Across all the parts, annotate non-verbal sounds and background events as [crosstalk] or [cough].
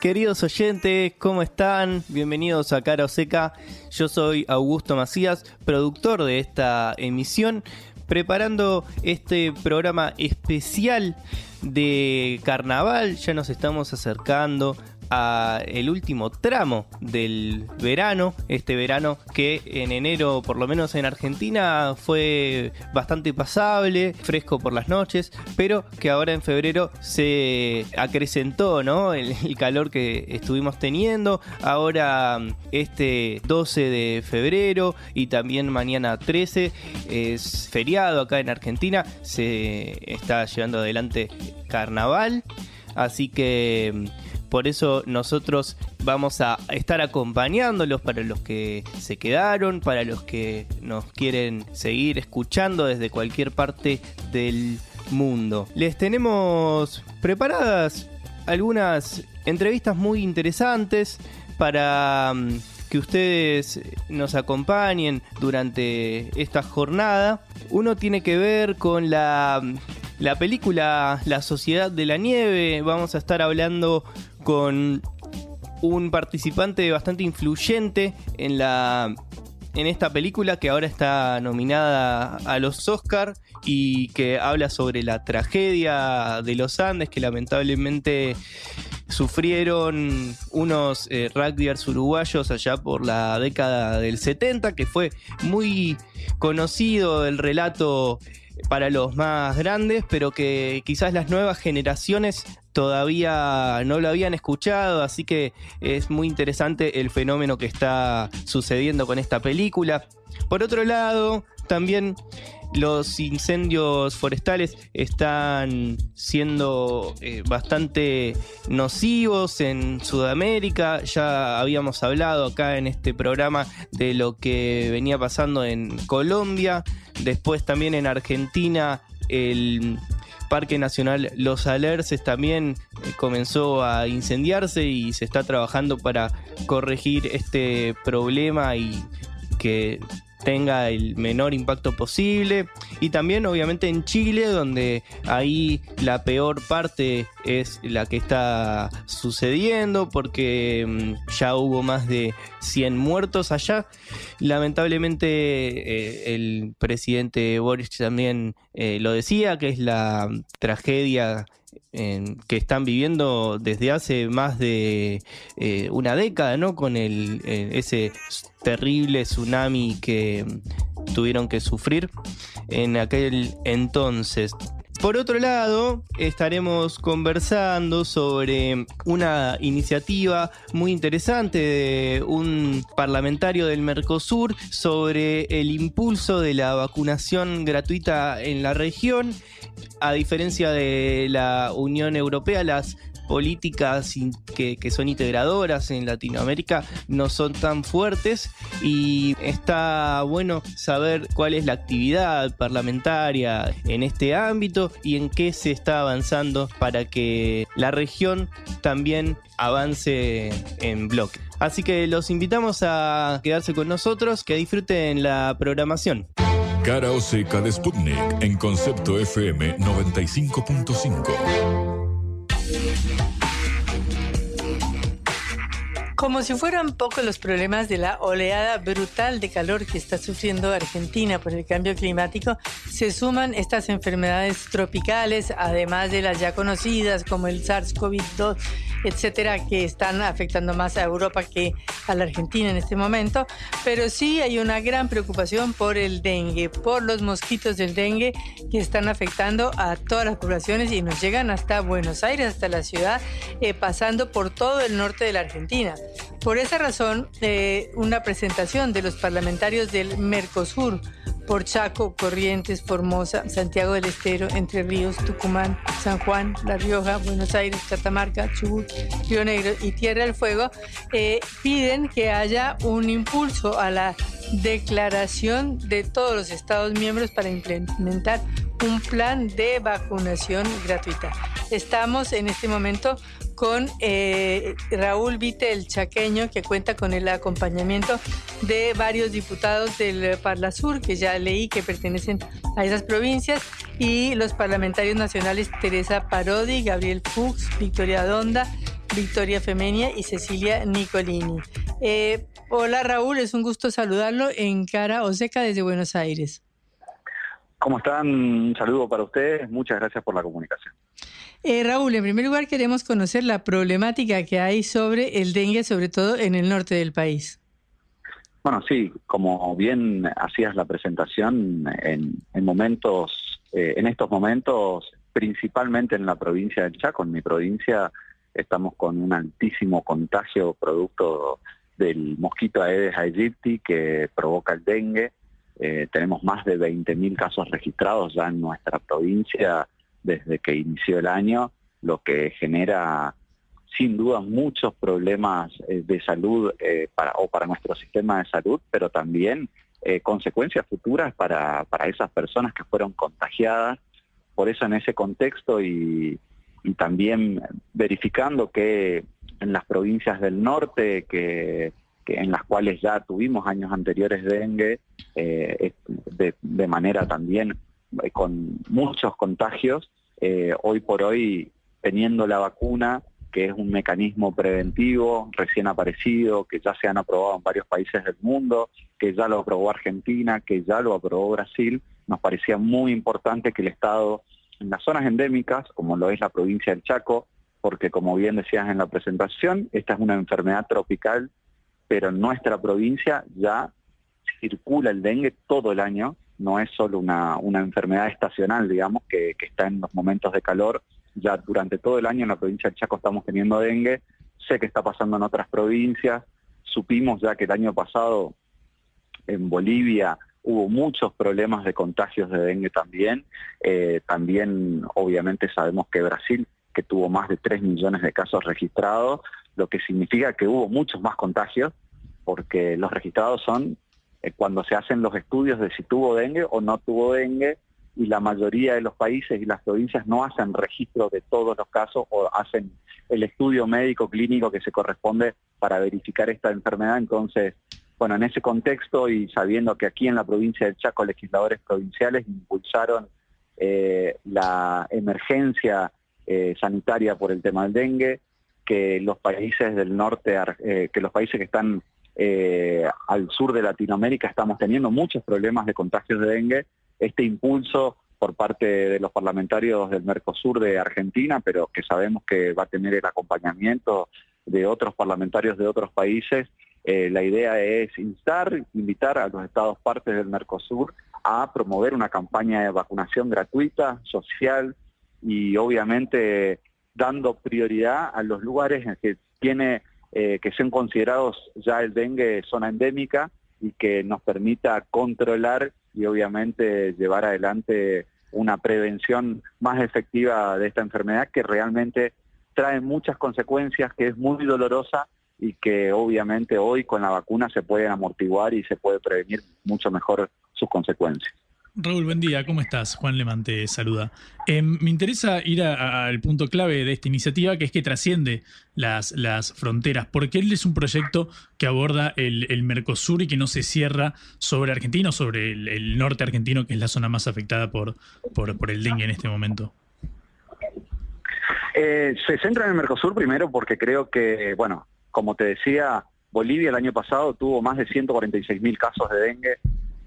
Queridos oyentes, ¿cómo están? Bienvenidos a Cara Seca. Yo soy Augusto Macías, productor de esta emisión, preparando este programa especial de carnaval. Ya nos estamos acercando a el último tramo del verano, este verano que en enero, por lo menos en Argentina, fue bastante pasable, fresco por las noches, pero que ahora en febrero se acrecentó, ¿no? El, el calor que estuvimos teniendo. Ahora este 12 de febrero y también mañana 13 es feriado acá en Argentina, se está llevando adelante carnaval, así que por eso nosotros vamos a estar acompañándolos para los que se quedaron, para los que nos quieren seguir escuchando desde cualquier parte del mundo. Les tenemos preparadas algunas entrevistas muy interesantes para mm, que ustedes nos acompañen durante esta jornada. Uno tiene que ver con la, la película La Sociedad de la Nieve. Vamos a estar hablando con un participante bastante influyente en la en esta película que ahora está nominada a los Oscar y que habla sobre la tragedia de los Andes que lamentablemente sufrieron unos eh, rugbyers uruguayos allá por la década del 70 que fue muy conocido el relato para los más grandes, pero que quizás las nuevas generaciones todavía no lo habían escuchado, así que es muy interesante el fenómeno que está sucediendo con esta película. Por otro lado, también los incendios forestales están siendo eh, bastante nocivos en Sudamérica. Ya habíamos hablado acá en este programa de lo que venía pasando en Colombia. Después también en Argentina el Parque Nacional Los Alerces también eh, comenzó a incendiarse y se está trabajando para corregir este problema y que tenga el menor impacto posible. Y también obviamente en Chile, donde ahí la peor parte es la que está sucediendo, porque mm, ya hubo más de 100 muertos allá. Lamentablemente eh, el presidente Boris también eh, lo decía, que es la tragedia que están viviendo desde hace más de eh, una década, ¿no? Con el, ese terrible tsunami que tuvieron que sufrir en aquel entonces. Por otro lado, estaremos conversando sobre una iniciativa muy interesante de un parlamentario del Mercosur sobre el impulso de la vacunación gratuita en la región. A diferencia de la Unión Europea, las políticas que, son integradoras en Latinoamérica no son tan fuertes y está bueno saber cuál es la actividad parlamentaria en este ámbito y en qué se está avanzando para que la región también avance en bloque. Así que los invitamos a quedarse con nosotros, que disfruten la programación. Cara o seca de Sputnik en concepto FM 95.5. Como si fueran pocos los problemas de la oleada brutal de calor que está sufriendo Argentina por el cambio climático, se suman estas enfermedades tropicales, además de las ya conocidas como el SARS-CoV-2 etcétera, que están afectando más a Europa que a la Argentina en este momento. Pero sí hay una gran preocupación por el dengue, por los mosquitos del dengue que están afectando a todas las poblaciones y nos llegan hasta Buenos Aires, hasta la ciudad, eh, pasando por todo el norte de la Argentina. Por esa razón, eh, una presentación de los parlamentarios del Mercosur por Chaco, Corrientes, Formosa, Santiago del Estero, Entre Ríos, Tucumán, San Juan, La Rioja, Buenos Aires, Catamarca, Chubut, Río Negro y Tierra del Fuego, eh, piden que haya un impulso a la declaración de todos los Estados miembros para implementar un plan de vacunación gratuita. Estamos en este momento con eh, Raúl Vite, el chaqueño, que cuenta con el acompañamiento de varios diputados del Parla Sur, que ya leí que pertenecen a esas provincias, y los parlamentarios nacionales Teresa Parodi, Gabriel Fuchs, Victoria Donda, Victoria Femenia y Cecilia Nicolini. Eh, hola Raúl, es un gusto saludarlo en Cara Oseca desde Buenos Aires. ¿Cómo están? Un saludo para ustedes. Muchas gracias por la comunicación. Eh, Raúl, en primer lugar queremos conocer la problemática que hay sobre el dengue, sobre todo en el norte del país. Bueno, sí, como bien hacías la presentación, en, momentos, eh, en estos momentos, principalmente en la provincia del Chaco, en mi provincia, estamos con un altísimo contagio producto del mosquito Aedes aegypti que provoca el dengue. Eh, tenemos más de 20.000 casos registrados ya en nuestra provincia desde que inició el año, lo que genera sin duda muchos problemas eh, de salud eh, o para nuestro sistema de salud, pero también eh, consecuencias futuras para, para esas personas que fueron contagiadas. Por eso en ese contexto y, también verificando que en las provincias del norte, que, en las cuales ya tuvimos años anteriores de dengue, de, de manera también con muchos contagios, eh, hoy por hoy teniendo la vacuna, que es un mecanismo preventivo recién aparecido, que ya se han aprobado en varios países del mundo, que ya lo aprobó Argentina, que ya lo aprobó Brasil, nos parecía muy importante que el Estado, en las zonas endémicas, como lo es la provincia del Chaco, porque como bien decías en la presentación, esta es una enfermedad tropical, pero en nuestra provincia ya circula el dengue todo el año, no es solo una, una enfermedad estacional, digamos, que, está en los momentos de calor. Ya durante todo el año en la provincia de Chaco estamos teniendo dengue. Sé que está pasando en otras provincias. Supimos ya que el año pasado en Bolivia hubo muchos problemas de contagios de dengue también. Eh, también, obviamente, sabemos que Brasil, que tuvo más de 3 millones de casos registrados, lo que significa que hubo muchos más contagios, porque los registrados son eh, cuando se hacen los estudios de si tuvo dengue o no tuvo dengue y la mayoría de los países y las provincias no hacen registro de todos los casos o hacen el estudio médico clínico que se corresponde para verificar esta enfermedad. Entonces, bueno, en ese contexto y sabiendo que aquí en la provincia del Chaco legisladores provinciales impulsaron eh, la emergencia eh, sanitaria por el tema del dengue, que los países del norte, que los países que están eh, al sur de Latinoamérica estamos teniendo muchos problemas de contagios de dengue. Este impulso por parte de los parlamentarios del Mercosur de Argentina, pero que sabemos que va a tener el acompañamiento de otros parlamentarios de otros países. Eh, la idea es instar, invitar a los estados partes del Mercosur a promover una campaña de vacunación gratuita, social y obviamente dando prioridad a los lugares en que tiene eh, que sean considerados ya el dengue zona endémica y que nos permita controlar y obviamente llevar adelante una prevención más efectiva de esta enfermedad que realmente trae muchas consecuencias, que es muy dolorosa y que obviamente hoy con la vacuna se pueden amortiguar y se puede prevenir mucho mejor sus consecuencias. Raúl, buen día, ¿cómo estás? Juan Leman te saluda. Em, me interesa ir al punto clave de esta iniciativa, que es que trasciende las, las fronteras, porque él es un proyecto que aborda el, Mercosur y que no se cierra sobre Argentina o sobre el, norte argentino, que es la zona más afectada por, por, el dengue en este momento. Eh, se centra en el Mercosur primero porque creo que, bueno, como te decía, Bolivia el año pasado tuvo más de 146 mil casos de dengue,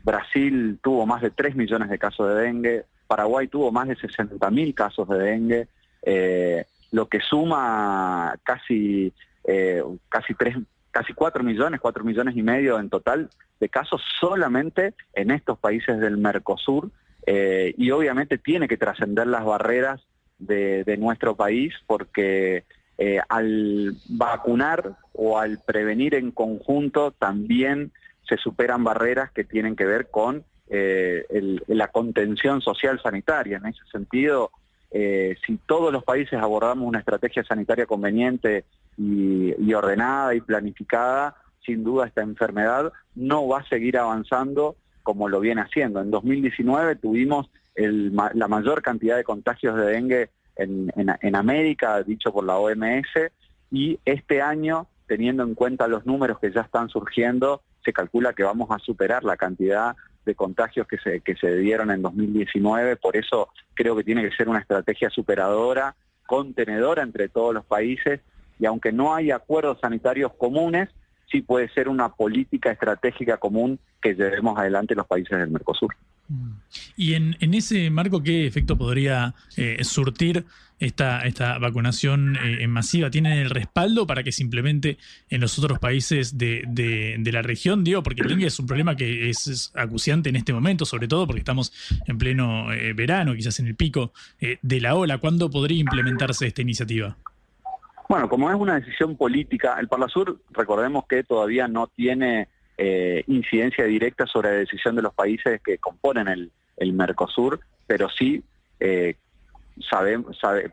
Brasil tuvo más de 3 millones de casos de dengue, Paraguay tuvo más de 60 mil casos de dengue, eh, lo que suma casi, eh, casi tres, casi 4 millones, 4 millones y medio en total de casos solamente en estos países del Mercosur eh, y obviamente tiene que trascender las barreras de, nuestro país porque al vacunar o al prevenir en conjunto también se superan barreras que tienen que ver con eh, la contención social sanitaria. En ese sentido, si todos los países abordamos una estrategia sanitaria conveniente y, ordenada y planificada, sin duda esta enfermedad no va a seguir avanzando como lo viene haciendo. En 2019 tuvimos la mayor cantidad de contagios de dengue en, América, dicho por la OMS, y este año, teniendo en cuenta los números que ya están surgiendo, se calcula que vamos a superar la cantidad de contagios que se, que se dieron en 2019, por eso creo que tiene que ser una estrategia superadora, contenedora entre todos los países y aunque no hay acuerdos sanitarios comunes, sí puede ser una política estratégica común que llevemos adelante los países del Mercosur. Y en, ese marco, ¿qué efecto podría eh, surtir esta, esta vacunación eh, masiva? ¿Tienen el respaldo para que se implemente en los otros países de, la región? Digo, porque dengue es un problema que es, acuciante en este momento, sobre todo porque estamos en pleno eh, verano, quizás en el pico de la ola. ¿Cuándo podría implementarse esta iniciativa? Bueno, como es una decisión política, el Parlasur, recordemos que todavía no tiene eh, incidencia directa sobre la decisión de los países que componen el, Mercosur, pero sí eh,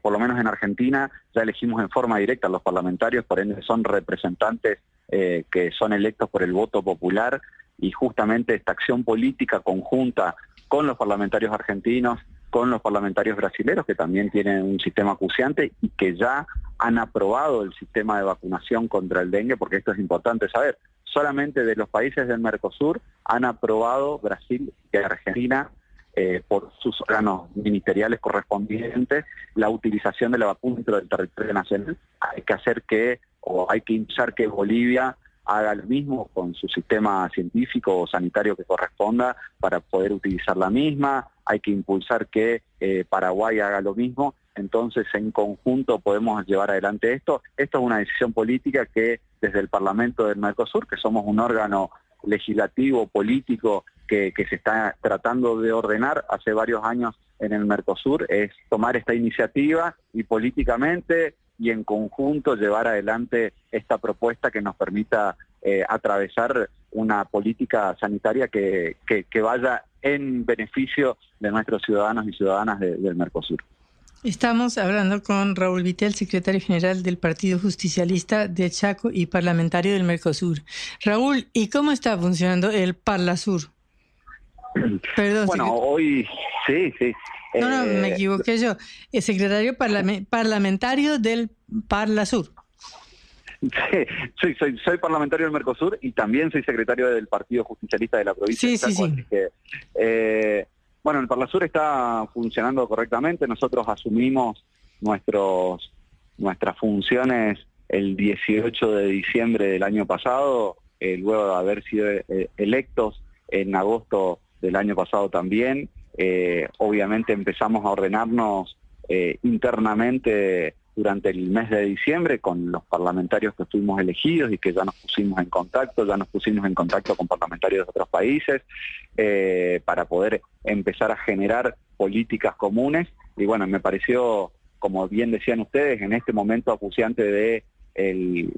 por lo menos en Argentina ya elegimos en forma directa a los parlamentarios, por ende son representantes eh, que son electos por el voto popular y justamente esta acción política conjunta con los parlamentarios argentinos con los parlamentarios brasileños que también tienen un sistema acuciante y que ya han aprobado el sistema de vacunación contra el dengue, porque esto es importante saber. Solamente de los países del Mercosur han aprobado Brasil y Argentina eh, por sus órganos ministeriales correspondientes la utilización de la vacuna dentro del territorio nacional. Hay que hacer que, o hay que impulsar que Bolivia haga lo mismo con su sistema científico o sanitario que corresponda para poder utilizar la misma, hay que impulsar que eh, Paraguay haga lo mismo, entonces en conjunto podemos llevar adelante esto. Esto es una decisión política que desde el Parlamento del Mercosur, que somos un órgano legislativo, político, que, se está tratando de ordenar hace varios años en el Mercosur, es tomar esta iniciativa y políticamente y en conjunto llevar adelante esta propuesta que nos permita eh, atravesar una política sanitaria que, vaya en beneficio de nuestros ciudadanos y ciudadanas del Mercosur. Estamos hablando con Raúl Vitel, secretario general del Partido Justicialista de Chaco y parlamentario del Mercosur. Raúl, ¿y cómo está funcionando el Parlasur? [clears throat] Perdón. Bueno, hoy sí, sí. No, no, me eh, equivoqué yo. El secretario parlamentario del Parlasur. [laughs] Sí, soy, soy, parlamentario del Mercosur y también soy secretario del Partido Justicialista de la provincia sí, Sí, sí. Eh, bueno, el Parlasur está funcionando correctamente. Nosotros asumimos nuestros, nuestras funciones el 18 de diciembre del año pasado, eh, luego de haber sido electos en agosto del año pasado también. Eh, obviamente empezamos a ordenarnos eh, internamente durante el mes de diciembre con los parlamentarios que estuvimos elegidos y que ya nos pusimos en contacto, ya nos pusimos en contacto con parlamentarios de otros países eh, para poder empezar a generar políticas comunes. Y bueno, me pareció, como bien decían ustedes, en este momento acuciante de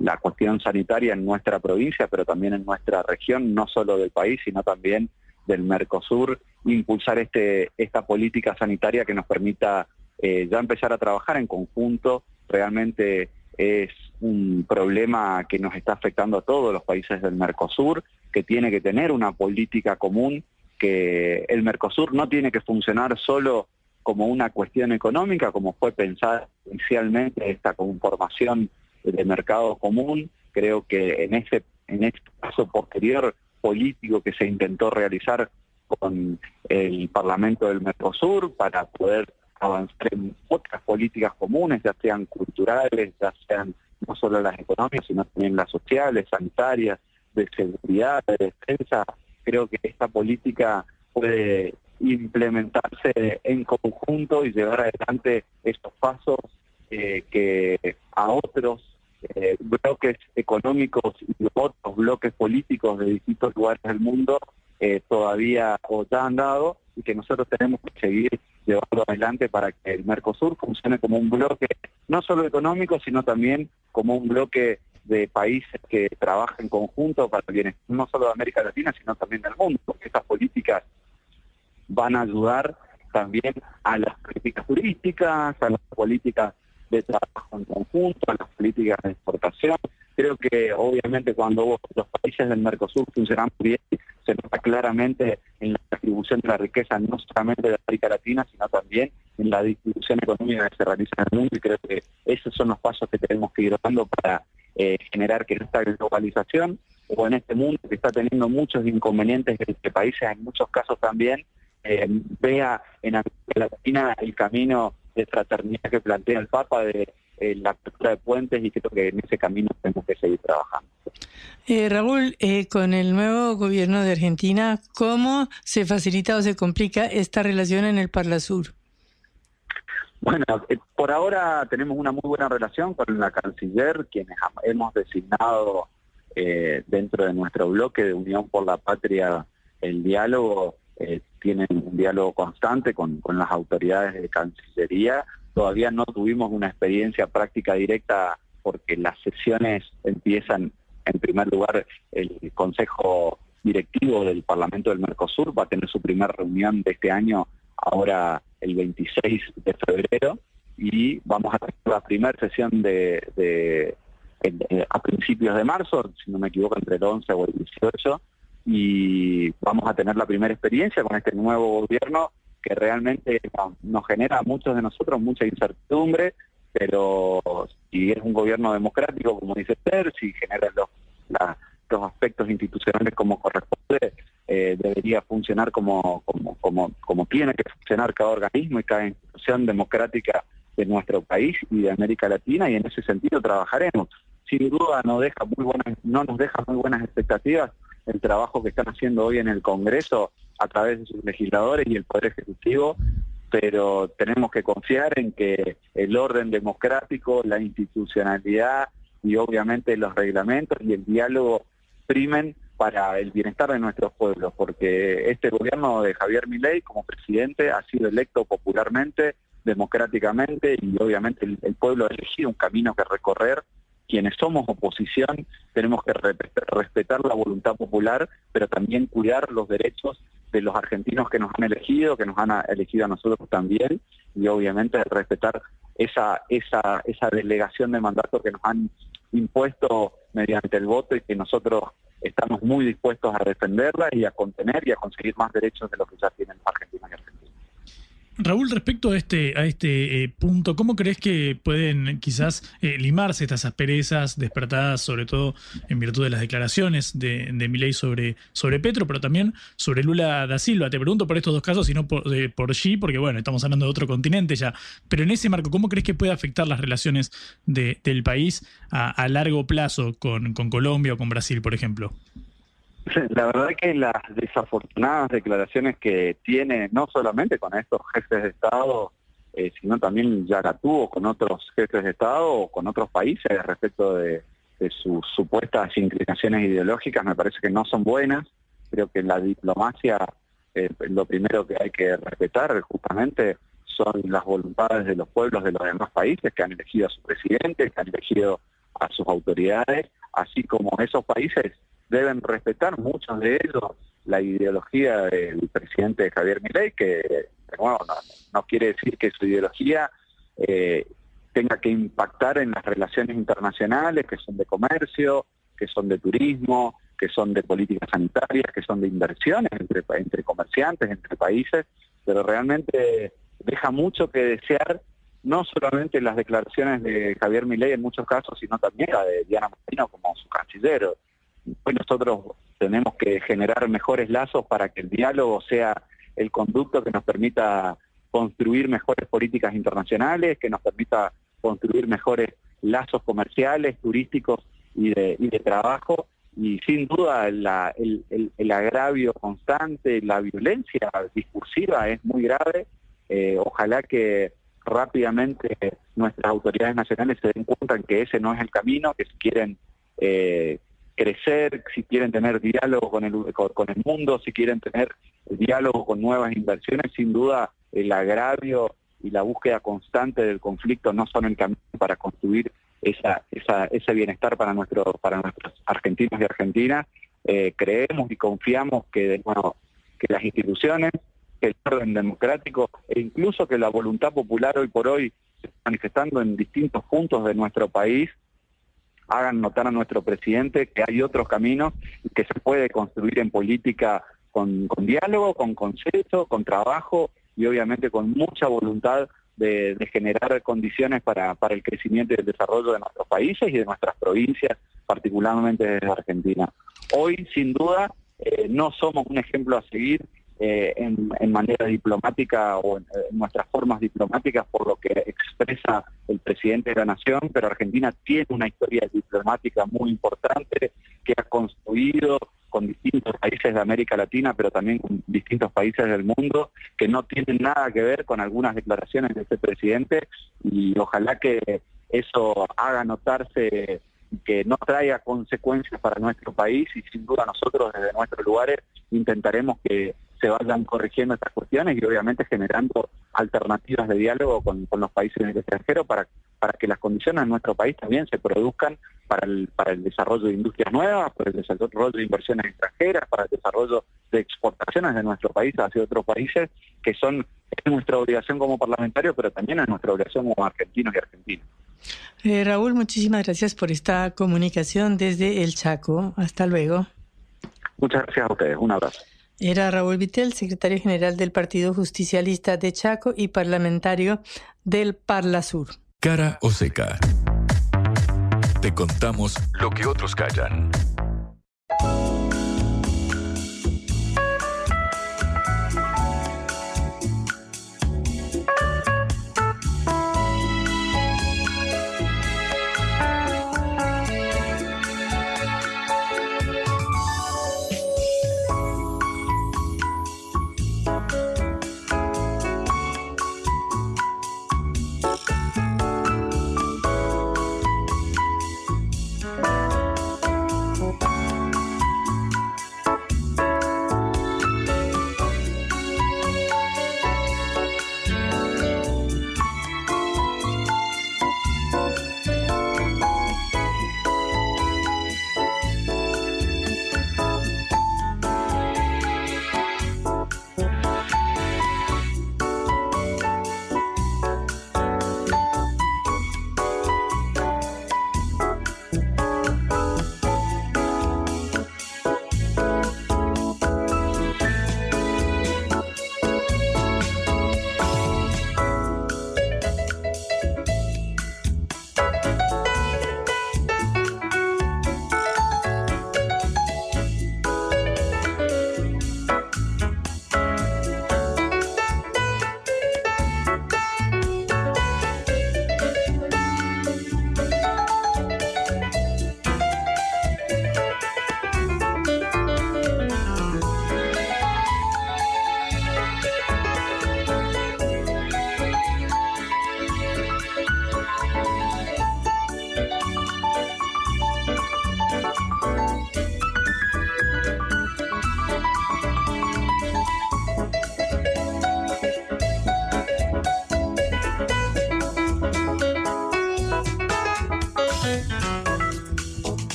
la cuestión sanitaria en nuestra provincia, pero también en nuestra región, no solo del país, sino también del Mercosur, impulsar este, esta política sanitaria que nos permita eh, ya empezar a trabajar en conjunto. Realmente es un problema que nos está afectando a todos los países del Mercosur, que tiene que tener una política común, que el Mercosur no tiene que funcionar solo como una cuestión económica, como fue pensada inicialmente esta conformación de mercado común. Creo que en este, en este paso posterior político que se intentó realizar con el Parlamento del Mercosur para poder avanzar en otras políticas comunes, ya sean culturales, ya sean no solo las económicas, sino también las sociales, sanitarias, de seguridad, de defensa. Creo que esta política puede implementarse en conjunto y llevar adelante estos pasos eh, que a otros eh, bloques económicos y otros bloques políticos de distintos lugares del mundo eh, todavía ya han dado y que nosotros tenemos que seguir llevando adelante para que el Mercosur funcione como un bloque no solo económico, sino también como un bloque de países que trabajan en conjunto para el bienestar no solo de América Latina, sino también del mundo, porque estas políticas van a ayudar también a las políticas turísticas, a las políticas de trabajo en conjunto, a las políticas de exportación. Creo que obviamente cuando los países del Mercosur funcionan bien, se nota claramente en la distribución de la riqueza, no solamente de América Latina, sino también en la distribución económica que se realiza en el mundo y creo que esos son los pasos que tenemos que ir dando para eh, generar que esta globalización o en este mundo que está teniendo muchos inconvenientes entre países, en muchos casos también, eh, vea en América Latina el camino de fraternidad que plantea el Papa de eh, la apertura de puentes y creo que en ese camino tenemos que seguir trabajando. Eh, Raúl, eh, con el nuevo gobierno de Argentina, ¿cómo se facilita o se complica esta relación en el Parla Sur? Bueno, eh, por ahora tenemos una muy buena relación con la canciller, quienes hemos designado eh, dentro de nuestro bloque de Unión por la Patria el diálogo, tienen un diálogo constante con, con las autoridades de Cancillería. Todavía no tuvimos una experiencia práctica directa porque las sesiones empiezan, en primer lugar, el Consejo Directivo del Parlamento del Mercosur va a tener su primera reunión de este año ahora el 26 de febrero y vamos a tener la primera sesión de, de, a principios de marzo, si no me equivoco, entre el 11 o el 18, y vamos a tener la primera experiencia con este nuevo gobierno que realmente nos genera a muchos de nosotros mucha incertidumbre, pero si es un gobierno democrático, como dice Ter, si genera los, los aspectos institucionales como corresponde, eh, debería funcionar como, como, como, como tiene que funcionar cada organismo y cada institución democrática de nuestro país y de América Latina y en ese sentido trabajaremos. Sin duda no deja muy buenas, no nos deja muy buenas expectativas el trabajo que están haciendo hoy en el Congreso a través de sus legisladores y el Poder Ejecutivo, pero tenemos que confiar en que el orden democrático, la institucionalidad y obviamente los reglamentos y el diálogo primen para el bienestar de nuestros pueblos, porque este gobierno de Javier Milei como presidente ha sido electo popularmente, democráticamente y obviamente el, el pueblo ha elegido un camino que recorrer quienes somos oposición tenemos que respetar la voluntad popular, pero también cuidar los derechos de los argentinos que nos han elegido, que nos han elegido a nosotros también, y obviamente respetar esa, esa, esa delegación de mandato que nos han impuesto mediante el voto y que nosotros estamos muy dispuestos a defenderla y a contener y a conseguir más derechos de los que ya tienen Argentina y Argentina. Raúl, respecto a este, a este eh, punto, ¿cómo crees que pueden quizás eh, limarse estas asperezas despertadas, sobre todo en virtud de las declaraciones de, de Milei sobre, sobre Petro, pero también sobre Lula da Silva? Te pregunto por estos dos casos y no por, eh, por Xi, porque bueno, estamos hablando de otro continente ya. Pero en ese marco, ¿cómo crees que puede afectar las relaciones de, del país a, a largo plazo con, con Colombia o con Brasil, por ejemplo? [laughs] La verdad que las desafortunadas declaraciones que tiene, no solamente con estos jefes de Estado, eh, sino también ya la tuvo con otros jefes de Estado o con otros países respecto de, sus supuestas inclinaciones ideológicas, me parece que no son buenas. Creo que la diplomacia, eh, lo primero que hay que respetar justamente son las voluntades de los pueblos de los demás países que han elegido a su presidente, que han elegido a sus autoridades, así como esos países deben respetar muchos de ellos la ideología del presidente Javier Milei, que bueno, no, quiere decir que su ideología eh, tenga que impactar en las relaciones internacionales, que son de comercio, que son de turismo, que son de políticas sanitarias, que son de inversiones entre, entre comerciantes, entre países, pero realmente deja mucho que desear no solamente las declaraciones de Javier Milei en muchos casos, sino también la de Diana Martino como su canciller hoy nosotros tenemos que generar mejores lazos para que el diálogo sea el conducto que nos permita construir mejores políticas internacionales, que nos permita construir mejores lazos comerciales, turísticos y de, trabajo. Y sin duda la, el, el, el, agravio constante, la violencia discursiva es muy grave. Eh, ojalá que rápidamente nuestras autoridades nacionales se den cuenta en que ese no es el camino, que si quieren eh, crecer, si quieren tener diálogo con el, con, el mundo, si quieren tener diálogo con nuevas inversiones, sin duda el agravio y la búsqueda constante del conflicto no son el camino para construir esa, ese bienestar para, nuestro, para nuestros argentinos y argentinas. Eh, creemos y confiamos que, bueno, que las instituciones, que el orden democrático e incluso que la voluntad popular hoy por hoy se está manifestando en distintos puntos de nuestro país, hagan notar a nuestro presidente que hay otros caminos que se puede construir en política con, diálogo, con consenso, con trabajo y obviamente con mucha voluntad de, generar condiciones para, el crecimiento y el desarrollo de nuestros países y de nuestras provincias, particularmente de Argentina. Hoy, sin duda, eh, no somos un ejemplo a seguir eh, en, manera diplomática o en, nuestras formas diplomáticas por lo que expresa el presidente de la Nación, pero Argentina tiene una historia diplomática muy importante que ha construido con distintos países de América Latina, pero también con distintos países del mundo, que no tienen nada que ver con algunas declaraciones de este presidente y ojalá que eso haga notarse que no traiga consecuencias para nuestro país y sin duda nosotros desde nuestros lugares intentaremos que se vayan corrigiendo estas cuestiones y obviamente generando alternativas de diálogo con, con los países del extranjero para, para que las condiciones en nuestro país también se produzcan para el, para el desarrollo de industrias nuevas, para el desarrollo de inversiones extranjeras, para el desarrollo de exportaciones de nuestro país hacia otros países, que son es nuestra obligación como parlamentarios, pero también es nuestra obligación como argentinos y argentinas. Eh, Raúl, muchísimas gracias por esta comunicación desde el Chaco. Hasta luego. Muchas gracias a ustedes. Un abrazo. Era Raúl Vitel, secretario general del Partido Justicialista de Chaco y parlamentario del Parla Sur. Cara o seca. Te contamos lo que otros callan.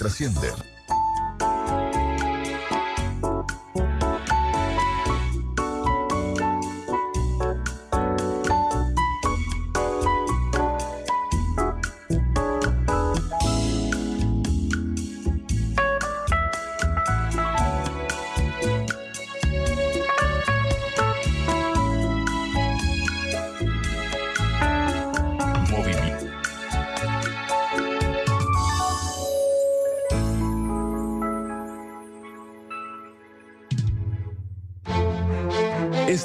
Trascienden.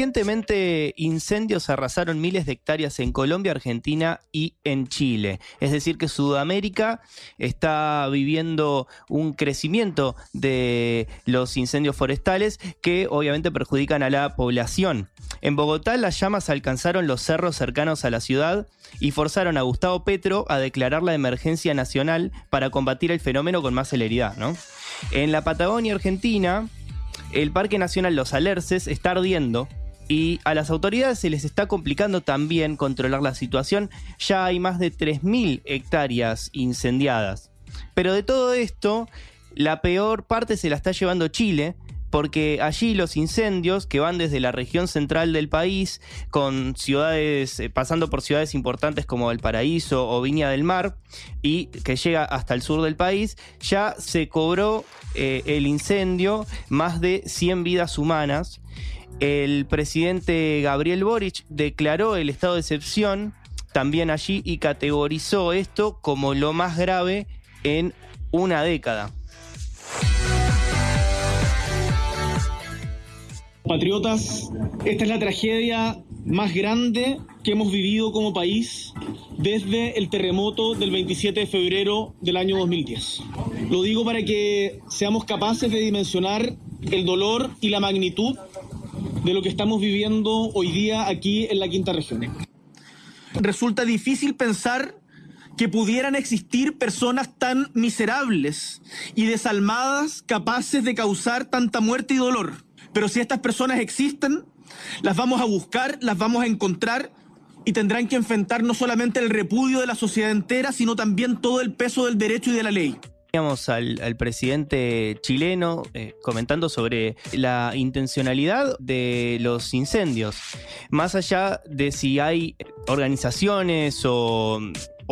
Recientemente incendios arrasaron miles de hectáreas en Colombia, Argentina y en Chile. Es decir, que Sudamérica está viviendo un crecimiento de los incendios forestales que obviamente perjudican a la población. En Bogotá las llamas alcanzaron los cerros cercanos a la ciudad y forzaron a Gustavo Petro a declarar la emergencia nacional para combatir el fenómeno con más celeridad. En la Patagonia Argentina, el Parque Nacional Los Alerces está ardiendo y a las autoridades se les está complicando también controlar la situación. Ya hay más de 3.000 hectáreas incendiadas. Pero de todo esto, la peor parte se la está llevando Chile, porque allí los incendios que van desde la región central del país, con ciudades, eh, pasando por ciudades importantes como Valparaíso o Viña del Mar, y que llega hasta el sur del país, ya se cobró eh, el incendio más de 100 vidas humanas. El presidente Gabriel Boric declaró el estado de excepción también allí y categorizó esto como lo más grave en una década. Patriotas, esta es la tragedia más grande que hemos vivido como país desde el terremoto del 27 de febrero del año 2010. Lo digo para que seamos capaces de dimensionar el dolor y la magnitud de lo que estamos viviendo hoy día aquí en la quinta región. Resulta difícil pensar que pudieran existir personas tan miserables y desalmadas capaces de causar tanta muerte y dolor. Pero si estas personas existen, las vamos a buscar, las vamos a encontrar y tendrán que enfrentar no solamente el repudio de la sociedad entera, sino también todo el peso del derecho y de la ley. Teníamos al, al, presidente chileno eh, comentando sobre la intencionalidad de los incendios, más allá de si hay organizaciones o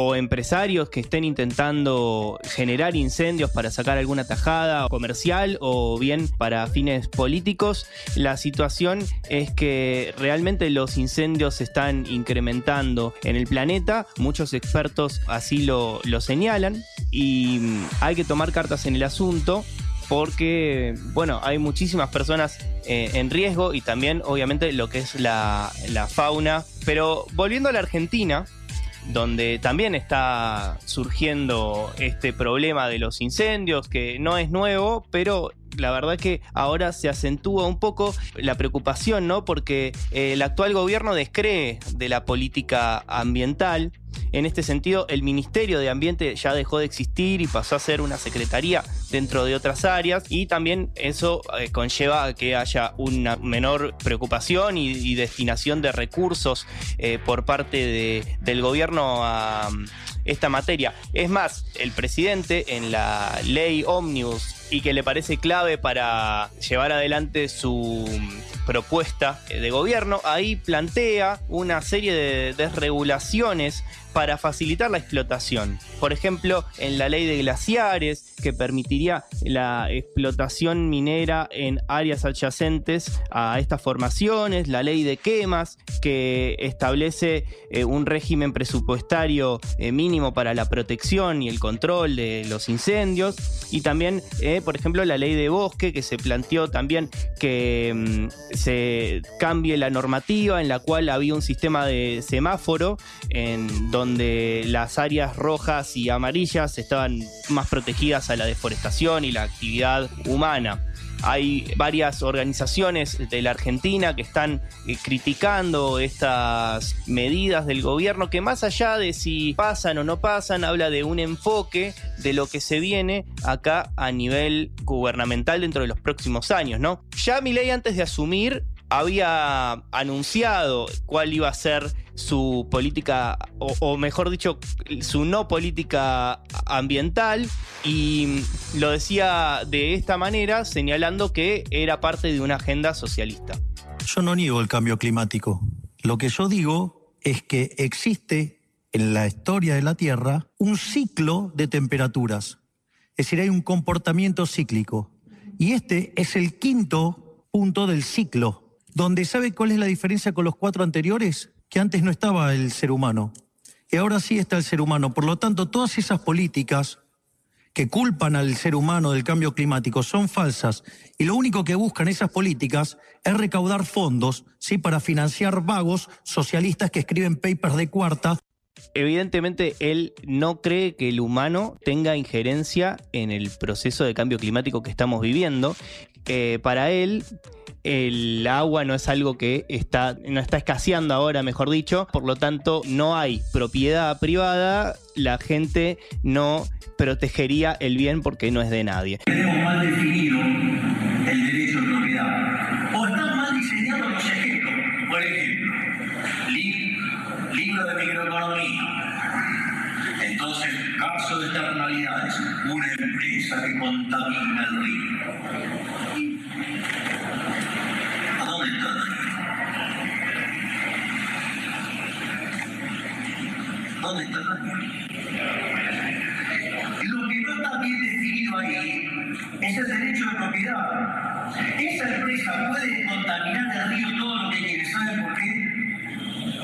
o empresarios que estén intentando generar incendios para sacar alguna tajada comercial o bien para fines políticos, la situación es que realmente los incendios se están incrementando en el planeta, muchos expertos así lo, lo señalan y hay que tomar cartas en el asunto porque, bueno, hay muchísimas personas eh, en riesgo y también, obviamente, lo que es la, la fauna. Pero volviendo a la Argentina, donde también está surgiendo este problema de los incendios, que no es nuevo, pero la verdad que ahora se acentúa un poco la preocupación, ¿no? Porque eh, el actual gobierno descree de la política ambiental. En este sentido, el Ministerio de Ambiente ya dejó de existir y pasó a ser una secretaría dentro de otras áreas y también eso eh, conlleva a que haya una menor preocupación y, destinación de recursos eh, por parte del gobierno a um, esta materia. Es más, el presidente en la ley Omnibus y que le parece clave para llevar adelante su propuesta de gobierno, ahí plantea una serie de desregulaciones para facilitar la explotación. Por ejemplo, en la ley de glaciares, que permitiría la explotación minera en áreas adyacentes a estas formaciones, la ley de quemas, que establece eh, un régimen presupuestario eh, mínimo para la protección y el control de los incendios, y también, eh, por ejemplo, la ley de bosque, que se planteó también que mm, se cambie la normativa en la cual había un sistema de semáforo en donde donde las áreas rojas y amarillas estaban más protegidas a la deforestación y la actividad humana. hay varias organizaciones de la Argentina que están eh, criticando estas medidas del gobierno que más allá de si pasan o no pasan, habla de un enfoque de lo que se viene acá a nivel gubernamental dentro de los próximos años, ¿no? Ya ley antes de asumir había anunciado cuál iba a ser su política, o, mejor dicho, su no política ambiental, y lo decía de esta manera, señalando que era parte de una agenda socialista. Yo no niego el cambio climático. Lo que yo digo es que existe en la historia de la Tierra un ciclo de temperaturas. Es decir, hay un comportamiento cíclico. Y este es el quinto punto del ciclo donde sabe cuál es la diferencia con los cuatro anteriores, que antes no estaba el ser humano, y ahora sí está el ser humano. Por lo tanto, todas esas políticas que culpan al ser humano del cambio climático son falsas y lo único que buscan esas políticas es recaudar fondos ¿sí? para financiar vagos socialistas que escriben papers de cuarta. Evidentemente él no cree que el humano tenga injerencia en el proceso de cambio climático que estamos viviendo. Que para él el agua no es algo que está, no está escaseando ahora, mejor dicho, por lo tanto no hay propiedad privada, la gente no protegería el bien porque no es de nadie. Tenemos mal definido el derecho de propiedad. O están mal diseñados los ejemplos. Por ejemplo, libro de microeconomía. Entonces, caso de externalidades, una empresa que contamina el río ¿Dónde está Lo que no está bien definido ahí es el derecho de propiedad. Esa empresa puede contaminar el río todo lo que quiere. ¿Saben por qué?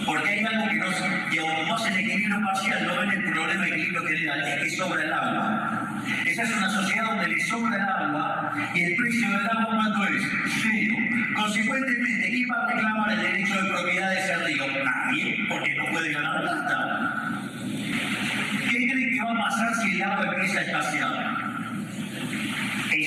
Porque hay algo que no, que como hacen equilibrio parcial, no ven el problema de equilibrio general, es que sobra el agua. Esa es una sociedad donde le sobra el agua y el precio del agua cuánto es cero. Consecuentemente, ¿quién va a reclamar el derecho de propiedad de ese río? Nadie, porque no puede ganar plata. ¿Qué cree que va a pasar si el agua empieza a escasear?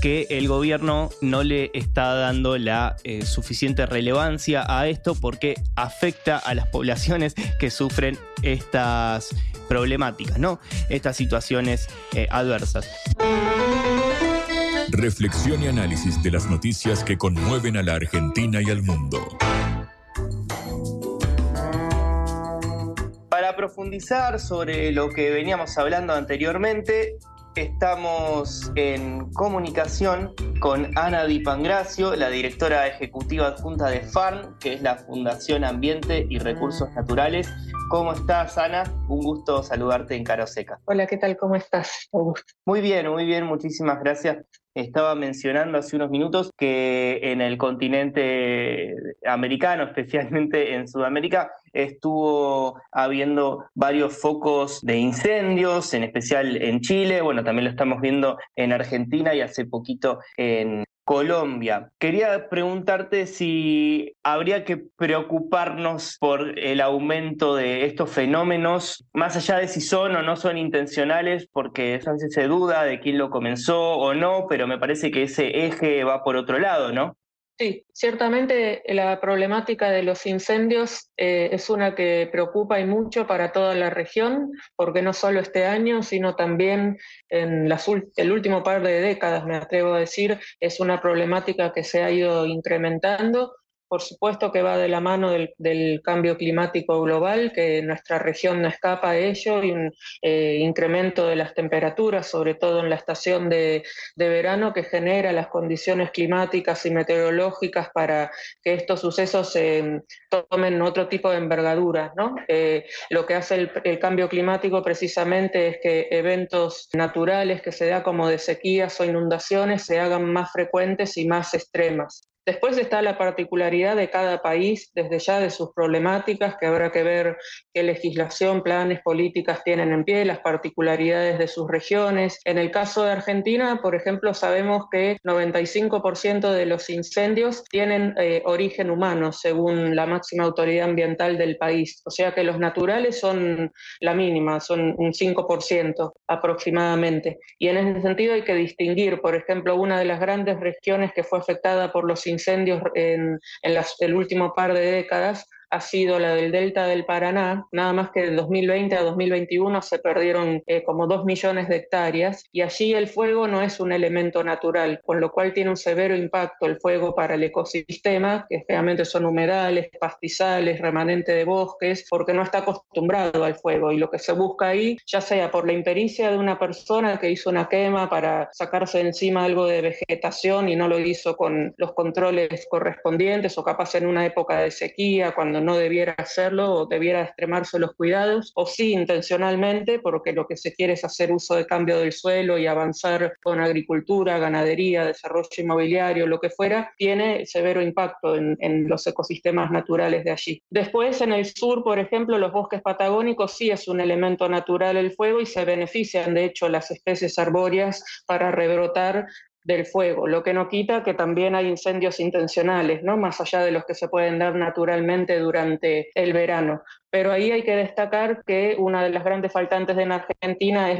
que el gobierno no le está dando la eh, suficiente relevancia a esto porque afecta a las poblaciones que sufren estas problemáticas, ¿no? Estas situaciones adversas. Reflexión y análisis de las noticias que conmueven a la Argentina y al mundo. Para profundizar sobre lo que veníamos hablando anteriormente, estamos en comunicación con Ana Di Pangracio, la directora ejecutiva adjunta de FARN, que es la Fundación Ambiente y Recursos Naturales. ¿Cómo estás, Ana? Un gusto saludarte en Caro Seca. Hola, ¿qué tal? ¿Cómo estás? Muy bien, muy bien, muchísimas gracias estaba mencionando hace unos minutos que en el continente americano, [laughs] especialmente en Sudamérica, estuvo habiendo varios focos de incendios, en especial en Chile, bueno, también lo estamos viendo en Argentina y hace poquito en Colombia. Quería preguntarte si habría que preocuparnos por el aumento de estos fenómenos, más allá de si son o no son intencionales, porque a se duda de quién lo comenzó o no, pero me parece que ese eje va por otro lado, ¿no? Sí, ciertamente la problemática de los incendios eh, es una que preocupa y mucho para toda la región, porque no solo este año, sino también en el último par de décadas, me atrevo a decir, es una problemática que se ha ido incrementando por supuesto que va de la mano del, cambio climático global, que nuestra región no escapa a ello, y un eh, incremento de las temperaturas, sobre todo en la estación de, verano, que genera las condiciones climáticas y meteorológicas para que estos sucesos tomen otro tipo de envergadura. Eh, lo que hace el, el, cambio climático precisamente es que eventos naturales que se da como de sequías o inundaciones se hagan más frecuentes y más extremas. Después está la particularidad de cada país, desde ya de sus problemáticas, que habrá que ver qué legislación, planes, políticas tienen en pie, las particularidades de sus regiones. En el caso de Argentina, por ejemplo, sabemos que 95% de los incendios tienen eh, origen humano, según la máxima autoridad ambiental del país. O sea que los naturales son la mínima, son un 5% aproximadamente. Y en ese sentido hay que distinguir, por ejemplo, una de las grandes regiones que fue afectada por los incendios en, el último par de décadas ha sido la del Delta del Paraná, nada más que de 2020 a 2021 se perdieron eh, como dos millones de hectáreas y allí el fuego no es un elemento natural, con lo cual tiene un severo impacto el fuego para el ecosistema, que generalmente son humedales, pastizales, remanente de bosques, porque no está acostumbrado al fuego y lo que se busca ahí, ya sea por la impericia de una persona que hizo una quema para sacarse de encima algo de vegetación y no lo hizo con los controles correspondientes o capaz en una época de sequía, cuando no debiera hacerlo o debiera extremarse los cuidados, o sí intencionalmente, porque lo que se quiere es hacer uso de cambio del suelo y avanzar con agricultura, ganadería, desarrollo inmobiliario, lo que fuera, tiene severo impacto en, los ecosistemas naturales de allí. Después, en el sur, por ejemplo, los bosques patagónicos sí es un elemento natural el fuego y se benefician, de hecho, las especies arbóreas para rebrotar del fuego, lo que no quita que también hay incendios intencionales, ¿no? Más allá de los que se pueden dar naturalmente durante el verano. Pero ahí hay que destacar que una de las grandes faltantes en Argentina es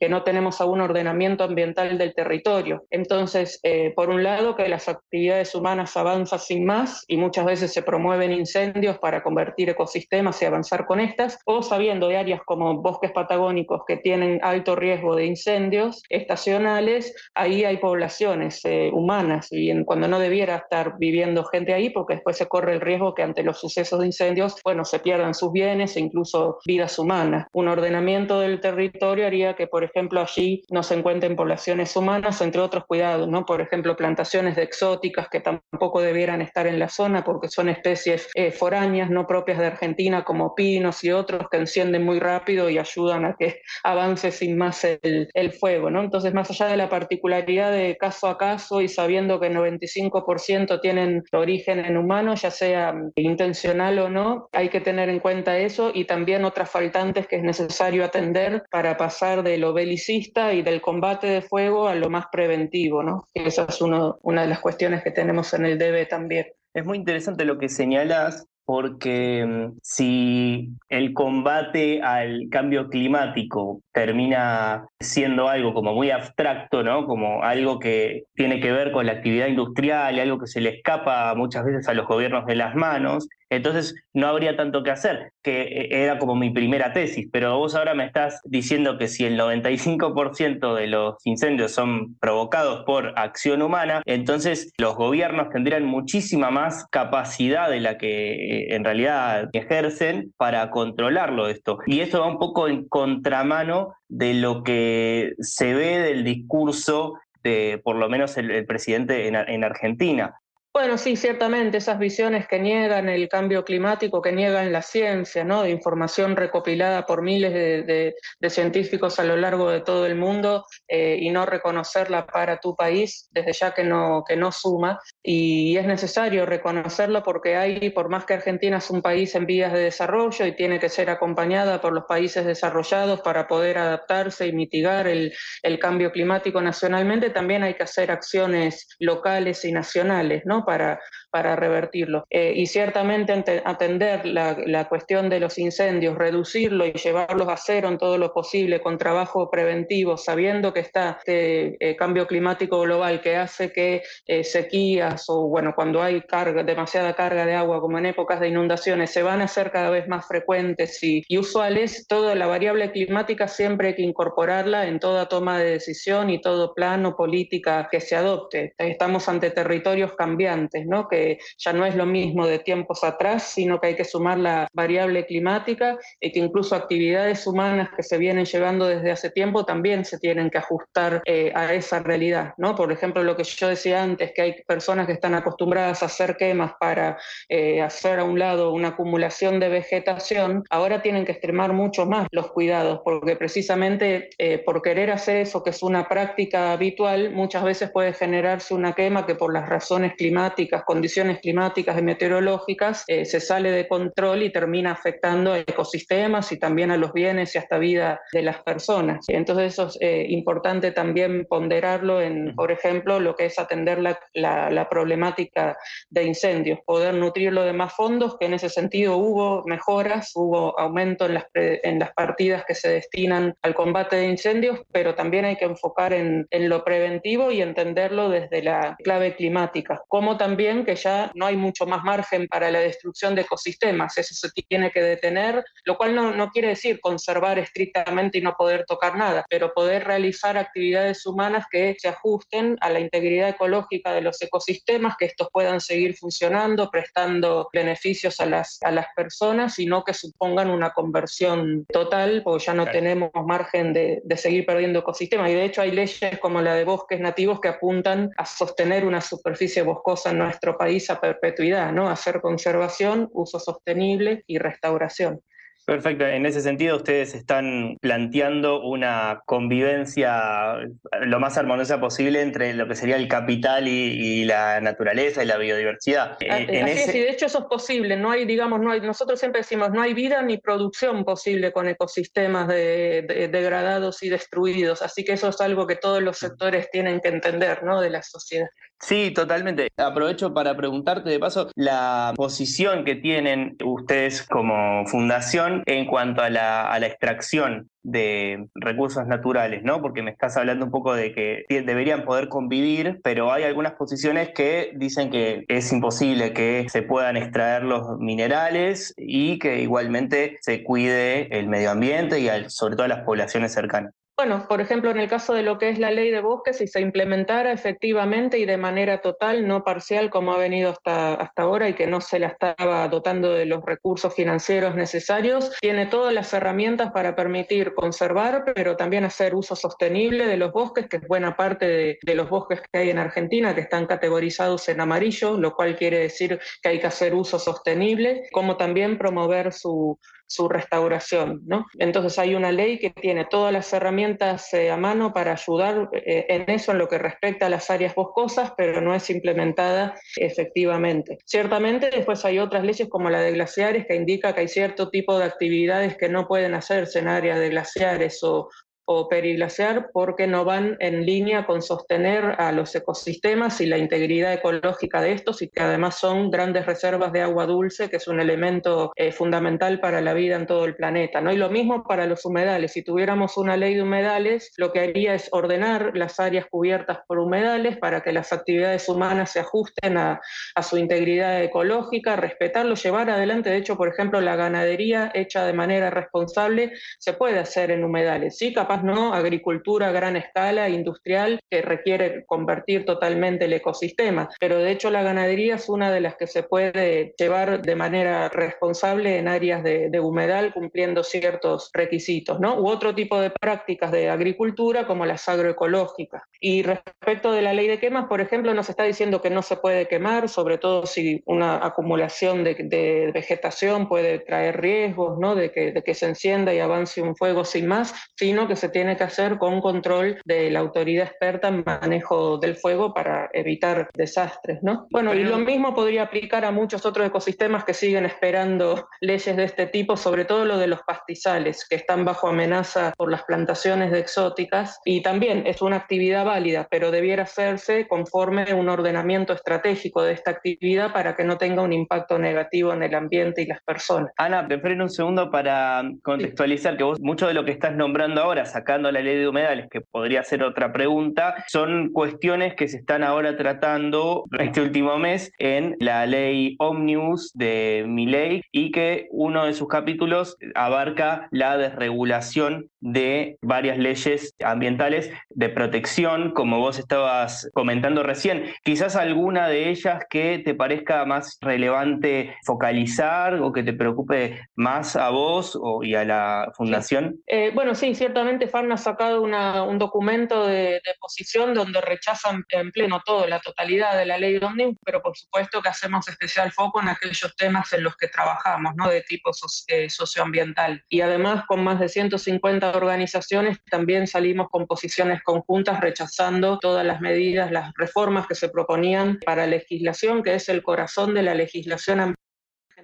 que no tenemos aún ordenamiento ambiental del territorio. Entonces, eh, por un lado, que las actividades humanas avanzan sin más y muchas veces se promueven incendios para convertir ecosistemas y avanzar con estas, o sabiendo de áreas como bosques patagónicos que tienen alto riesgo de incendios estacionales, ahí hay poblaciones eh, humanas y cuando no debiera estar viviendo gente ahí, porque después se corre el riesgo que ante los sucesos de incendios, bueno, se pierdan sus bienes e incluso vidas humanas. Un ordenamiento del territorio haría que, por ejemplo, allí no se encuentren poblaciones humanas, entre otros cuidados, ¿no? Por ejemplo, plantaciones de exóticas que tampoco debieran estar en la zona porque son especies eh, foráneas, no propias de Argentina, como pinos y otros que encienden muy rápido y ayudan a que [laughs] avance sin más el, fuego, ¿no? Entonces, más allá de la particularidad de caso a caso y sabiendo que el 95% tienen origen en humanos, ya sea intencional o no, hay que tener en cuenta eso y también otras faltantes que es necesario atender para pasar de lo belicista y del combate de fuego a lo más preventivo, ¿no? Esa es uno, una de las cuestiones que tenemos en el DB también. Es muy interesante lo que señalas porque mm, si el combate al cambio climático termina siendo algo como muy abstracto, ¿no? Como algo que tiene que ver con la actividad industrial y algo que se le escapa muchas veces a los gobiernos de las manos, entonces no habría tanto que hacer, que eh, era como mi primera tesis, pero vos ahora me estás diciendo que si el 95% de los incendios son provocados por acción humana, entonces los gobiernos tendrían muchísima más capacidad de la que eh, en realidad ejercen para controlarlo esto. Y esto va un poco en contramano de lo que se ve del discurso de por lo menos el, presidente en, Argentina. Bueno, sí, ciertamente, esas visiones que niegan el cambio climático, que niegan la ciencia, ¿no? De información recopilada por miles de, científicos a lo largo de todo el mundo eh, y no reconocerla para tu país, desde ya que no, que no suma. Y es necesario reconocerlo porque hay, por más que Argentina es un país en vías de desarrollo y tiene que ser acompañada por los países desarrollados para poder adaptarse y mitigar el cambio climático nacionalmente, también hay que hacer acciones locales y nacionales, ¿no? Para, para revertirlo. Eh, y ciertamente atender la, cuestión de los incendios, reducirlo y llevarlos a cero en todo lo posible con trabajo preventivo, sabiendo que está este eh, cambio climático global que hace que eh, sequías o, bueno, cuando hay carga, demasiada carga de agua, como en épocas de inundaciones, se van a hacer cada vez más frecuentes y, y usuales, toda la variable climática siempre hay que incorporarla en toda toma de decisión y todo plano política que se adopte. Estamos ante territorios cambiantes, ¿no? Que eh, ya no es lo mismo de tiempos atrás, sino que hay que sumar la variable climática y que incluso actividades humanas que se vienen llevando desde hace tiempo también se tienen que ajustar eh, a esa realidad. ¿no? Por ejemplo, lo que yo decía antes, que hay personas que están acostumbradas a hacer quemas para eh, hacer a un lado una acumulación de vegetación, ahora tienen que extremar mucho más los cuidados, porque precisamente por querer hacer eso, que es una práctica habitual, muchas veces puede generarse una quema que por las razones climáticas, condiciones climáticas y meteorológicas, eh, se sale de control y termina afectando a ecosistemas y también a los bienes y hasta vida de las personas. Entonces eso es eh, importante también ponderarlo en, por ejemplo, lo que es atender la, la, problemática de incendios, poder nutrirlo de más fondos, que en ese sentido hubo mejoras, hubo aumento en las, en las partidas que se destinan al combate de incendios, pero también hay que enfocar en, en lo preventivo y entenderlo desde la clave climática, como también que ya no hay mucho más margen para la destrucción de ecosistemas, eso se tiene que detener, lo cual no, no quiere decir conservar estrictamente y no poder tocar nada, pero poder realizar actividades humanas que se ajusten a la integridad ecológica de los ecosistemas, que estos puedan seguir funcionando, prestando beneficios a las, a las personas y no que supongan una conversión total, porque ya no tenemos margen de, de seguir perdiendo ecosistemas. Y de hecho hay leyes como la de bosques nativos que apuntan a sostener una superficie boscosa en nuestro país a perpetuidad, ¿no? Hacer conservación, uso sostenible y restauración. Perfecto, en ese sentido ustedes están planteando una convivencia lo más armoniosa posible entre lo que sería el capital y, la naturaleza y la biodiversidad. Eh, así es, y de hecho eso es posible, no hay, digamos, no hay, nosotros siempre decimos, no hay vida ni producción posible con ecosistemas degradados y destruidos, así que eso es algo que todos los sectores tienen que entender, ¿no? De la sociedad. Sí, totalmente. Aprovecho para preguntarte de paso la posición que tienen ustedes como fundación en cuanto a la, extracción de recursos naturales, ¿no? Porque me estás hablando un poco de que deberían poder convivir, pero hay algunas posiciones que dicen que es imposible que se puedan extraer los minerales y que igualmente se cuide el medio ambiente y sobre todo las poblaciones cercanas. Bueno, por ejemplo, en el caso de lo que es la ley de bosques, si se implementara efectivamente y de manera total, no parcial como ha venido hasta, hasta ahora y que no se la estaba dotando de los recursos financieros necesarios, tiene todas las herramientas para permitir conservar, pero también hacer uso sostenible de los bosques, que es buena parte de, de los bosques que hay en Argentina, que están categorizados en amarillo, lo cual quiere decir que hay que hacer uso sostenible, como también promover su su restauración. ¿no? Entonces hay una ley que tiene todas las herramientas eh, a mano para ayudar eh, en eso en lo que respecta a las áreas boscosas, pero no es implementada efectivamente. Ciertamente después hay otras leyes como la de glaciares que indica que hay cierto tipo de actividades que no pueden hacerse en áreas de glaciares o, o periglaciar porque no van en línea con sostener a los ecosistemas y la integridad ecológica de estos y que además son grandes reservas de agua dulce, que es un elemento eh, fundamental para la vida en todo el planeta. ¿no? Y lo mismo para los humedales. Si tuviéramos una ley de humedales, lo que haría es ordenar las áreas cubiertas por humedales para que las actividades humanas se ajusten a, su integridad ecológica, respetarlo, llevar adelante. De hecho, por ejemplo, la ganadería hecha de manera responsable se puede hacer en humedales. Sí, capaz ¿no? Agricultura a gran escala, industrial, que requiere convertir totalmente el ecosistema. Pero de hecho la ganadería es una de las que se puede llevar de manera responsable en áreas de, humedal cumpliendo ciertos requisitos, ¿no? U otro tipo de prácticas de agricultura como las agroecológicas. Y respecto de la ley de quemas, por ejemplo, nos está diciendo que no se puede quemar, sobre todo si una acumulación de, vegetación puede traer riesgos, ¿no? De que, de que se encienda y avance un fuego sin más, sino que se tiene que hacer con control de la autoridad experta en manejo del fuego para evitar desastres, ¿no? Bueno, y lo mismo podría aplicar a muchos otros ecosistemas que siguen esperando leyes de este tipo, sobre todo lo de los pastizales, que están bajo amenaza por las plantaciones de exóticas, y también es una actividad válida, pero debiera hacerse conforme un ordenamiento estratégico de esta actividad para que no tenga un impacto negativo en el ambiente y las personas. Ana, te freno un segundo para contextualizar que vos mucho de lo que estás nombrando ahora sacando la ley de humedales, que podría ser otra pregunta, son cuestiones que se están ahora tratando este último mes en la ley Omnibus de mi ley y que uno de sus capítulos abarca la desregulación de varias leyes ambientales de protección, como vos estabas comentando recién. Quizás alguna de ellas que te parezca más relevante focalizar o que te preocupe más a vos o, y a la fundación. Eh, bueno, sí, ciertamente FARN ha sacado un documento de, posición donde rechazan en pleno todo, la totalidad de la ley de Omnibus, pero por supuesto que hacemos especial foco en aquellos temas en los que trabajamos, ¿no? de tipo eh, socioambiental. Y además con más de 150 organizaciones también salimos con posiciones conjuntas rechazando todas las medidas, las reformas que se proponían para legislación, que es el corazón de la legislación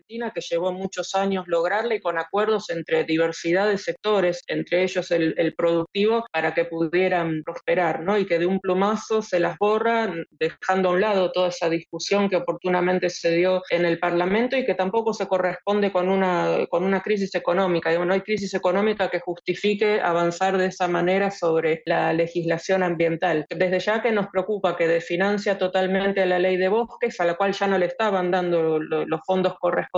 que llevó muchos años lograrla y con acuerdos entre diversidad de sectores, entre ellos el, productivo, para que pudieran prosperar, ¿no? Y que de un plumazo se las borra, dejando a un lado toda esa discusión que oportunamente se dio en el Parlamento y que tampoco se corresponde con una, con una crisis económica. no hay crisis económica que justifique avanzar de esa manera sobre la legislación ambiental. Desde ya que nos preocupa que desfinancia totalmente la ley de bosques, a la cual ya no le estaban dando los fondos correspondientes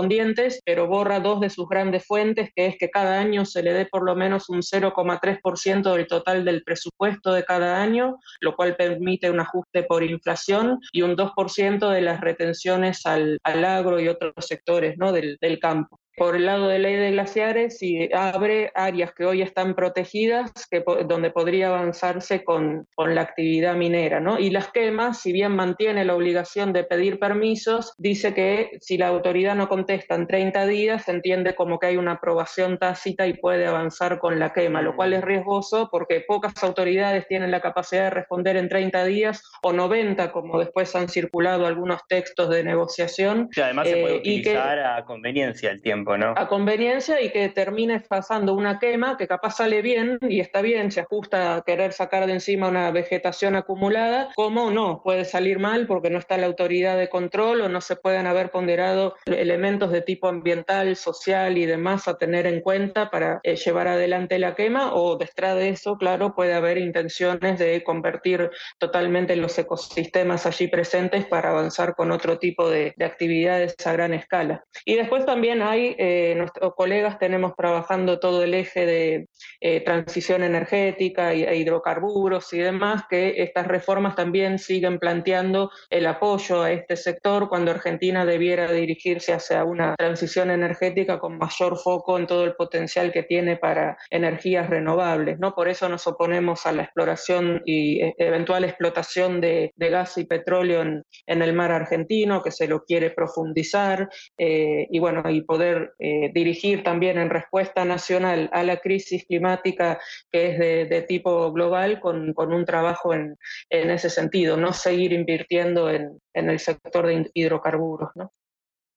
pero borra dos de sus grandes fuentes, que es que cada año se le dé por lo menos un 0,3% del total del presupuesto de cada año, lo cual permite un ajuste por inflación y un 2% de las retenciones al, agro y otros sectores ¿no? del campo por el lado de ley de glaciares y abre áreas que hoy están protegidas que, donde podría avanzarse con, con, la actividad minera. ¿no? Y las quemas, si bien mantiene la obligación de pedir permisos, dice que si la autoridad no contesta en 30 días, se entiende como que hay una aprobación tácita y puede avanzar con la quema, lo cual es riesgoso porque pocas autoridades tienen la capacidad de responder en 30 días o 90, como después han circulado algunos textos de negociación. Y además se puede eh, utilizar a conveniencia el tiempo a conveniencia y que termine pasando una quema que capaz sale bien y está bien, se ajusta a querer sacar de encima una vegetación acumulada, como no, puede salir mal porque no está la autoridad de control o no se pueden haber ponderado elementos de tipo ambiental, social y demás a tener en cuenta para eh, llevar adelante la quema o detrás de eso, claro, puede haber intenciones de convertir totalmente los ecosistemas allí presentes para avanzar con otro tipo de, de actividades a gran escala. Y después también hay eh, nuestros colegas tenemos trabajando todo el eje de eh, transición energética e hidrocarburos y demás, que estas reformas también siguen planteando el apoyo a este sector cuando Argentina debiera dirigirse hacia una transición energética con mayor foco en todo el potencial que tiene para energías renovables. ¿no? Por eso nos oponemos a la exploración y e, eventual explotación de, gas y petróleo en, el mar argentino, que se lo quiere profundizar eh, y bueno, y poder eh, dirigir también en respuesta nacional a la crisis climática que es de, tipo global con, un trabajo en, ese sentido, no seguir invirtiendo en, el sector de hidrocarburos.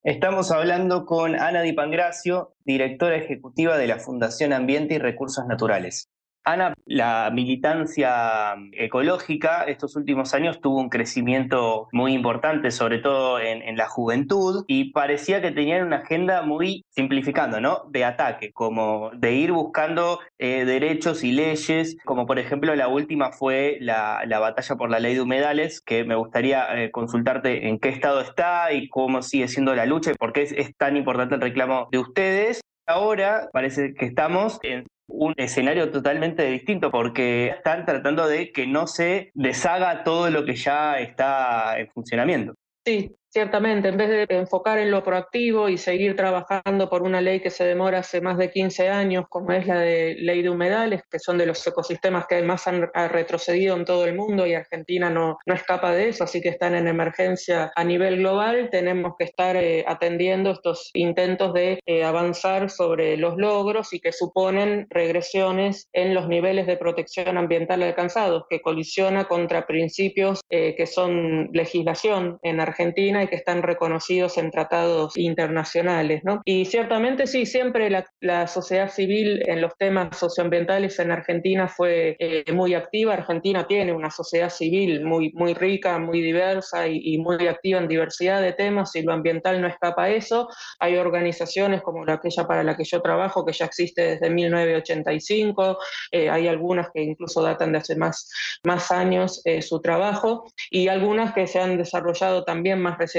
Estamos hablando con Ana Di Pangracio, directora ejecutiva de la Fundación Ambiente y Recursos Naturales. Ana, la militancia ecológica estos últimos años tuvo un crecimiento muy importante, sobre todo en, la juventud, y parecía que tenían una agenda muy, simplificando, ¿no? De ataque, como de ir buscando eh, derechos y leyes, como por ejemplo la última fue la, batalla por la ley de humedales, que me gustaría eh, consultarte en qué estado está y cómo sigue siendo la lucha y por qué es tan importante el reclamo de ustedes. Ahora parece que estamos en un escenario totalmente distinto porque están tratando de que no se deshaga todo lo que ya está en funcionamiento. Sí, Ciertamente, en vez de enfocar en lo proactivo y seguir trabajando por una ley que se demora hace más de 15 años, como es la de ley de humedales, que son de los ecosistemas que más han, retrocedido en todo el mundo y Argentina no, no, escapa de eso, así que están en emergencia a nivel global, tenemos que estar eh, atendiendo estos intentos de eh, avanzar sobre los logros y que suponen regresiones en los niveles de protección ambiental alcanzados, que colisiona contra principios eh, que son legislación en Argentina Y que están reconocidos en tratados internacionales. ¿no? Y ciertamente sí, siempre la, la sociedad civil en los temas socioambientales en Argentina fue eh, muy activa. Argentina tiene una sociedad civil muy, muy rica, muy diversa y, y, muy activa en diversidad de temas y lo ambiental no escapa a eso. Hay organizaciones como la aquella para la que yo trabajo que ya existe desde 1985, eh, hay algunas que incluso datan de hace más, más años eh, su trabajo y algunas que se han desarrollado también más recientemente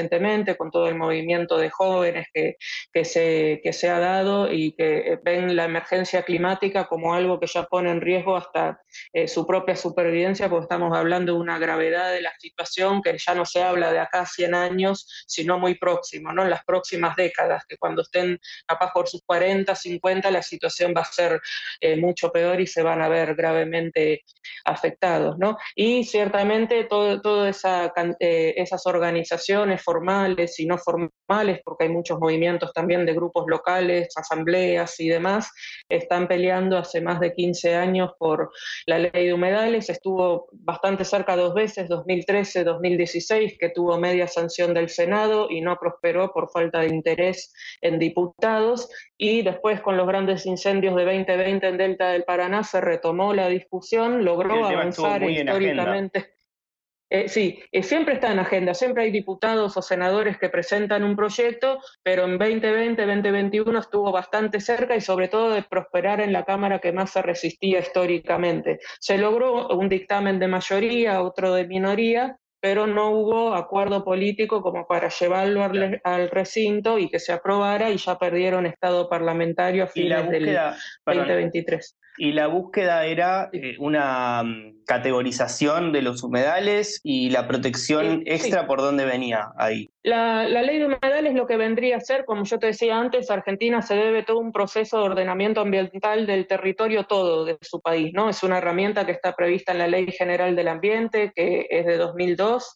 con todo el movimiento de jóvenes que, que, se, que se ha dado y que ven la emergencia climática como algo que ya pone en riesgo hasta eh, su propia supervivencia, porque estamos hablando de una gravedad de la situación que ya no se habla de acá a 100 años, sino muy próximo, ¿no? en las próximas décadas, que cuando estén capaz por sus 40, 50, la situación va a ser eh, mucho peor y se van a ver gravemente afectados. ¿no? Y ciertamente todas todo esa, eh, esas organizaciones formales y no formales, porque hay muchos movimientos también de grupos locales, asambleas y demás, están peleando hace más de 15 años por la ley de humedales. Estuvo bastante cerca dos veces, 2013, 2016, que tuvo media sanción del Senado y no prosperó por falta de interés en diputados. Y después, con los grandes incendios de 2020 en Delta del Paraná, se retomó la discusión, logró avanzar históricamente. Eh, sí, eh, siempre está en agenda, siempre hay diputados o senadores que presentan un proyecto, pero en 2020, 2021 estuvo bastante cerca y sobre todo de prosperar en la Cámara que más se resistía históricamente. Se logró un dictamen de mayoría, otro de minoría, pero no hubo acuerdo político como para llevarlo al, al, recinto y que se aprobara y ya perdieron estado parlamentario a fines del 2023. Y la búsqueda era eh, una mm, categorización de los humedales y la protección Sí, extra sí. por dónde venía ahí. La, la ley de humedales lo que vendría a ser, como yo te decía antes, Argentina se debe todo un proceso de ordenamiento ambiental del territorio todo de su país, ¿no? Es una herramienta que está prevista en la Ley General del Ambiente, que es de 2002,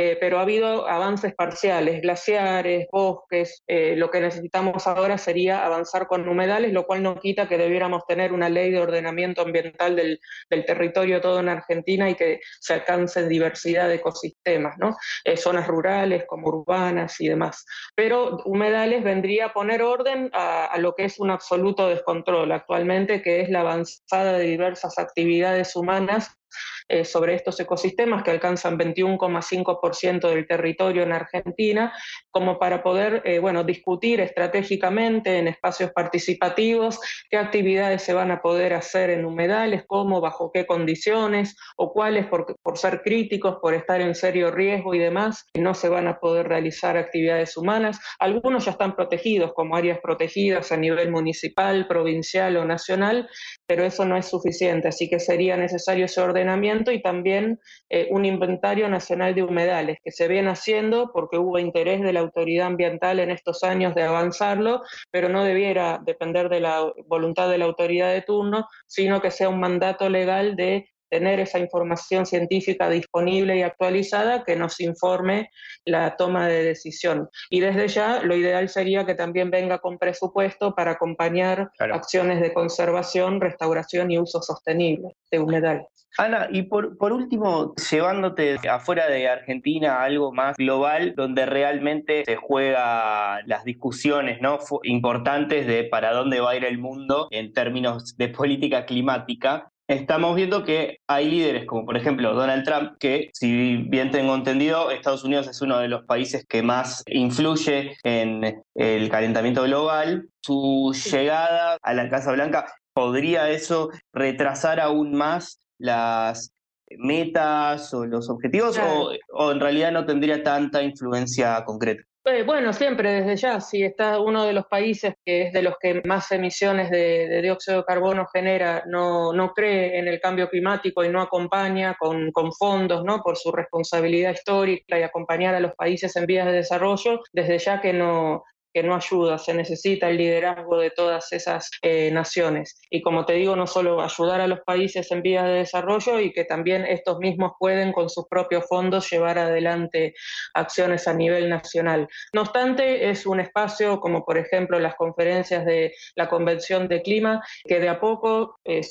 eh, pero ha habido avances parciales, glaciares, bosques. eh, lo que necesitamos ahora sería avanzar con humedales, lo cual no quita que debiéramos tener una ley de ordenamiento ambiental del, del territorio todo en Argentina y que se alcance diversidad de ecosistemas, ¿no? Eh, zonas rurales como urbanas y demás. Pero humedales vendría a poner orden a, a lo que es un absoluto descontrol actualmente, que es la avanzada de diversas actividades humanas eh, sobre estos ecosistemas que alcanzan 21,5% del territorio en Argentina, como para poder eh, bueno, discutir estratégicamente en espacios participativos qué actividades se van a poder hacer en humedales, cómo, bajo qué condiciones o cuáles, por, por ser críticos, por estar en serio riesgo y demás, no se van a poder realizar actividades humanas. Algunos ya están protegidos como áreas protegidas a nivel municipal, provincial o nacional, pero eso no es suficiente, así que sería necesario ese ordenamiento y también eh, un inventario nacional de humedales que se viene haciendo porque hubo interés de la autoridad ambiental en estos años de avanzarlo, pero no debiera depender de la voluntad de la autoridad de turno, sino que sea un mandato legal de tener esa información científica disponible y actualizada que nos informe la toma de decisión. Y desde ya, lo ideal sería que también venga con presupuesto para acompañar Claro. acciones de conservación, restauración y uso sostenible de humedales. Ana, y por, por último, llevándote afuera de Argentina a algo más global, donde realmente se juega las discusiones ¿no? importantes de para dónde va a ir el mundo en términos de política climática. Estamos viendo que hay líderes como por ejemplo Donald Trump, que si bien tengo entendido, Estados Unidos es uno de los países que más influye en el calentamiento global. Su llegada a la Casa Blanca, ¿podría eso retrasar aún más las metas o los objetivos Claro. o, o en realidad no tendría tanta influencia concreta? Eh, bueno, siempre desde ya, si está uno de los países que es de los que más emisiones de, de dióxido de carbono genera, no, no cree en el cambio climático y no acompaña con, con fondos, ¿no? Por su responsabilidad histórica y acompañar a los países en vías de desarrollo, desde ya que no, que no ayuda, se necesita el liderazgo de todas esas eh, naciones. Y como te digo, no solo ayudar a los países en vías de desarrollo y que también estos mismos pueden con sus propios fondos llevar adelante acciones a nivel nacional. No obstante, es un espacio como por ejemplo las conferencias de la Convención de Clima, que de a poco, eh,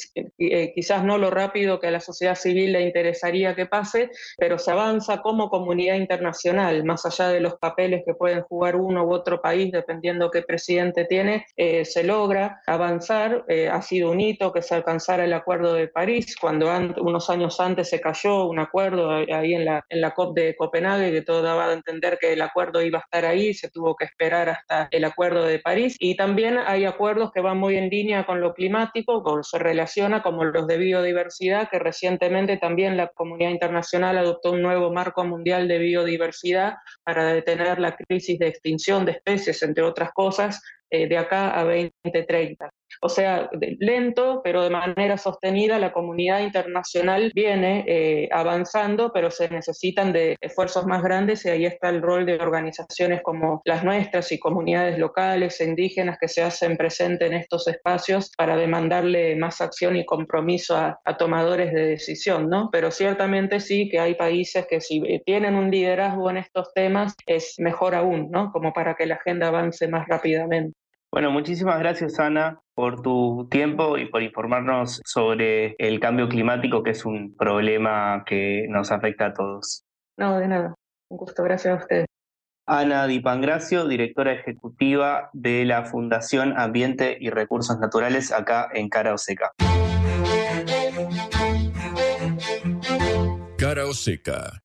quizás no lo rápido que a la sociedad civil le interesaría que pase, pero se avanza como comunidad internacional, más allá de los papeles que pueden jugar uno u otro país, dependiendo qué presidente tiene, eh, se logra avanzar. Eh, ha sido un hito que se alcanzara el Acuerdo de París, cuando unos años antes se cayó un acuerdo ahí en la, en la COP de Copenhague, que todo daba a entender que el acuerdo iba a estar ahí, se tuvo que esperar hasta el Acuerdo de París. Y también hay acuerdos que van muy en línea con lo climático, o se relaciona como los de biodiversidad, que recientemente también la comunidad internacional adoptó un nuevo marco mundial de biodiversidad para detener la crisis de extinción de especies, entre otras cosas, eh, de acá a 2030. O sea, lento, pero de manera sostenida, la comunidad internacional viene eh, avanzando, pero se necesitan de esfuerzos más grandes y ahí está el rol de organizaciones como las nuestras y comunidades locales indígenas que se hacen presentes en estos espacios para demandarle más acción y compromiso a, a tomadores de decisión, ¿no? Pero ciertamente sí que hay países que si tienen un liderazgo en estos temas es mejor aún, ¿no? Como para que la agenda avance más rápidamente. Bueno, muchísimas gracias Ana por tu tiempo y por informarnos sobre el cambio climático, que es un problema que nos afecta a todos. No, de nada. Un gusto, gracias a ustedes. Ana Di Pangracio, directora ejecutiva de la Fundación Ambiente y Recursos Naturales acá en Cara Oseca. Cara Oseca.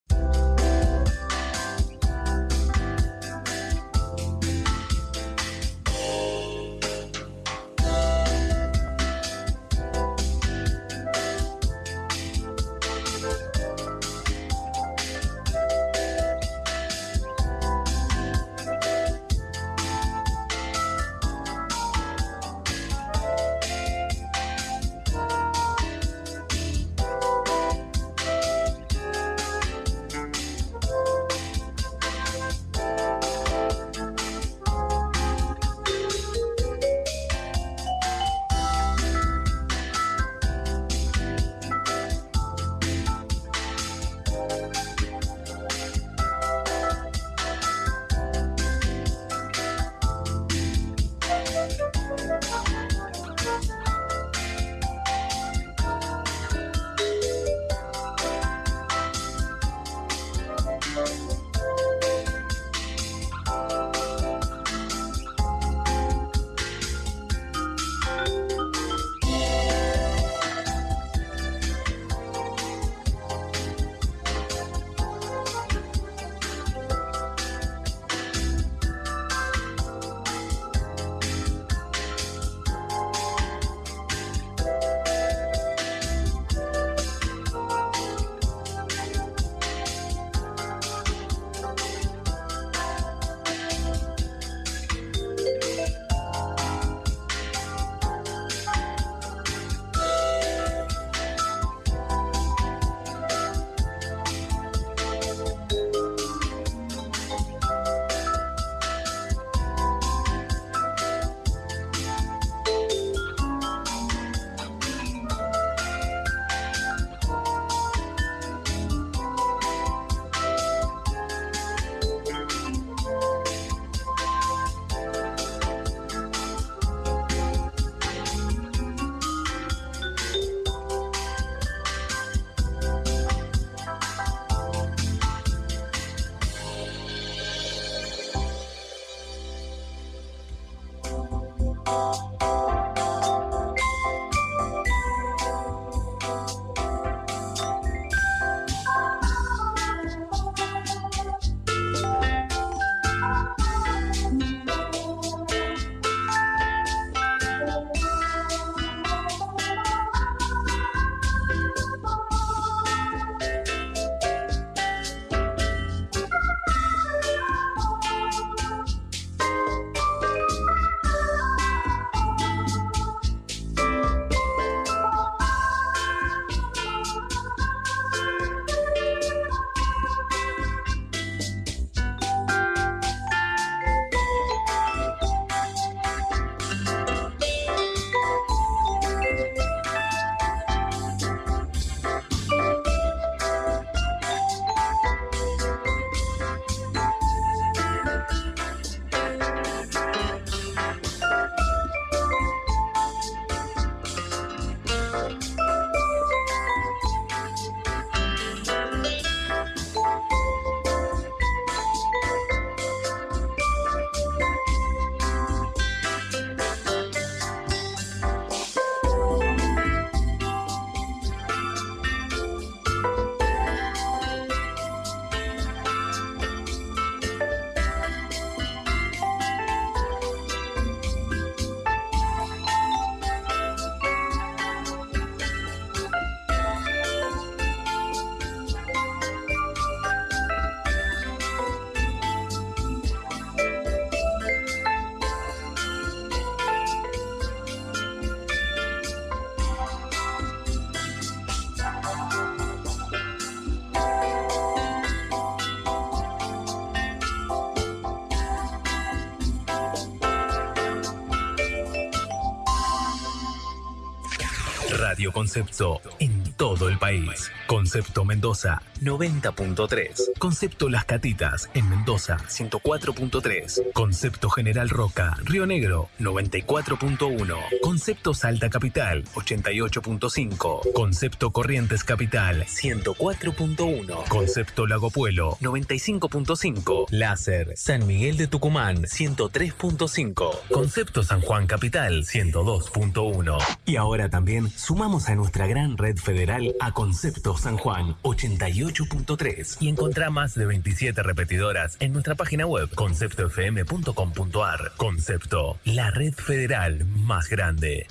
Radio Concepto en todo el país. Concepto Mendoza 90.3. Concepto Las Catitas en Mendoza 104.3. Concepto General Roca, Río Negro 94.1. Concepto Salta Capital 88.5. Concepto Corrientes Capital 104.1. Concepto Lago Puelo 95.5. Láser San Miguel de Tucumán 103.5. Concepto San Juan Capital 102.1. Y ahora también sumamos a nuestra gran red federal a Concepto San Juan 88.3 y encontrá más de 27 repetidoras en nuestra página web conceptofm.com.ar. Concepto, la red federal más grande.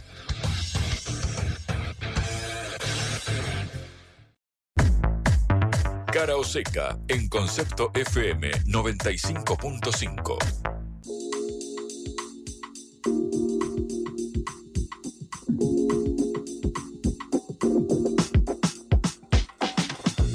Cara o seca en Concepto FM 95.5.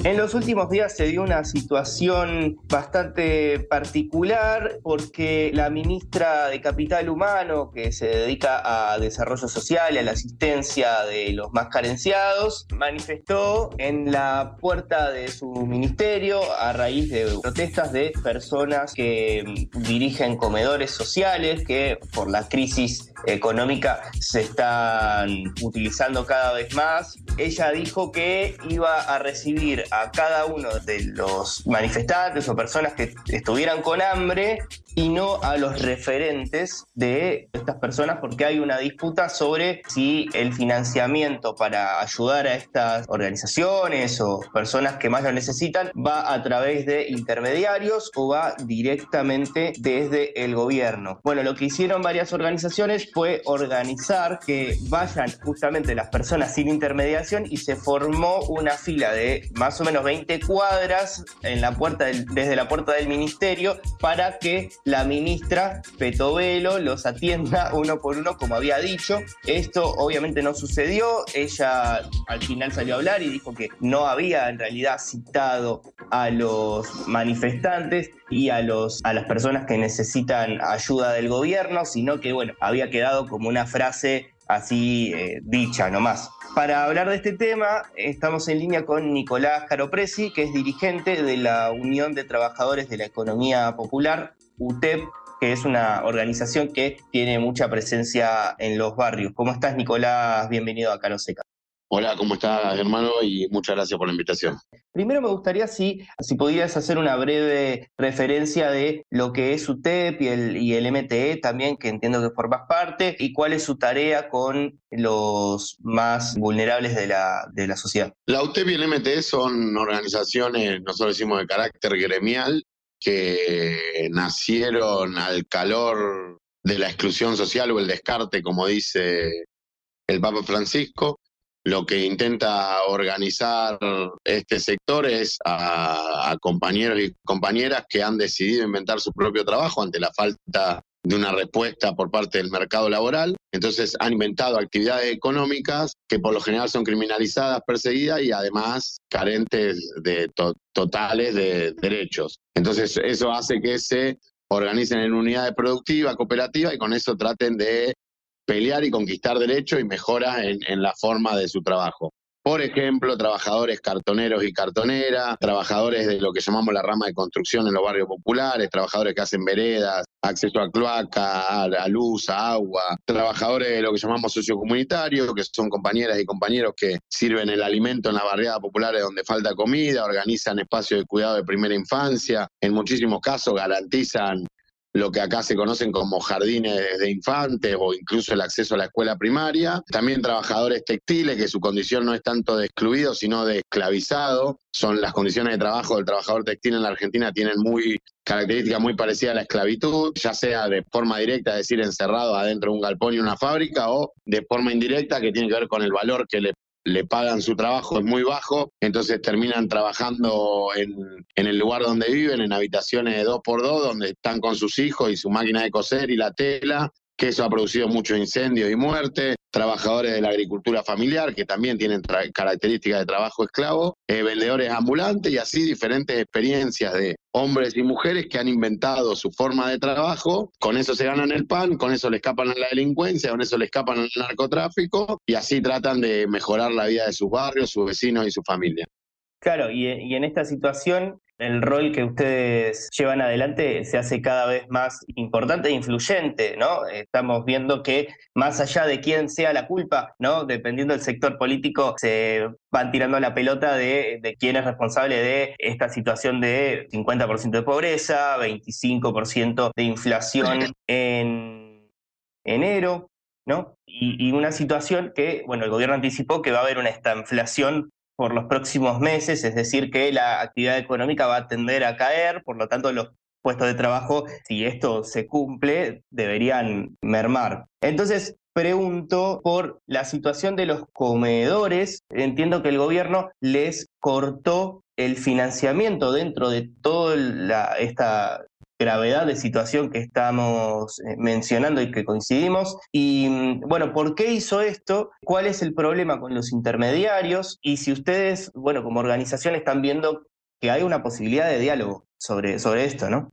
En los últimos días se dio una situación bastante particular porque la ministra de Capital Humano, que se dedica a desarrollo social y a la asistencia de los más carenciados, manifestó en la puerta de su ministerio a raíz de protestas de personas que dirigen comedores sociales que por la crisis económica se están utilizando cada vez más. Ella dijo que iba a recibir a cada uno de los manifestantes o personas que estuvieran con hambre y no a los referentes de estas personas porque hay una disputa sobre si el financiamiento para ayudar a estas organizaciones o personas que más lo necesitan va a través de intermediarios o va directamente desde el gobierno. Bueno, lo que hicieron varias organizaciones fue organizar que vayan justamente las personas sin intermediación y se formó una fila de más o menos 20 cuadras en la puerta desde la puerta del ministerio para que la ministra Petovelo los atienda [laughs] uno por uno como había dicho. Esto obviamente no sucedió. Ella al final salió a hablar y dijo que no había en realidad citado a los manifestantes y a, los, a las personas que necesitan ayuda del gobierno, sino que bueno, había quedado como una frase así eh, dicha nomás. Para hablar de este tema, estamos en línea con Nicolás Caropresi, que es dirigente de la Unión de Trabajadores de la Economía Popular, UTEP, que es una organización que tiene mucha presencia en los barrios. ¿Cómo estás, Nicolás? Bienvenido a Caroseca. Hola, ¿cómo estás, hermano? Y muchas gracias por la invitación. Primero me gustaría si, si pudieras hacer una breve referencia de lo que es UTEP y el, y el MTE también, que entiendo que formas parte, y cuál es su tarea con los más vulnerables de la, de la sociedad. La UTEP y el MTE son organizaciones, nosotros decimos de carácter gremial, que nacieron al calor de la exclusión social o el descarte, como dice el Papa Francisco, lo que intenta organizar este sector es a, compañeros y compañeras que han decidido inventar su propio trabajo ante la falta de una respuesta por parte del mercado laboral. Entonces han inventado actividades económicas que por lo general son criminalizadas, perseguidas y además carentes de totales de derechos. Entonces eso hace que se organicen en unidades productivas, cooperativas y con eso traten de pelear y conquistar derechos y mejoras en, la forma de su trabajo. Por ejemplo, trabajadores cartoneros y cartoneras, trabajadores de lo que llamamos la rama de construcción en los barrios populares, trabajadores que hacen veredas, acceso a cloaca, a, luz, a agua, trabajadores de lo que llamamos sociocomunitarios, que son compañeras y compañeros que sirven el alimento en las barriadas populares donde falta comida, organizan espacios de cuidado de primera infancia, en muchísimos casos garantizan lo que acá se conocen como jardines de infantes o incluso el acceso a la escuela primaria. También trabajadores textiles, que su condición no es tanto de excluido, sino de esclavizado. Son las condiciones de trabajo del trabajador textil en la Argentina tienen muy características muy parecidas a la esclavitud, ya sea de forma directa, es decir, encerrado adentro de un galpón y una fábrica, o de forma indirecta, que tiene que ver con el valor que le le pagan su trabajo es muy bajo, entonces terminan trabajando en, el lugar donde viven, en habitaciones de dos por dos, donde están con sus hijos y su máquina de coser y la tela, que eso ha producido muchos incendios y muertes, trabajadores de la agricultura familiar, que también tienen características de trabajo esclavo, eh, vendedores ambulantes y así diferentes experiencias de hombres y mujeres que han inventado su forma de trabajo, con eso se ganan el pan, con eso le escapan a la delincuencia, con eso le escapan al narcotráfico y así tratan de mejorar la vida de sus barrios, sus vecinos y su familia. Claro, y, y en esta situación el rol que ustedes llevan adelante se hace cada vez más importante e influyente, ¿no? Estamos viendo que más allá de quién sea la culpa, ¿no? Dependiendo del sector político, se van tirando la pelota de, de quién es responsable de esta situación de 50% de pobreza, 25% de inflación en enero, ¿no? Y, y, una situación que, bueno, el gobierno anticipó que va a haber una esta inflación por los próximos meses, es decir, que la actividad económica va a tender a caer, por lo tanto los puestos de trabajo, si esto se cumple, deberían mermar. Entonces, pregunto por la situación de los comedores. Entiendo que el gobierno les cortó el financiamiento dentro de toda esta gravedad de situación que estamos eh, mencionando y que coincidimos. Y mm, bueno, ¿por qué hizo esto? ¿Cuál es el problema con los intermediarios? Y si ustedes, bueno, como organización están viendo que hay una posibilidad de diálogo sobre, sobre esto, ¿no?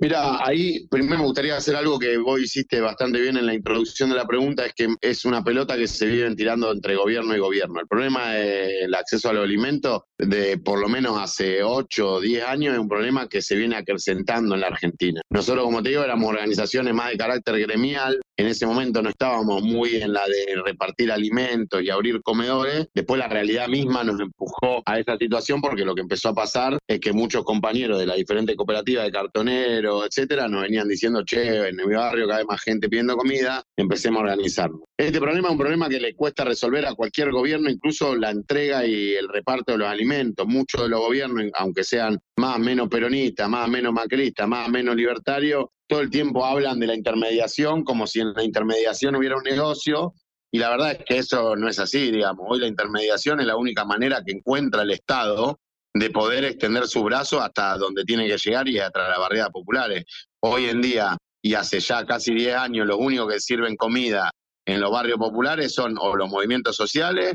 Mira, ahí primero me gustaría hacer algo que vos hiciste bastante bien en la introducción de la pregunta, es que es una pelota que se viven tirando entre gobierno y gobierno. El problema del acceso a los alimentos, de por lo menos hace 8 o 10 años, es un problema que se viene acrecentando en la Argentina. Nosotros, como te digo, éramos organizaciones más de carácter gremial, en ese momento no estábamos muy en la de repartir alimentos y abrir comedores. Después la realidad misma nos empujó a esa situación porque lo que empezó a pasar es que muchos compañeros de las diferentes cooperativas de cartoneros, etcétera, nos venían diciendo, che, en mi barrio cada vez más gente pidiendo comida, empecemos a organizarnos. Este problema es un problema que le cuesta resolver a cualquier gobierno, incluso la entrega y el reparto de los alimentos. Muchos de los gobiernos, aunque sean más menos peronistas, más menos macristas, más menos libertarios, todo el tiempo hablan de la intermediación como si en la intermediación hubiera un negocio y la verdad es que eso no es así, digamos. Hoy la intermediación es la única manera que encuentra el Estado de poder extender su brazo hasta donde tiene que llegar y hasta las barreras populares. Hoy en día, y hace ya casi 10 años, los únicos que sirven comida en los barrios populares son o los movimientos sociales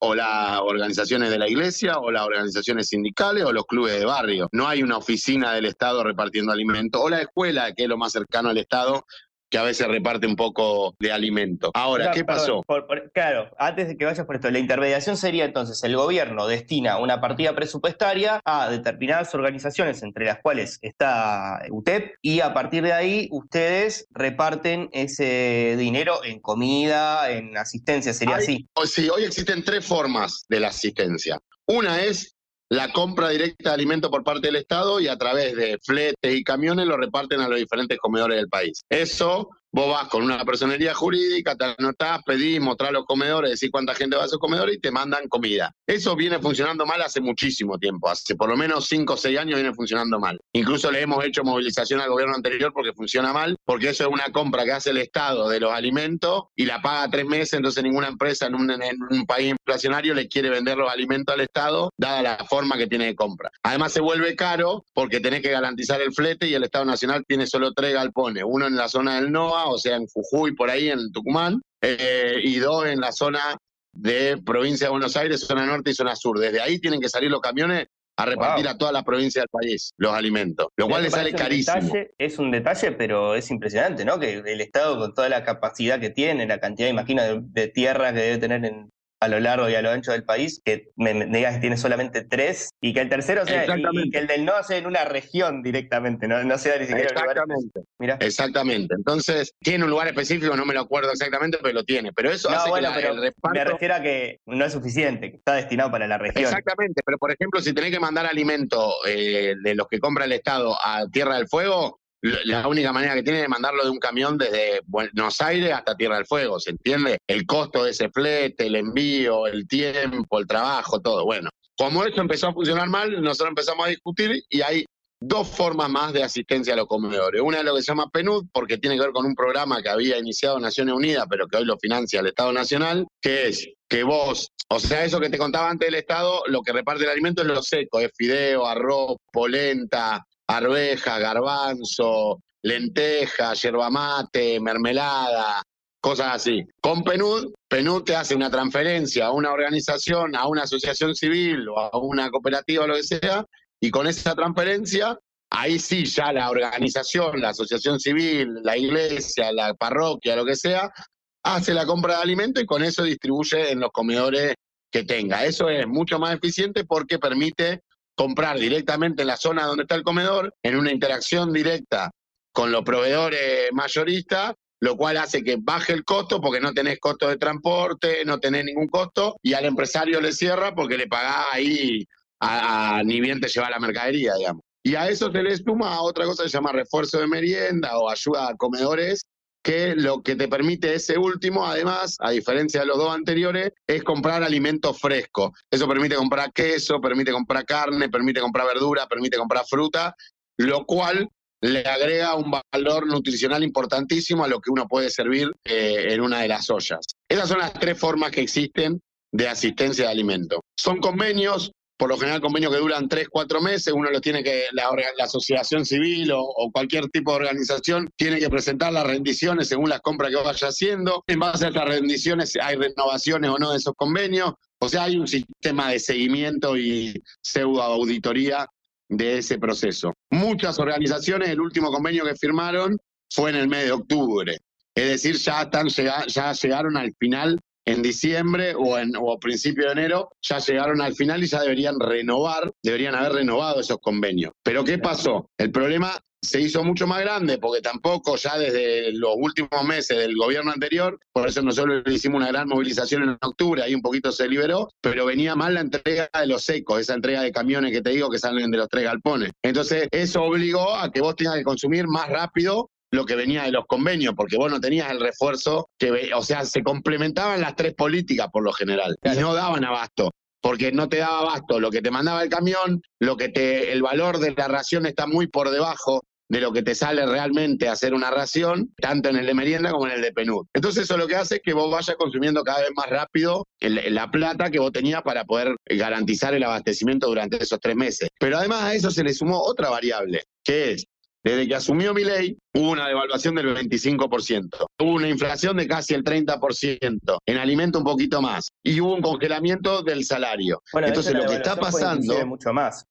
o las organizaciones de la iglesia, o las organizaciones sindicales, o los clubes de barrio. No hay una oficina del Estado repartiendo alimentos, o la escuela, que es lo más cercano al Estado, que a veces reparte un poco de alimento. Ahora, ¿qué pasó? claro, antes de que vayas por esto, la intermediación sería entonces el gobierno destina una partida presupuestaria a determinadas organizaciones, entre las cuales está UTEP, y a partir de ahí ustedes reparten ese dinero en comida, en asistencia, sería así. Sí, hoy existen tres formas de la asistencia. Una es la compra directa de alimentos por parte del Estado y a través de fletes y camiones lo reparten a los diferentes comedores del país. Eso Vos vas con una personería jurídica, te anotás, pedís, mostrás los comedores, decís cuánta gente va a esos comedores y te mandan comida. Eso viene funcionando mal hace muchísimo tiempo, hace por lo menos 5 o 6 años viene funcionando mal. Incluso le hemos hecho movilización al gobierno anterior porque funciona mal, porque eso es una compra que hace el Estado de los alimentos y la paga tres meses, entonces ninguna empresa en un, en un país inflacionario le quiere vender los alimentos al Estado, dada la forma que tiene de compra. Además se vuelve caro porque tenés que garantizar el flete y el Estado Nacional tiene solo tres galpones, uno en la zona del NOA, o sea, en Jujuy, por ahí en Tucumán, eh, y dos en la zona de provincia de Buenos Aires, zona norte y zona sur. Desde ahí tienen que salir los camiones a repartir a toda la provincia del país los alimentos, lo cual le sale carísimo. es un detalle, pero es impresionante, ¿no? Que el Estado, con toda la capacidad que tiene, la cantidad, imagino, de, de tierra que debe tener en, a lo largo y a lo ancho del país, que me, digas que tiene solamente tres, y que el tercero sea, y, que el del no sea en una región directamente, no, no sea ni siquiera Exactamente. Mira. Exactamente. Entonces, tiene un lugar específico, no me lo acuerdo exactamente, pero lo tiene. Pero eso hace que el reparto... Me refiero a que no es suficiente, que está destinado para la región. Exactamente, pero por ejemplo, si tenés que mandar alimento eh, de los que compra el Estado a Tierra del Fuego, la única manera que tiene es mandarlo de un camión desde Buenos Aires hasta Tierra del Fuego, ¿se entiende? El costo de ese flete, el envío, el tiempo, el trabajo, todo. Bueno, como esto empezó a funcionar mal, nosotros empezamos a discutir y hay dos formas más de asistencia a los comedores. Una es lo que se llama PNUD, porque tiene que ver con un programa que había iniciado Naciones Unidas, pero que hoy lo financia el Estado Nacional, que es que vos, o sea, eso que te contaba antes del Estado, lo que reparte el alimento es lo seco, es fideo, arroz, polenta, arveja, garbanzo, lenteja, yerba mate, mermelada, cosas así. Con PNUD, PNUD te hace una transferencia a una organización, a una asociación civil o a una cooperativa o lo que sea, y con esa transferencia, ahí sí ya la organización, la asociación civil, la iglesia, la parroquia, lo que sea, hace la compra de alimento y con eso distribuye en los comedores que tenga. Eso es mucho más eficiente porque permite comprar directamente en la zona donde está el comedor, en una interacción directa con los proveedores mayoristas, lo cual hace que baje el costo porque no tenés costo de transporte, no tenés ningún costo, y al empresario le cierra porque le pagás ahí a, ni bien te lleva la mercadería, digamos. Y a eso se le suma otra cosa que se llama refuerzo de merienda o ayuda a comedores, que lo que te permite ese último, además, a diferencia de los dos anteriores, es comprar alimentos frescos. Eso permite comprar queso, permite comprar carne, permite comprar verdura, permite comprar fruta, lo cual le agrega un valor nutricional importantísimo a lo que uno puede servir eh, en una de las ollas. Esas son las tres formas que existen de asistencia de alimentos. Son convenios, por lo general convenios que duran tres, cuatro meses, uno lo tiene que, la, asociación civil o, o, cualquier tipo de organización tiene que presentar las rendiciones según las compras que vaya haciendo. En base a estas rendiciones hay renovaciones o no de esos convenios. O sea, hay un sistema de seguimiento y pseudo auditoría de ese proceso. Muchas organizaciones, el último convenio que firmaron fue en el mes de octubre. Es decir, ya, están, ya llegaron al final en diciembre o en o principio de enero, ya llegaron al final y ya deberían renovar, deberían haber renovado esos convenios. Pero ¿qué pasó? El problema se hizo mucho más grande porque tampoco ya desde los últimos meses del gobierno anterior, por eso nosotros hicimos una gran movilización en octubre, ahí un poquito se liberó, pero venía mal la entrega de los secos, esa entrega de camiones que te digo que salen de los tres galpones. Entonces eso obligó a que vos tengas que consumir más rápido lo que venía de los convenios, porque vos no tenías el refuerzo, que, o sea, se complementaban las tres políticas por lo general y no daban abasto porque no te daba abasto lo que te mandaba el camión, lo que te, el valor de la ración está muy por debajo de lo que te sale realmente hacer una ración, tanto en el de merienda como en el de PNUD. Entonces eso lo que hace es que vos vayas consumiendo cada vez más rápido la plata que vos tenías para poder garantizar el abastecimiento durante esos tres meses. Pero además a eso se le sumó otra variable, que es desde que asumió mi ley, hubo una devaluación del 25%. Hubo una inflación de casi el 30%. En alimento un poquito más. Y hubo un congelamiento del salario. Entonces, lo que está pasando. mucho más.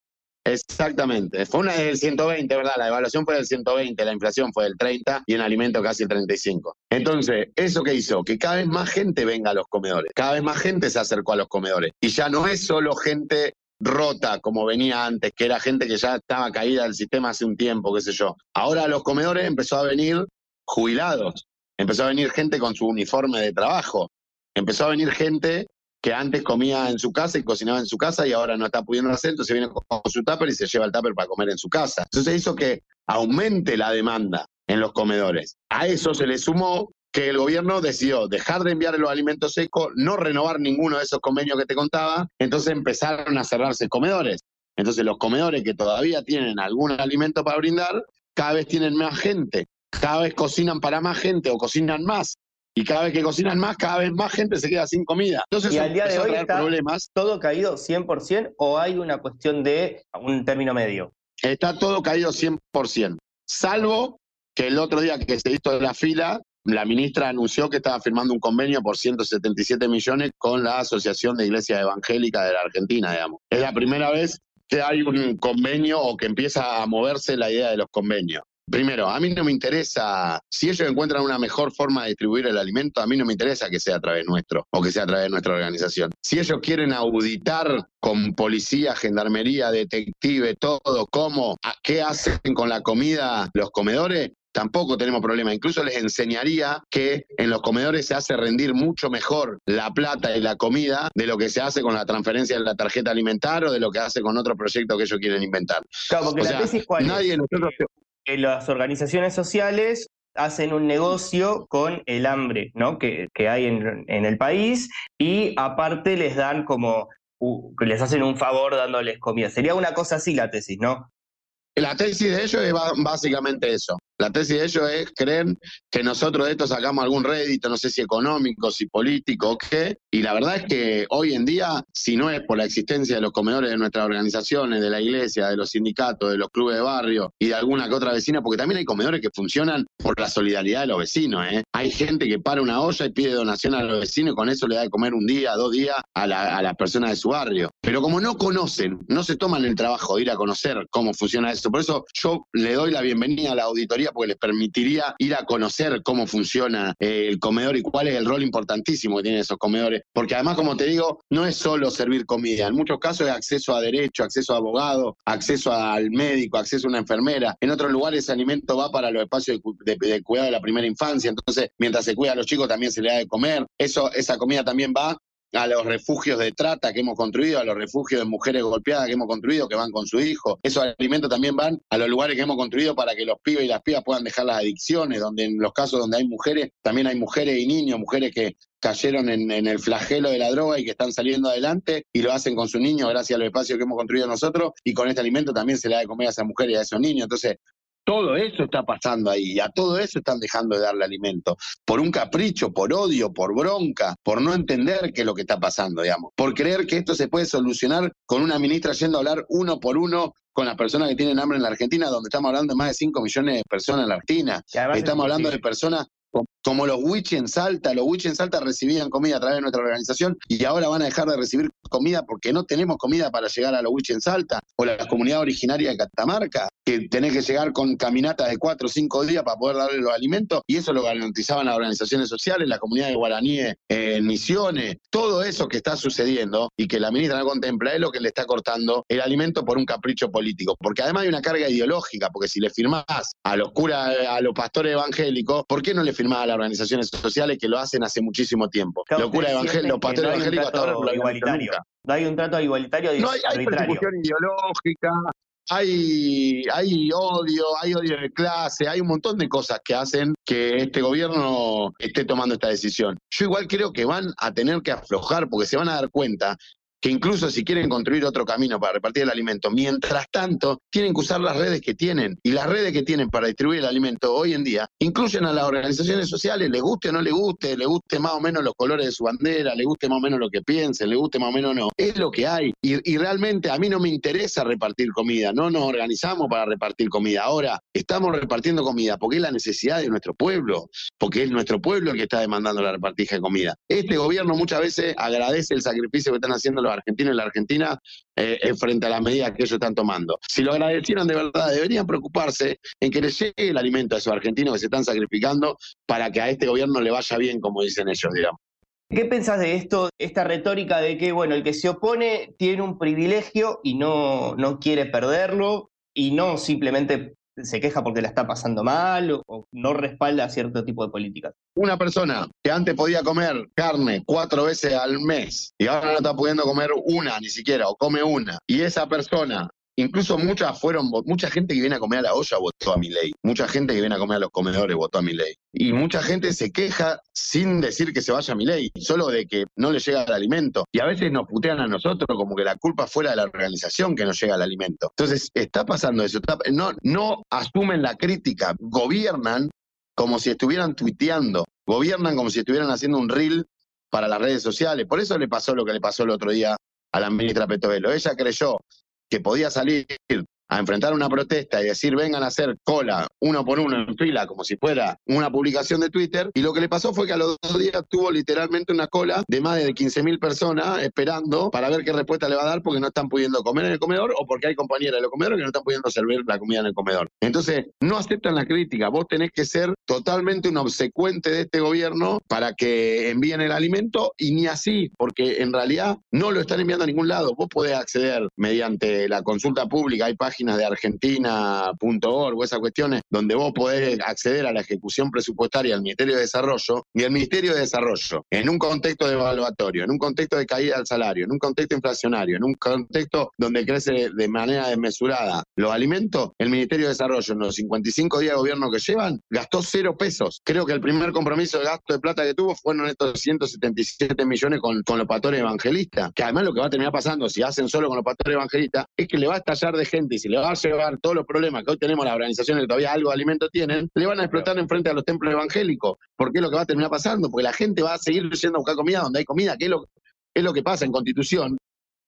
Exactamente. Fue una del 120, ¿verdad? La evaluación fue del 120, la inflación fue del 30 y en alimento casi el 35. Entonces, ¿eso qué hizo? Que cada vez más gente venga a los comedores. Cada vez más gente se acercó a los comedores. Y ya no es solo gente rota como venía antes, que era gente que ya estaba caída del sistema hace un tiempo, qué sé yo. Ahora a los comedores empezó a venir jubilados, empezó a venir gente con su uniforme de trabajo, empezó a venir gente que antes comía en su casa y cocinaba en su casa y ahora no está pudiendo hacer, entonces viene con su tupper y se lleva el tupper para comer en su casa. Entonces hizo que aumente la demanda en los comedores. A eso se le sumó que el gobierno decidió dejar de enviar los alimentos secos, no renovar ninguno de esos convenios que te contaba, entonces empezaron a cerrarse comedores. Entonces los comedores que todavía tienen algún alimento para brindar, cada vez tienen más gente, cada vez cocinan para más gente o cocinan más y cada vez que cocinan más, cada vez más gente se queda sin comida. Entonces, y al día de hoy está problemas. todo caído 100% o hay una cuestión de un término medio. Está todo caído 100%, salvo que el otro día que se hizo la fila, la ministra anunció que estaba firmando un convenio por 177 millones con la Asociación de Iglesias Evangélicas de la Argentina, digamos. Es la primera vez que hay un convenio o que empieza a moverse la idea de los convenios. Primero, a mí no me interesa, si ellos encuentran una mejor forma de distribuir el alimento, a mí no me interesa que sea a través nuestro o que sea a través de nuestra organización. Si ellos quieren auditar con policía, gendarmería, detective, todo, cómo, qué hacen con la comida los comedores, tampoco tenemos problema. Incluso les enseñaría que en los comedores se hace rendir mucho mejor la plata y la comida de lo que se hace con la transferencia de la tarjeta alimentar o de lo que hace con otro proyecto que ellos quieren inventar. Claro, porque la tesis cuál nadie nosotros las organizaciones sociales hacen un negocio con el hambre ¿no? que, hay en, el país y aparte les dan como, les hacen un favor dándoles comida. Sería una cosa así la tesis, ¿no? La tesis de ellos es básicamente eso. La tesis de ellos es, creen que nosotros de esto sacamos algún rédito, no sé si económico, si político o qué. Y la verdad es que hoy en día, si no es por la existencia de los comedores de nuestras organizaciones, de la iglesia, de los sindicatos, de los clubes de barrio y de alguna que otra vecina, porque también hay comedores que funcionan por la solidaridad de los vecinos. ¿eh? Hay gente que para una olla y pide donación a los vecinos y con eso le da de comer un día, dos días a, la, a las personas de su barrio. Pero como no conocen, no se toman el trabajo de ir a conocer cómo funciona esto. Por eso yo le doy la bienvenida a la auditoría porque les permitiría ir a conocer cómo funciona eh, el comedor y cuál es el rol importantísimo que tienen esos comedores. Porque además, como te digo, no es solo servir comida. En muchos casos es acceso a derecho, acceso a abogado, acceso al médico, acceso a una enfermera. En otros lugares ese alimento va para los espacios de, cuidado de la primera infancia. Entonces, mientras se cuida a los chicos, también se le da de comer. Eso, esa comida también va a los refugios de trata que hemos construido, a los refugios de mujeres golpeadas que hemos construido, que van con su hijo. Esos alimentos también van a los lugares que hemos construido para que los pibes y las pibas puedan dejar las adicciones, donde en los casos donde hay mujeres, también hay mujeres y niños, mujeres que cayeron en, en, el flagelo de la droga y que están saliendo adelante y lo hacen con su niño gracias a los espacios que hemos construido nosotros y con este alimento también se le da de comer a esas mujeres y a esos niños. Entonces, todo eso está pasando ahí, y a todo eso están dejando de darle alimento. Por un capricho, por odio, por bronca, por no entender qué es lo que está pasando, digamos. Por creer que esto se puede solucionar con una ministra yendo a hablar uno por uno con las personas que tienen hambre en la Argentina, donde estamos hablando de más de 5 millones de personas en la Argentina. Estamos hablando de personas como los Wichi en Salta, los Wichi en Salta recibían comida a través de nuestra organización y ahora van a dejar de recibir comida porque no tenemos comida para llegar a los Wichi en Salta o la comunidad originaria de Catamarca, que tenés que llegar con caminatas de cuatro o cinco días para poder darle los alimentos y eso lo garantizaban las organizaciones sociales, la comunidad de guaraníes en Misiones, todo eso que está sucediendo y que la ministra no contempla es lo que le está cortando el alimento por un capricho político, porque además hay una carga ideológica, porque si le firmás a los curas, a los pastores evangélicos, ¿por qué no le firmás a las organizaciones sociales que lo hacen hace muchísimo tiempo? Claro, los curas evangélicos, los pastores no hay un evangélicos hasta ahora igualitario. nunca. No hay un trato igualitario No hay, hay persecución ideológica, hay, hay odio, hay odio de clase, hay un montón de cosas que hacen que este gobierno esté tomando esta decisión. Yo igual creo que van a tener que aflojar porque se van a dar cuenta que incluso si quieren construir otro camino para repartir el alimento, mientras tanto tienen que usar las redes que tienen. Y las redes que tienen para distribuir el alimento hoy en día incluyen a las organizaciones sociales, les guste o no les guste, les guste más o menos los colores de su bandera, les guste más o menos lo que piensen, les guste más o menos no. Es lo que hay. Y, y realmente a mí no me interesa repartir comida, no nos organizamos para repartir comida. Ahora estamos repartiendo comida porque es la necesidad de nuestro pueblo, porque es nuestro pueblo el que está demandando la repartija de comida. Este gobierno muchas veces agradece el sacrificio que están haciendo los argentinos y la Argentina eh, frente a las medidas que ellos están tomando. Si lo agradecieran de verdad, deberían preocuparse en que les llegue el alimento a esos argentinos que se están sacrificando para que a este gobierno le vaya bien, como dicen ellos, digamos. ¿Qué pensás de esto, esta retórica de que, bueno, el que se opone tiene un privilegio y no, no quiere perderlo y no simplemente se queja porque la está pasando mal o, o no respalda cierto tipo de políticas? Una persona que antes podía comer carne cuatro veces al mes y ahora no está pudiendo comer una ni siquiera o come una y esa persona Incluso muchas fueron, mucha gente que viene a comer a la olla votó a mi ley. Mucha gente que viene a comer a los comedores votó a mi ley. Y mucha gente se queja sin decir que se vaya a mi ley, solo de que no le llega el alimento. Y a veces nos putean a nosotros como que la culpa fuera de la organización que no llega el alimento. Entonces, está pasando eso. no, no asumen la crítica, gobiernan como si estuvieran tuiteando, gobiernan como si estuvieran haciendo un reel para las redes sociales. Por eso le pasó lo que le pasó el otro día a la ministra Petovelo. Ella creyó que podía salir a enfrentar una protesta y decir vengan a hacer cola uno por uno en fila como si fuera una publicación de Twitter y lo que le pasó fue que a los dos días tuvo literalmente una cola de más de 15.000 personas esperando para ver qué respuesta le va a dar porque no están pudiendo comer en el comedor o porque hay compañeras de los comedores que no están pudiendo servir la comida en el comedor. Entonces, no aceptan la crítica, vos tenés que ser totalmente un obsecuente de este gobierno para que envíen el alimento y ni así, porque en realidad no lo están enviando a ningún lado. Vos podés acceder mediante la consulta pública, hay páginas de argentina.org o esas cuestiones donde vos podés acceder a la ejecución presupuestaria del Ministerio de Desarrollo y el Ministerio de Desarrollo, en un contexto devaluatorio, en un contexto de caída del salario, en un contexto inflacionario, en un contexto donde crece de manera desmesurada los alimentos, el Ministerio de Desarrollo en los 55 días de gobierno que llevan gastó cero pesos. Creo que el primer compromiso de gasto de plata que tuvo fueron estos 177 millones con, con los pastores evangelistas, que además lo que va a terminar pasando si hacen solo con los pastores evangelistas es que le va a estallar de gente y le va a llevar todos los problemas que hoy tenemos las organizaciones que todavía algo de alimento tienen, le van a explotar enfrente a los templos evangélicos. Porque es lo que va a terminar pasando, porque la gente va a seguir yendo a buscar comida donde hay comida, que es lo, es lo que pasa en Constitución.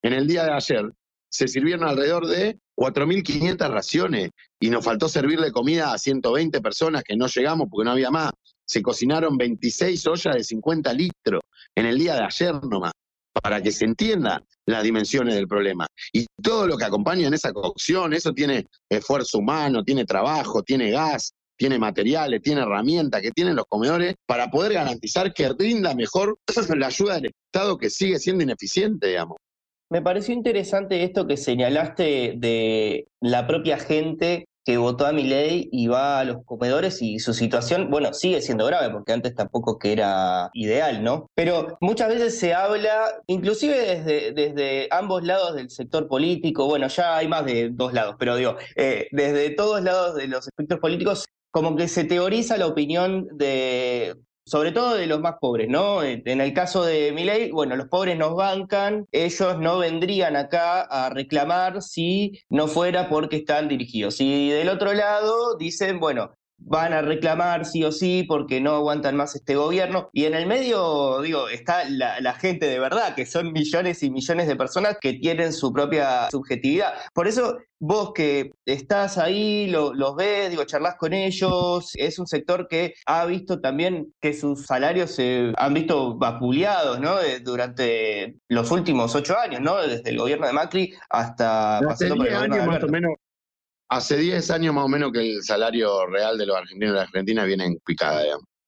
En el día de ayer se sirvieron alrededor de 4.500 raciones y nos faltó servirle comida a 120 personas que no llegamos porque no había más. Se cocinaron 26 ollas de 50 litros en el día de ayer nomás, para que se entienda las dimensiones del problema. Y todo lo que acompaña en esa cocción, eso tiene esfuerzo humano, tiene trabajo, tiene gas, tiene materiales, tiene herramientas que tienen los comedores para poder garantizar que rinda mejor la ayuda del Estado que sigue siendo ineficiente, digamos. Me pareció interesante esto que señalaste de la propia gente que votó a mi ley y va a los comedores y su situación, bueno, sigue siendo grave porque antes tampoco que era ideal, ¿no? Pero muchas veces se habla, inclusive desde, desde ambos lados del sector político, bueno, ya hay más de dos lados, pero digo, eh, desde todos lados de los espectros políticos, como que se teoriza la opinión de sobre todo de los más pobres, ¿no? En el caso de Milei, bueno, los pobres nos bancan, ellos no vendrían acá a reclamar si no fuera porque están dirigidos. Y del otro lado dicen, bueno, van a reclamar sí o sí porque no aguantan más este gobierno. Y en el medio, digo, está la, gente de verdad, que son millones y millones de personas que tienen su propia subjetividad. Por eso, vos que estás ahí, los ves, digo, charlas con ellos, es un sector que ha visto también que sus salarios se han visto vapuleados, ¿no? Durante los últimos ocho años, ¿no? Desde el gobierno de Macri hasta pasando por el gobierno de menos Hace 10 años más o menos que el salario real de los argentinos y de la Argentina viene en picada,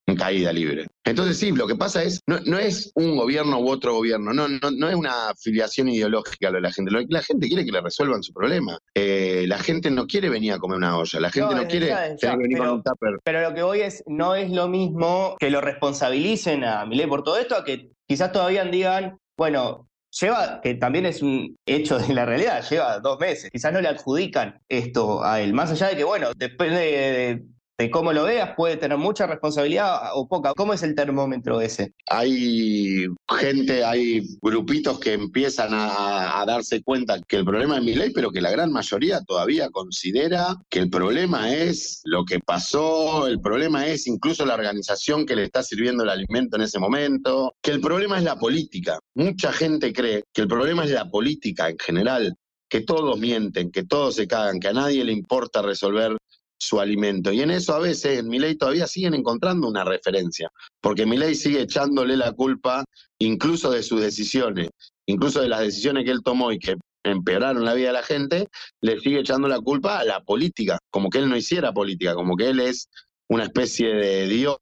en caída libre. Entonces sí, lo que pasa es, no, es un gobierno u otro gobierno, no, no, no es una afiliación ideológica lo de la gente. la gente quiere que le resuelvan su problema. Eh, la gente no quiere venir a comer una olla, la gente no, quiere venir con un tupper. Pero lo que voy es, no es lo mismo que lo responsabilicen a Milei por todo esto, a que quizás todavía digan, bueno, lleva, que también es un hecho de la realidad, lleva dos meses. Quizás no le adjudican esto a él, más allá de que, bueno, depende de, cómo lo veas, puede tener mucha responsabilidad o poca. ¿Cómo es el termómetro ese? Hay gente, hay grupitos que empiezan a, darse cuenta que el problema es mi ley, pero que la gran mayoría todavía considera que el problema es lo que pasó, el problema es incluso la organización que le está sirviendo el alimento en ese momento, que el problema es la política. Mucha gente cree que el problema es la política en general, que todos mienten, que todos se cagan, que a nadie le importa resolver su alimento. Y en eso a veces en ley todavía siguen encontrando una referencia, porque ley sigue echándole la culpa incluso de sus decisiones, incluso de las decisiones que él tomó y que empeoraron la vida de la gente, le sigue echando la culpa a la política, como que él no hiciera política, como que él es una especie de dios,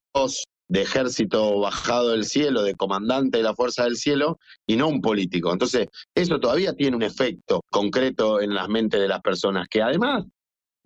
de ejército bajado del cielo, de comandante de la fuerza del cielo, y no un político. Entonces, eso todavía tiene un efecto concreto en las mentes de las personas, que además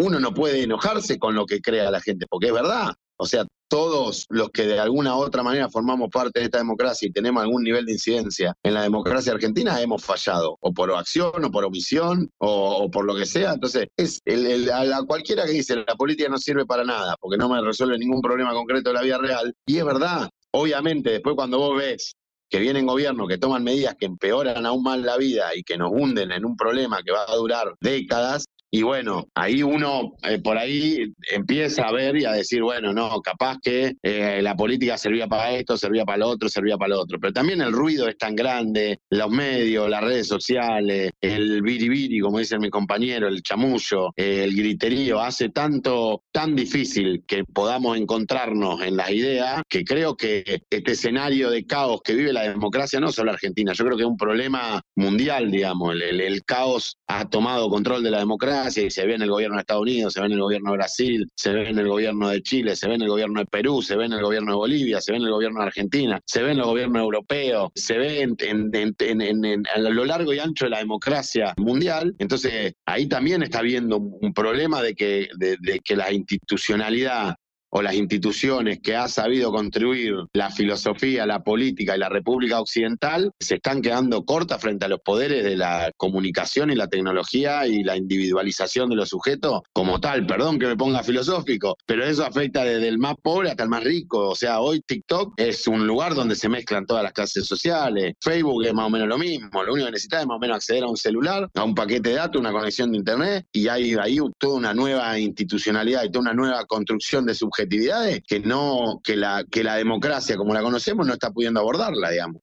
uno no puede enojarse con lo que crea la gente, porque es verdad. O sea, todos los que de alguna u otra manera formamos parte de esta democracia y tenemos algún nivel de incidencia en la democracia argentina, hemos fallado, o por acción, o por omisión, o, por lo que sea. Entonces, es el, a cualquiera que dice la política no sirve para nada, porque no me resuelve ningún problema concreto de la vida real, y es verdad. Obviamente, después cuando vos ves que vienen gobiernos que toman medidas que empeoran aún más la vida y que nos hunden en un problema que va a durar décadas, y bueno, ahí uno eh, por ahí empieza a ver y a decir, bueno, no, capaz que eh, la política servía para esto, servía para lo otro, servía para lo otro. Pero también el ruido es tan grande, los medios, las redes sociales, el biribiri, como dice mi compañero, el chamullo, el griterío, hace tanto, tan difícil que podamos encontrarnos en las ideas, que creo que este escenario de caos que vive la democracia, no solo Argentina, yo creo que es un problema mundial, digamos, el caos ha tomado control de la democracia y se ve en el gobierno de Estados Unidos, se ve en el gobierno de Brasil, se ve en el gobierno de Chile, se ve en el gobierno de Perú, se ve en el gobierno de Bolivia, se ve en el gobierno de Argentina, se ve en el gobierno europeo, se ve en, a lo largo y ancho de la democracia mundial. Entonces, ahí también está habiendo un problema de que, de que la institucionalidad o las instituciones que ha sabido construir la filosofía, la política y la República Occidental se están quedando cortas frente a los poderes de la comunicación y la tecnología y la individualización de los sujetos como tal. Perdón que me ponga filosófico, pero eso afecta desde el más pobre hasta el más rico. O sea, hoy TikTok es un lugar donde se mezclan todas las clases sociales. Facebook es más o menos lo mismo. Lo único que necesitas es más o menos acceder a un celular, a un paquete de datos, una conexión de internet y hay ahí toda una nueva institucionalidad y toda una nueva construcción de subjetividades que no, que la, que la democracia como la conocemos no está pudiendo abordarla, digamos.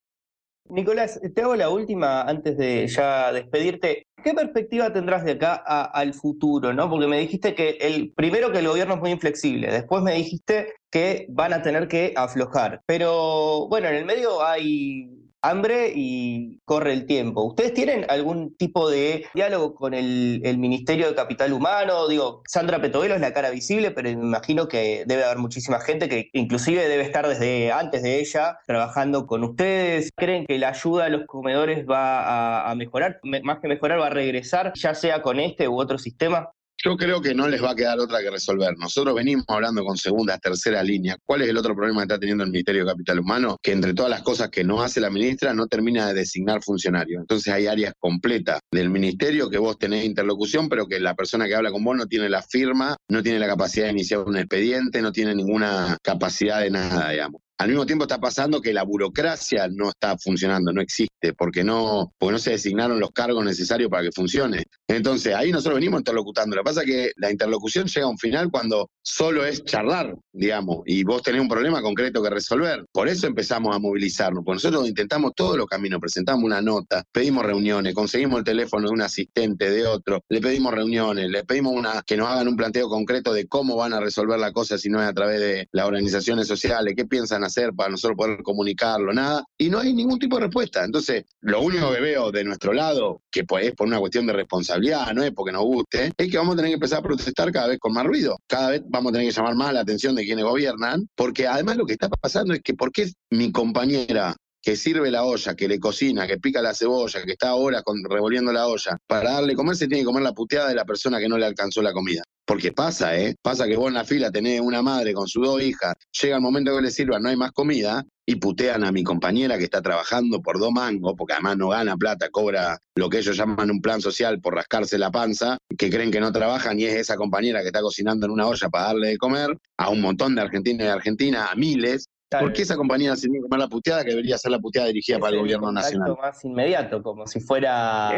Nicolás, te hago la última antes de ya despedirte. ¿Qué perspectiva tendrás de acá al futuro? ¿no? Porque me dijiste que el primero que el gobierno es muy inflexible, después me dijiste que van a tener que aflojar. Pero bueno, en el medio hay hambre y corre el tiempo. ¿Ustedes tienen algún tipo de diálogo con el, Ministerio de Capital Humano? Digo, Sandra Petovelo es la cara visible, pero me imagino que debe haber muchísima gente que inclusive debe estar desde antes de ella trabajando con ustedes. ¿Creen que la ayuda a los comedores va a, a mejorar? Más que mejorar, va a regresar, ya sea con este u otro sistema. Yo creo que no les va a quedar otra que resolver. Nosotros venimos hablando con segunda, tercera línea. ¿Cuál es el otro problema que está teniendo el Ministerio de Capital Humano? Que entre todas las cosas que no hace la ministra, no termina de designar funcionarios. Entonces hay áreas completas del ministerio que vos tenés interlocución, pero que la persona que habla con vos no tiene la firma, no tiene la capacidad de iniciar un expediente, no tiene ninguna capacidad de nada, digamos. Al mismo tiempo está pasando que la burocracia no está funcionando, no existe, porque no, porque no se designaron los cargos necesarios para que funcione. Entonces, ahí nosotros venimos interlocutando. Lo que pasa es que la interlocución llega a un final cuando solo es charlar, digamos, y vos tenés un problema concreto que resolver. Por eso empezamos a movilizarnos, porque nosotros intentamos todos los caminos, presentamos una nota, pedimos reuniones, conseguimos el teléfono de un asistente, de otro, le pedimos reuniones, le pedimos una, que nos hagan un planteo concreto de cómo van a resolver la cosa si no es a través de las organizaciones sociales, qué piensan hacer para nosotros poder comunicarlo, nada, y no hay ningún tipo de respuesta. Entonces, lo único que veo de nuestro lado, que pues es por una cuestión de responsabilidad, no es porque nos guste, es que vamos a tener que empezar a protestar cada vez con más ruido. Cada vez vamos a tener que llamar más la atención de quienes gobiernan, porque además lo que está pasando es que ¿por qué mi compañera que sirve la olla, que le cocina, que pica la cebolla, que está ahora revolviendo la olla, para darle comer se tiene que comer la puteada de la persona que no le alcanzó la comida. Porque pasa, ¿eh? Pasa que vos en la fila tenés una madre con sus dos hijas, llega el momento que le sirvan, no hay más comida, y putean a mi compañera que está trabajando por dos mangos, porque además no gana plata, cobra lo que ellos llaman un plan social por rascarse la panza, que creen que no trabajan y es esa compañera que está cocinando en una olla para darle de comer a un montón de argentinos y de argentinas, a miles, ¿Por qué esa compañía se tiene que la puteada que debería ser la puteada dirigida para el gobierno nacional? más inmediato, como si fuera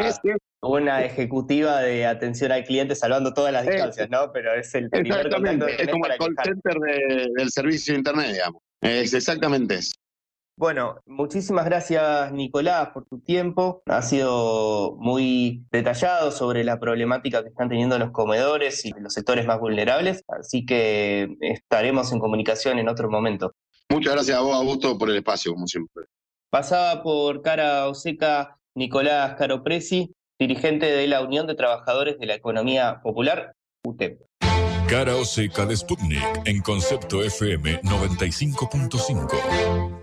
una ejecutiva de atención al cliente salvando todas las distancias, ¿no? Pero es el primer contacto Es como el call center del servicio de internet, digamos. Es exactamente eso. Bueno, muchísimas gracias Nicolás por tu tiempo. Ha sido muy detallado sobre la problemática que están teniendo los comedores y los sectores más vulnerables, así que estaremos en comunicación en otro momento. Muchas gracias a vos, Augusto, por el espacio, como siempre. Pasaba por cara Oseca Nicolás Caropresi, dirigente de la Unión de Trabajadores de la Economía Popular, UTEP. Cara Oseca de Sputnik en Concepto FM 95.5.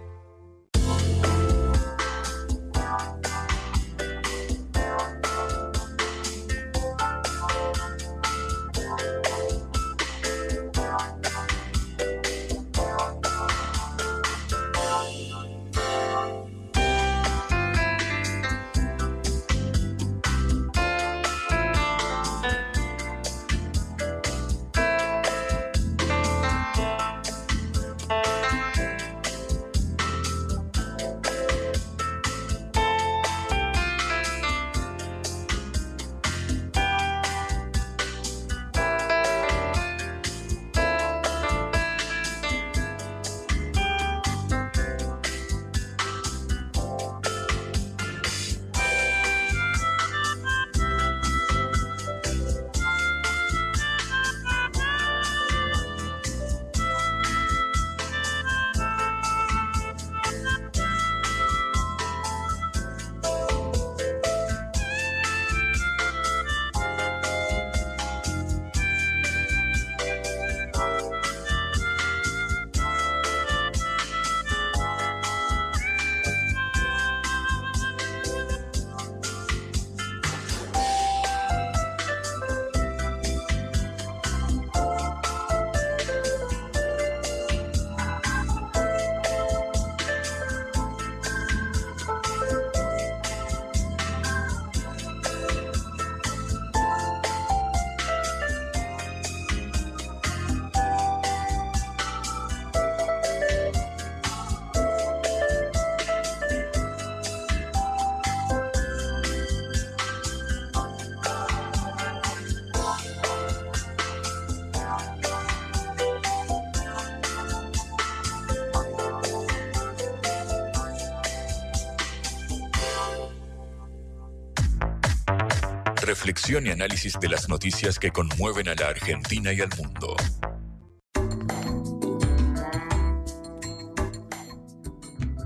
Y análisis de las noticias que conmueven a la Argentina y al mundo.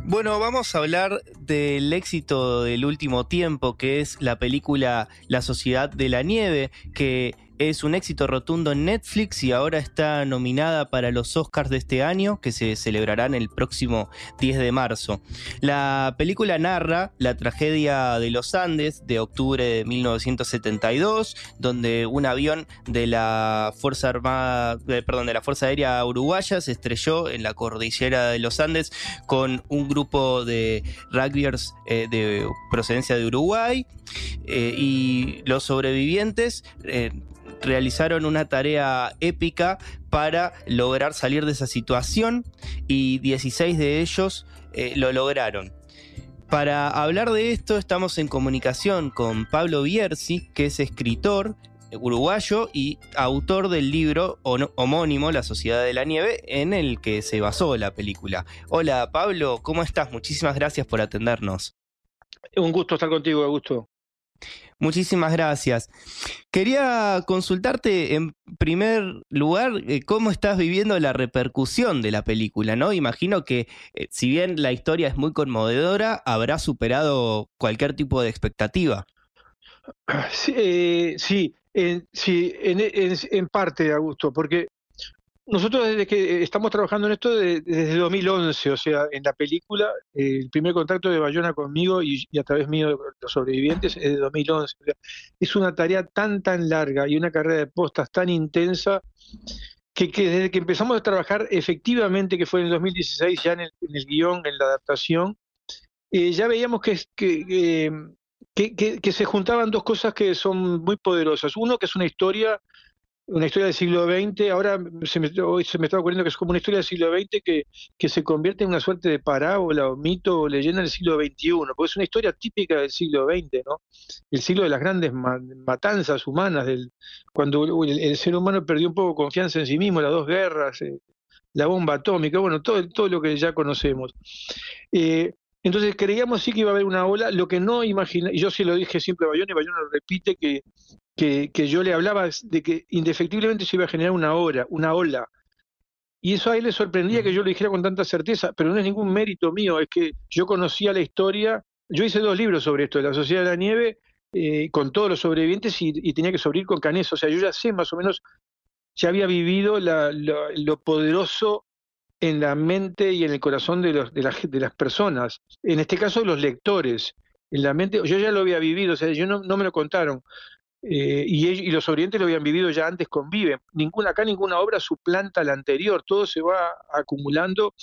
Bueno, vamos a hablar del éxito del último tiempo, que es la película La Sociedad de la Nieve, que es un éxito rotundo en Netflix y ahora está nominada para los Oscars de este año, que se celebrarán el próximo 10 de marzo. La película narra la tragedia de los Andes de octubre de 1972, donde un avión de la Fuerza Armada, eh, perdón, de la Fuerza Aérea Uruguaya se estrelló en la cordillera de los Andes con un grupo de rugbyers eh, de procedencia de Uruguay eh, y los sobrevivientes realizaron una tarea épica para lograr salir de esa situación y 16 de ellos eh, lo lograron. Para hablar de esto estamos en comunicación con Pablo Bierzi, que es escritor uruguayo y autor del libro homónimo La Sociedad de la Nieve, en el que se basó la película. Hola Pablo, ¿cómo estás? Muchísimas gracias por atendernos. Un gusto estar contigo, Augusto. Muchísimas gracias. Quería consultarte en primer lugar eh, cómo estás viviendo la repercusión de la película, ¿no? Imagino que eh, si bien la historia es muy conmovedora, habrá superado cualquier tipo de expectativa. Sí, eh, sí, sí en, en, parte, Augusto, porque nosotros desde que estamos trabajando en esto desde 2011, o sea, en la película, el primer contacto de Bayona conmigo y, a través mío los sobrevivientes es de 2011. es una tarea tan, tan larga y una carrera de postas tan intensa que, desde que empezamos a trabajar efectivamente, que fue en el 2016, ya en el, guion, en la adaptación, eh, ya veíamos que, que, que se juntaban dos cosas que son muy poderosas. Uno, que es una historia una historia del siglo XX, ahora se me, hoy se me está ocurriendo que es como una historia del siglo XX que, que se convierte en una suerte de parábola o mito o leyenda del siglo XXI, porque es una historia típica del siglo XX, ¿no? El siglo de las grandes matanzas humanas, del, cuando el, ser humano perdió un poco confianza en sí mismo, las dos guerras, eh, la bomba atómica, bueno, todo, todo lo que ya conocemos. Eh, entonces creíamos sí que iba a haber una ola, lo que no imagina, y yo sí lo dije siempre a Bayón, y Bayón lo repite, que que, yo le hablaba de que indefectiblemente se iba a generar una hora, una ola. Y eso a él le sorprendía que yo lo dijera con tanta certeza, pero no es ningún mérito mío, es que yo conocía la historia, yo hice dos libros sobre esto, de la Sociedad de la Nieve, eh, con todos los sobrevivientes y, tenía que sobrevivir con Canés, o sea, yo ya sé más o menos, ya había vivido lo poderoso en la mente y en el corazón de, los, de, de las personas, en este caso los lectores, en la mente, yo ya lo había vivido, o sea, yo no, no me lo contaron, eh, y, los orientes lo habían vivido ya antes conviven. Ninguna, acá ninguna obra suplanta la anterior, todo se va acumulando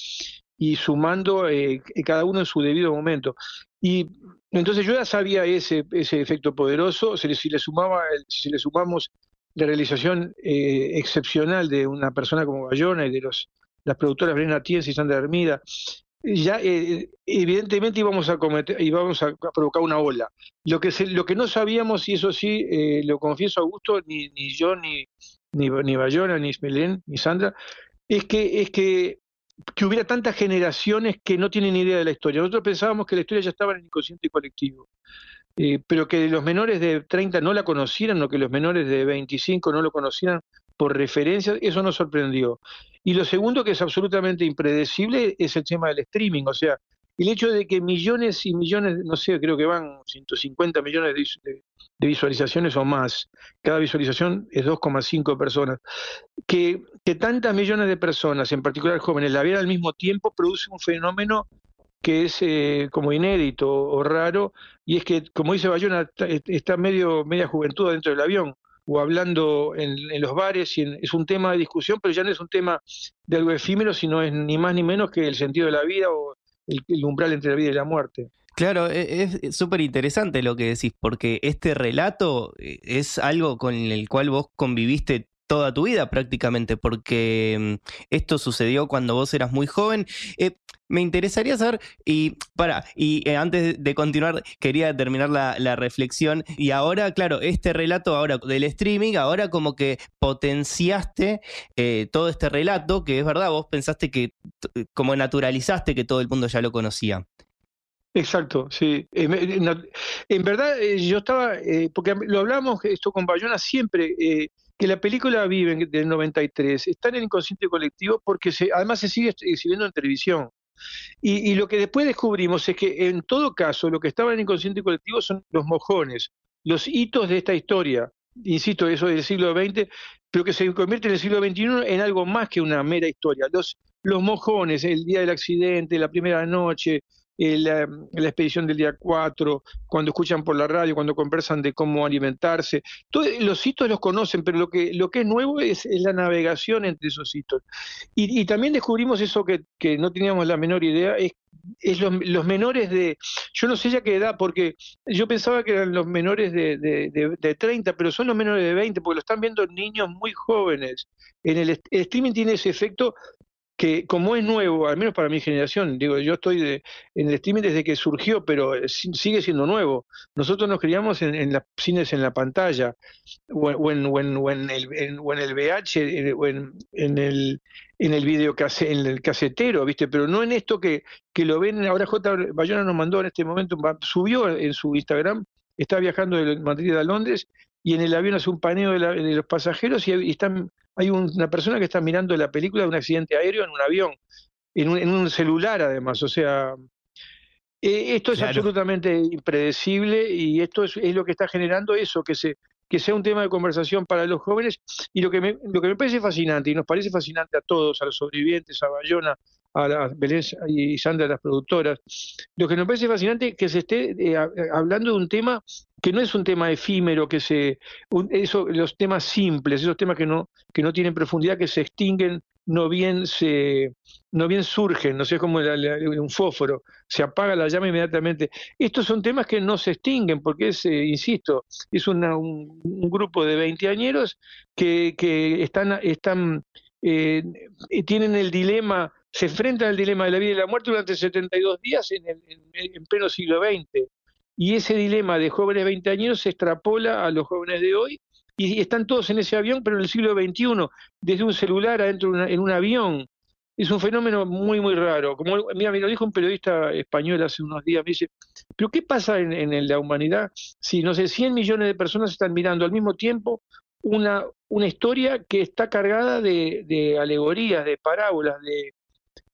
y sumando eh, cada uno en su debido momento. Y entonces yo ya sabía ese, ese efecto poderoso, si le, sumaba, si le sumamos la realización eh, excepcional de una persona como Bayona y de los, las productoras Brena Tienz y Sandra Hermida, ya eh, evidentemente íbamos a cometer, íbamos a, provocar una ola. Lo que lo que no sabíamos, y eso sí, eh, lo confieso a gusto, ni, ni yo, ni, ni, ni Bayona, ni Ismelén, ni Sandra, es que, es que, que hubiera tantas generaciones que no tienen idea de la historia. Nosotros pensábamos que la historia ya estaba en el inconsciente colectivo. Eh, pero que los menores de 30 no la conocieran o que los menores de 25 no lo conocieran por referencia, eso nos sorprendió. Y lo segundo, que es absolutamente impredecible, es el tema del streaming. O sea, el hecho de que millones y millones, no sé, creo que van 150 millones de, visualizaciones o más, cada visualización es 2,5 personas, que, tantas millones de personas, en particular jóvenes, la vieran al mismo tiempo, produce un fenómeno que es eh, como inédito o raro, y es que, como dice Bayona, está medio media juventud dentro del avión o hablando en, los bares, y es un tema de discusión, pero ya no es un tema de algo efímero, sino es ni más ni menos que el sentido de la vida o el, umbral entre la vida y la muerte. Claro, e, es súper interesante lo que decís, porque este relato eh, es algo con el cual vos conviviste toda tu vida prácticamente, porque mm, esto sucedió cuando vos eras muy joven. Eh, me interesaría saber, y para, y eh, antes de continuar, quería terminar la, reflexión. Y ahora, claro, este relato ahora del streaming, ahora como que potenciaste eh, todo este relato, que es verdad, vos pensaste que, como naturalizaste que todo el mundo ya lo conocía. Exacto, sí. En verdad, yo estaba, porque lo hablamos esto con Bayona siempre, que la película Viven del 93 está en el inconsciente colectivo porque se, además se sigue exhibiendo en televisión. Y, y, lo que después descubrimos es que en todo caso lo que estaba en el inconsciente colectivo son los mojones, los hitos de esta historia, insisto, eso del siglo XX, pero que se convierte en el siglo XXI en algo más que una mera historia. Los, los mojones, el día del accidente, la primera noche, eh, la, expedición del día 4, cuando escuchan por la radio, cuando conversan de cómo alimentarse. Todos los hitos los conocen, pero lo que, lo que es nuevo es, la navegación entre esos hitos. Y, también descubrimos eso que, no teníamos la menor idea, es, es los, menores de, yo no sé ya qué edad, porque yo pensaba que eran los menores de, de, de, 30, pero son los menores de 20, porque lo están viendo niños muy jóvenes. En el, el streaming tiene ese efecto que como es nuevo, al menos para mi generación, digo, yo estoy en el streaming desde que surgió, pero sigue siendo nuevo. Nosotros nos criamos en, en los cines en la pantalla, o, en, el, en, el VH, o en, el en el video en el casetero, ¿viste? Pero no en esto que, que lo ven, ahora J. Bayona nos mandó en este momento, subió en su Instagram, está viajando de Madrid a Londres y en el avión hace un paneo de, los pasajeros y, están, hay una persona que está mirando la película de un accidente aéreo en un avión, en un, celular además, o sea, eh, esto es absolutamente impredecible y esto es, lo que está generando eso, que se que sea un tema de conversación para los jóvenes. Y lo que me, lo que me parece fascinante y nos parece fascinante a todos, a los sobrevivientes, a Bayona, a las Belén y Sandra, las productoras. Lo que nos parece fascinante es que se esté eh, hablando de un tema que no es un tema efímero, que se, eso, los temas simples, esos temas que no, que no tienen profundidad, que se extinguen, no bien se, no bien surgen, no sé, como un fósforo, se apaga la llama inmediatamente. Estos son temas que no se extinguen, porque es, eh, insisto, es un, grupo de veinteañeros que, que están, están eh, tienen el dilema se enfrentan al dilema de la vida y la muerte durante 72 días en, el, en, pleno siglo XX. Y ese dilema de jóvenes 20 años se extrapola a los jóvenes de hoy y, están todos en ese avión, pero en el siglo XXI, desde un celular adentro en un avión. Es un fenómeno muy, muy raro. Como, mira, me lo dijo un periodista español hace unos días, me dice, pero ¿qué pasa en, la humanidad si, no sé, 100 millones de personas están mirando al mismo tiempo una, una historia que está cargada de, de alegorías, de parábolas, de,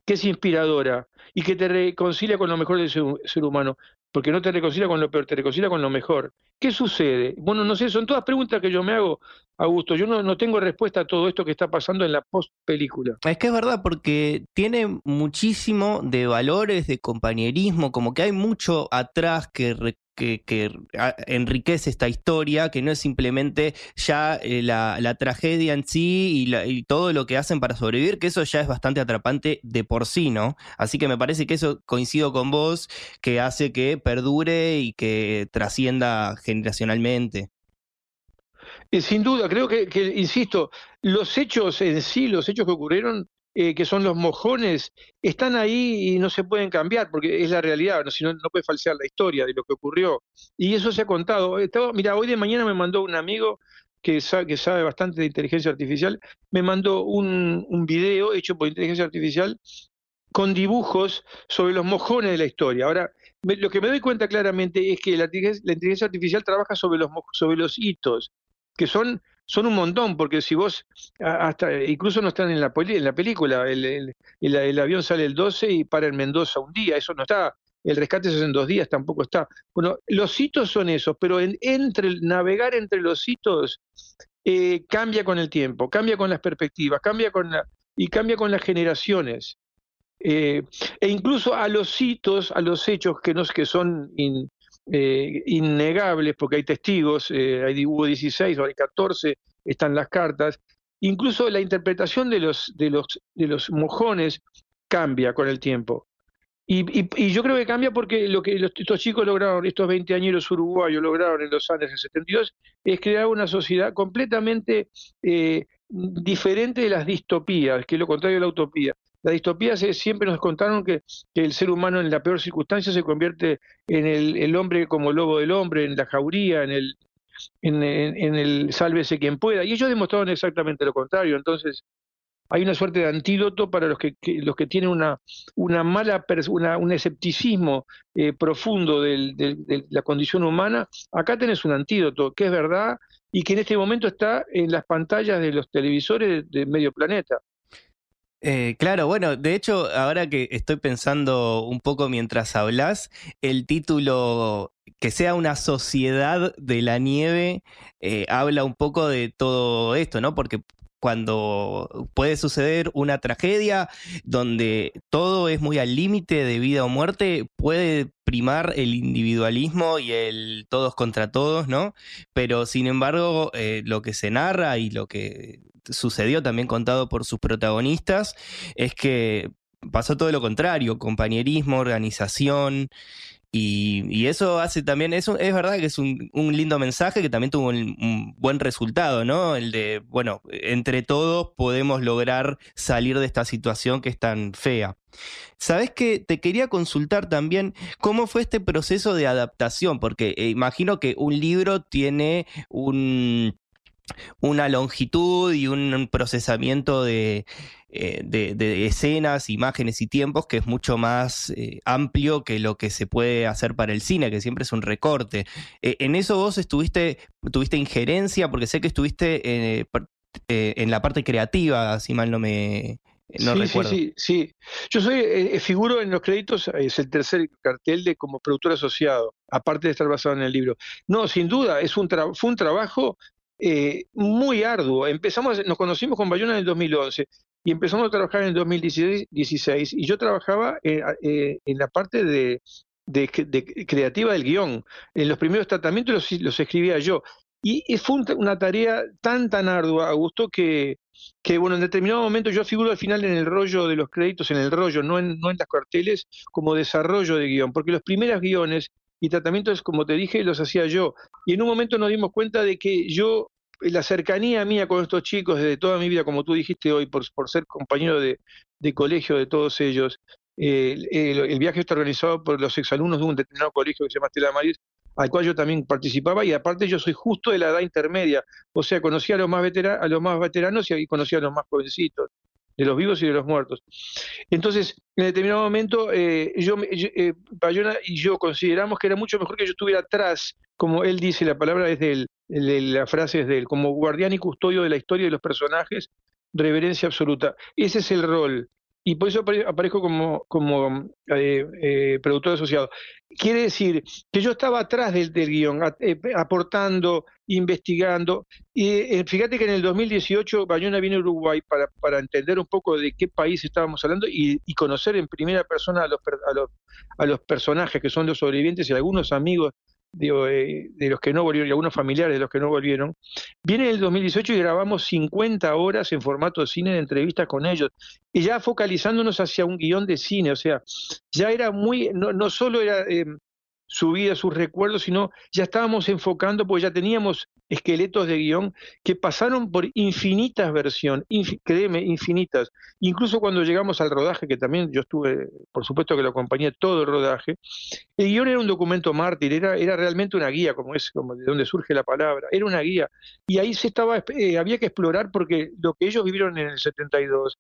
que es inspiradora y que te reconcilia con lo mejor del ser, humano, porque no te reconcilia con lo peor, te reconcilia con lo mejor. ¿Qué sucede? Bueno, no sé, son todas preguntas que yo me hago, Augusto. Yo no, no tengo respuesta a todo esto que está pasando en la post película. Es que es verdad, porque tiene muchísimo de valores, de compañerismo, como que hay mucho atrás que, que, enriquece esta historia, que no es simplemente ya eh, la, tragedia en sí y, todo lo que hacen para sobrevivir, que eso ya es bastante atrapante de por sí, ¿no? Así que me parece que eso coincido con vos, que hace que perdure y que trascienda generacionalmente. Sin duda, creo que, insisto, los hechos en sí, los hechos que ocurrieron, eh, que son los mojones, están ahí y no se pueden cambiar, porque es la realidad, ¿no? Si no, puede falsear la historia de lo que ocurrió. Y eso se ha contado. mira, hoy de mañana me mandó un amigo que sabe, que sabe bastante de inteligencia artificial, me mandó un, un video hecho por inteligencia artificial con dibujos sobre los mojones de la historia. Ahora, lo que me doy cuenta claramente es que la, la inteligencia artificial trabaja sobre los, sobre los hitos, que son son un montón, porque si vos, hasta incluso no están en la, en la película, el, el, avión sale el 12 y para en Mendoza un día, eso no está, el rescate se hace en dos días, tampoco está. Bueno, los hitos son esos, pero en, entre navegar entre los hitos eh, cambia con el tiempo, cambia con las perspectivas, cambia con y cambia con las generaciones. Eh, e incluso a los hitos, a los hechos que, nos, que son eh, innegables, porque hay testigos, eh, hay, hubo 16 o hay 14, están las cartas. Incluso la interpretación de los, de los, de los mojones cambia con el tiempo. Y, y, yo creo que cambia porque lo que estos chicos lograron, estos 20 años uruguayos lograron en los años en 72, es crear una sociedad completamente eh, diferente de las distopías, que es lo contrario de la utopía. La distopía siempre nos contaron que, el ser humano en la peor circunstancia se convierte en el, hombre como lobo del hombre, en la jauría, en el, en, el sálvese quien pueda. Y ellos demostraron exactamente lo contrario. Entonces, hay una suerte de antídoto para los que, los que tienen una, una mala una, un escepticismo eh, profundo de la condición humana. Acá tenés un antídoto que es verdad y que en este momento está en las pantallas de los televisores de medio planeta. Eh, claro, bueno, de hecho, ahora que estoy pensando un poco mientras hablas, el título que sea una sociedad de la nieve eh, habla un poco de todo esto, ¿no? Porque cuando puede suceder una tragedia donde todo es muy al límite de vida o muerte, puede primar el individualismo y el todos contra todos, ¿no? Pero sin embargo, eh, lo que se narra y lo que sucedió también contado por sus protagonistas es que pasó todo lo contrario, compañerismo, organización, y, eso hace también, eso es verdad que es un, lindo mensaje que también tuvo un, buen resultado, ¿no? El de, bueno, entre todos podemos lograr salir de esta situación que es tan fea. Sabes que te quería consultar también cómo fue este proceso de adaptación, porque eh, imagino que un libro tiene un una longitud y un procesamiento de, eh, de, escenas, imágenes y tiempos que es mucho más eh, amplio que lo que se puede hacer para el cine, que siempre es un recorte. Eh, en eso vos estuviste, tuviste injerencia, porque sé que estuviste en la parte creativa, si mal no me, no sí, recuerdo. Sí, sí, sí. Yo soy, figuro en los créditos, es el tercer cartel de como productor asociado, aparte de estar basado en el libro. No, sin duda, es un fue un trabajo muy arduo. Empezamos, nos conocimos con Bayona en el 2011 y empezamos a trabajar en el 2016 y yo trabajaba eh, eh, en la parte de, creativa del guion. En los primeros tratamientos los, escribía yo. Y, fue una tarea tan, tan ardua, Augusto, que, que, bueno, en determinado momento yo figuro al final en el rollo de los créditos, en el rollo, no en, no en las carteles, como desarrollo de guion, porque los primeros guiones y tratamientos, como te dije, los hacía yo. Y en un momento nos dimos cuenta de que yo la cercanía mía con estos chicos desde toda mi vida, como tú dijiste hoy, por, por ser compañero de, colegio de todos ellos, el, viaje está organizado por los exalumnos de un determinado colegio que se llama Estela Maris, al cual yo también participaba, y aparte yo soy justo de la edad intermedia, o sea, conocí a los más, a los más veteranos y conocí a los más jovencitos de los vivos y de los muertos. Entonces, en determinado momento, eh, yo, eh, Bayona y yo consideramos que era mucho mejor que yo estuviera atrás, como él dice, la palabra es de él, la frase es de él, como guardián y custodio de la historia de los personajes, reverencia absoluta. Ese es el rol y por eso aparezco como, como eh, eh, productor asociado. Quiere decir que yo estaba atrás del, del guion, eh, aportando, investigando, y fíjate que en el 2018 Bayona viene a Uruguay para, para entender un poco de qué país estábamos hablando y, conocer en primera persona a los, a, los, a los personajes que son los sobrevivientes y algunos amigos de, de, los que no volvieron y algunos familiares de los que no volvieron, viene el 2018 y grabamos 50 horas en formato de cine de entrevistas con ellos, y ya focalizándonos hacia un guion de cine, o sea, ya era muy, no, no solo era eh, su vida, sus recuerdos, sino ya estábamos enfocando, porque ya teníamos esqueletos de guion que pasaron por infinitas versiones, créeme, infinitas. Incluso cuando llegamos al rodaje, que también yo estuve, por supuesto que lo acompañé todo el rodaje, el guion era un documento mártir, era, era realmente una guía, como es, como de donde surge la palabra, era una guía. Y ahí se estaba, eh, había que explorar porque lo que ellos vivieron en el 72,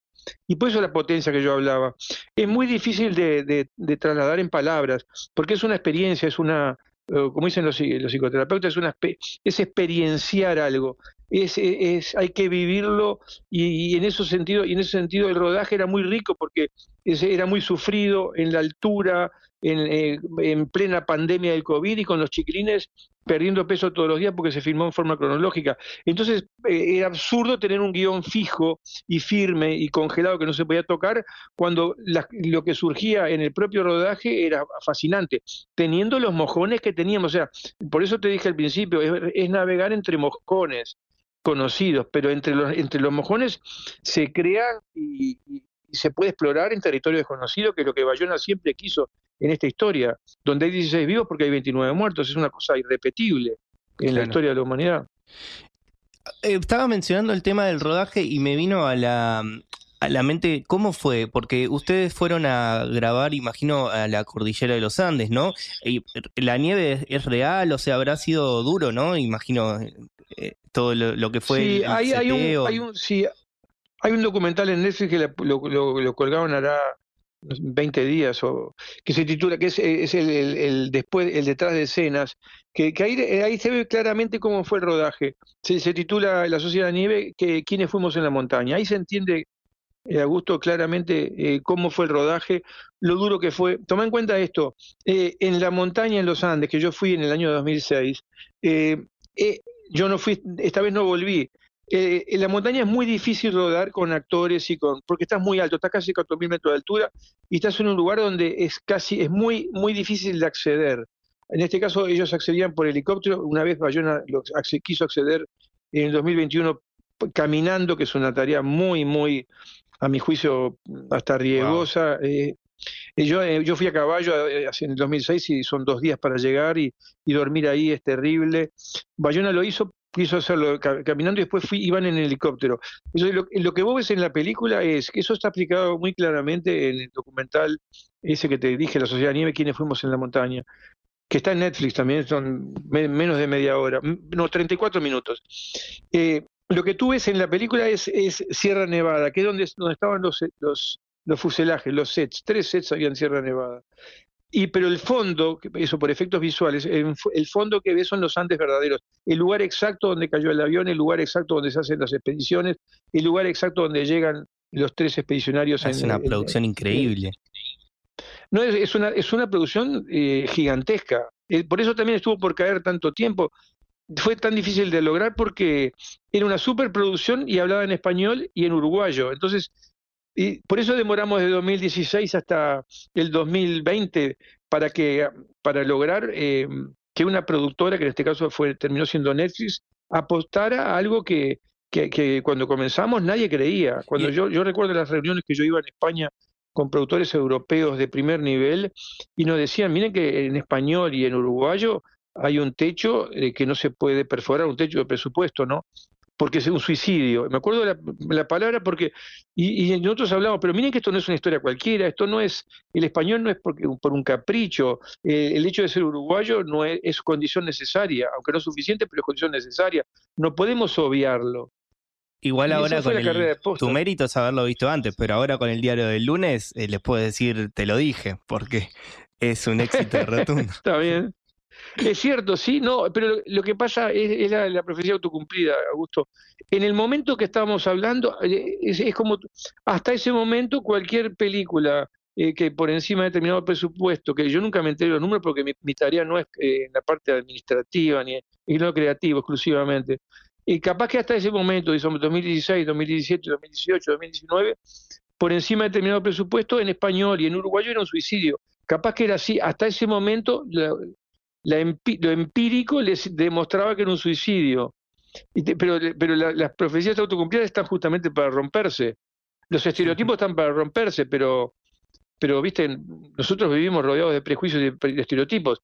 y por eso la potencia que yo hablaba, es muy difícil de, de trasladar en palabras, porque es una experiencia, es una, como dicen los, psicoterapeutas, es, una, es experienciar algo, es, es, hay que vivirlo y, en, ese sentido, y en ese sentido el rodaje era muy rico porque era muy sufrido en la altura, eh, en, plena pandemia del COVID y con los chiquilines perdiendo peso todos los días porque se filmó en forma cronológica. Entonces eh, era absurdo tener un guion fijo y firme y congelado que no se podía tocar cuando lo que surgía en el propio rodaje era fascinante, teniendo los mojones que teníamos. O sea, por eso te dije al principio, es, navegar entre mojones conocidos, pero entre los, entre los mojones se crea y, se puede explorar en territorio desconocido, que es lo que Bayona siempre quiso en esta historia, donde hay 16 vivos porque hay 29 muertos, es una cosa irrepetible en la historia de la humanidad. Eh, estaba mencionando el tema del rodaje y me vino a la, a la mente cómo fue, porque ustedes fueron a grabar, imagino, a la cordillera de los Andes, ¿no? Y la nieve es, real, o sea, habrá sido duro, ¿no? Imagino eh, todo lo, que fue sí, hay, hay, un, hay, un, sí, hay un documental en Netflix que lo, lo, lo colgaron hará 20 días o que se titula que es, el, después el detrás de escenas que, que ahí, ahí, se ve claramente cómo fue el rodaje. Se, se titula la sociedad de nieve que quienes fuimos en la montaña ahí se entiende eh, Augusto claramente eh, cómo fue el rodaje lo duro que fue. Toma en cuenta esto eh, en la montaña en los Andes que yo fui en el año 2006 eh, yo no fui esta vez no volví eh, en la montaña es muy difícil rodar con actores y con porque estás muy alto, estás casi a 4.000 metros de altura y estás en un lugar donde es casi es muy muy difícil de acceder. En este caso ellos accedían por helicóptero. Una vez Bayona quiso acceder en el 2021 caminando, que es una tarea muy muy a mi juicio hasta riesgosa. Eh, yo, eh, yo fui a caballo en el 2006 y son dos días para llegar y, y dormir ahí es terrible. Bayona lo hizo quiso hacerlo caminando y después fui, iban en helicóptero. Eso, lo, lo, que vos ves en la película es que eso está explicado muy claramente en el documental ese que te dije, La Sociedad Nieve, quienes fuimos en la montaña, que está en Netflix también, son menos de media hora, no, 34 minutos. Eh, lo que tú ves en la película es, es Sierra Nevada, que es donde, donde estaban los, los, los fuselajes, los sets, tres sets había en Sierra Nevada. Y pero el fondo, eso por efectos visuales, el, el, fondo que ves son los Andes verdaderos, el lugar exacto donde cayó el avión, el lugar exacto donde se hacen las expediciones, el lugar exacto donde llegan los tres expedicionarios. Es una en, producción en, increíble. No, es, es, una, es una producción eh, gigantesca. Eh, por eso también estuvo por caer tanto tiempo. Fue tan difícil de lograr porque era una superproducción y hablaba en español y en uruguayo. Entonces, y por eso demoramos de 2016 hasta el 2020 para, que, para lograr eh, que una productora, que en este caso fue, terminó siendo Netflix, apostara a algo que, que, que cuando comenzamos nadie creía. Cuando yo, yo recuerdo las reuniones que yo iba en España con productores europeos de primer nivel y nos decían, miren que en español y en uruguayo hay un techo eh, que no se puede perforar, un techo de presupuesto, ¿no? Porque es un suicidio. Me acuerdo la, la palabra porque, y, y, nosotros hablamos, pero miren que esto no es una historia cualquiera, esto no es, el español no es porque, por un capricho, eh, el hecho de ser uruguayo no es, es, condición necesaria, aunque no es suficiente, pero es condición necesaria. No podemos obviarlo. Igual ahora con el, tu mérito es haberlo visto antes, pero ahora con el diario del lunes eh, les puedo decir, te lo dije, porque es un éxito [laughs] rotundo. Está bien. Es cierto, sí, no, pero lo, que pasa es, es la, profecía autocumplida, Augusto. En el momento que estábamos hablando, eh, es, como, hasta ese momento cualquier película eh, que por encima de determinado presupuesto, que yo nunca me entero los números porque mi, mi tarea no es eh, en la parte administrativa ni en lo creativo exclusivamente, y capaz que hasta ese momento, 2016, 2017, 2018, 2019, por encima de determinado presupuesto en español y en uruguayo era un suicidio. Capaz que era así, hasta ese momento la, la empi lo empírico les demostraba que era un suicidio. Y te, pero pero la, las profecías autocumplidas están justamente para romperse. Los estereotipos están para romperse, pero, pero viste, nosotros vivimos rodeados de prejuicios y de, de estereotipos,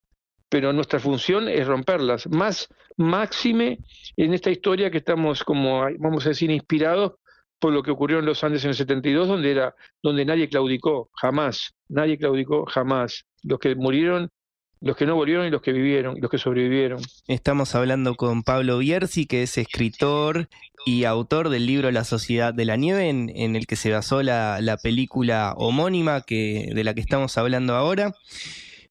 pero nuestra función es romperlas. Más máxime en esta historia que estamos, como vamos a decir, inspirados por lo que ocurrió en los Andes en el 72, donde, era, donde nadie claudicó, jamás, nadie claudicó, jamás. Los que murieron los que no volvieron y los que vivieron, los que sobrevivieron. Estamos hablando con Pablo Bierzi, que es escritor y autor del libro La Sociedad de la Nieve, en, el que se basó la, la, película homónima que, de la que estamos hablando ahora.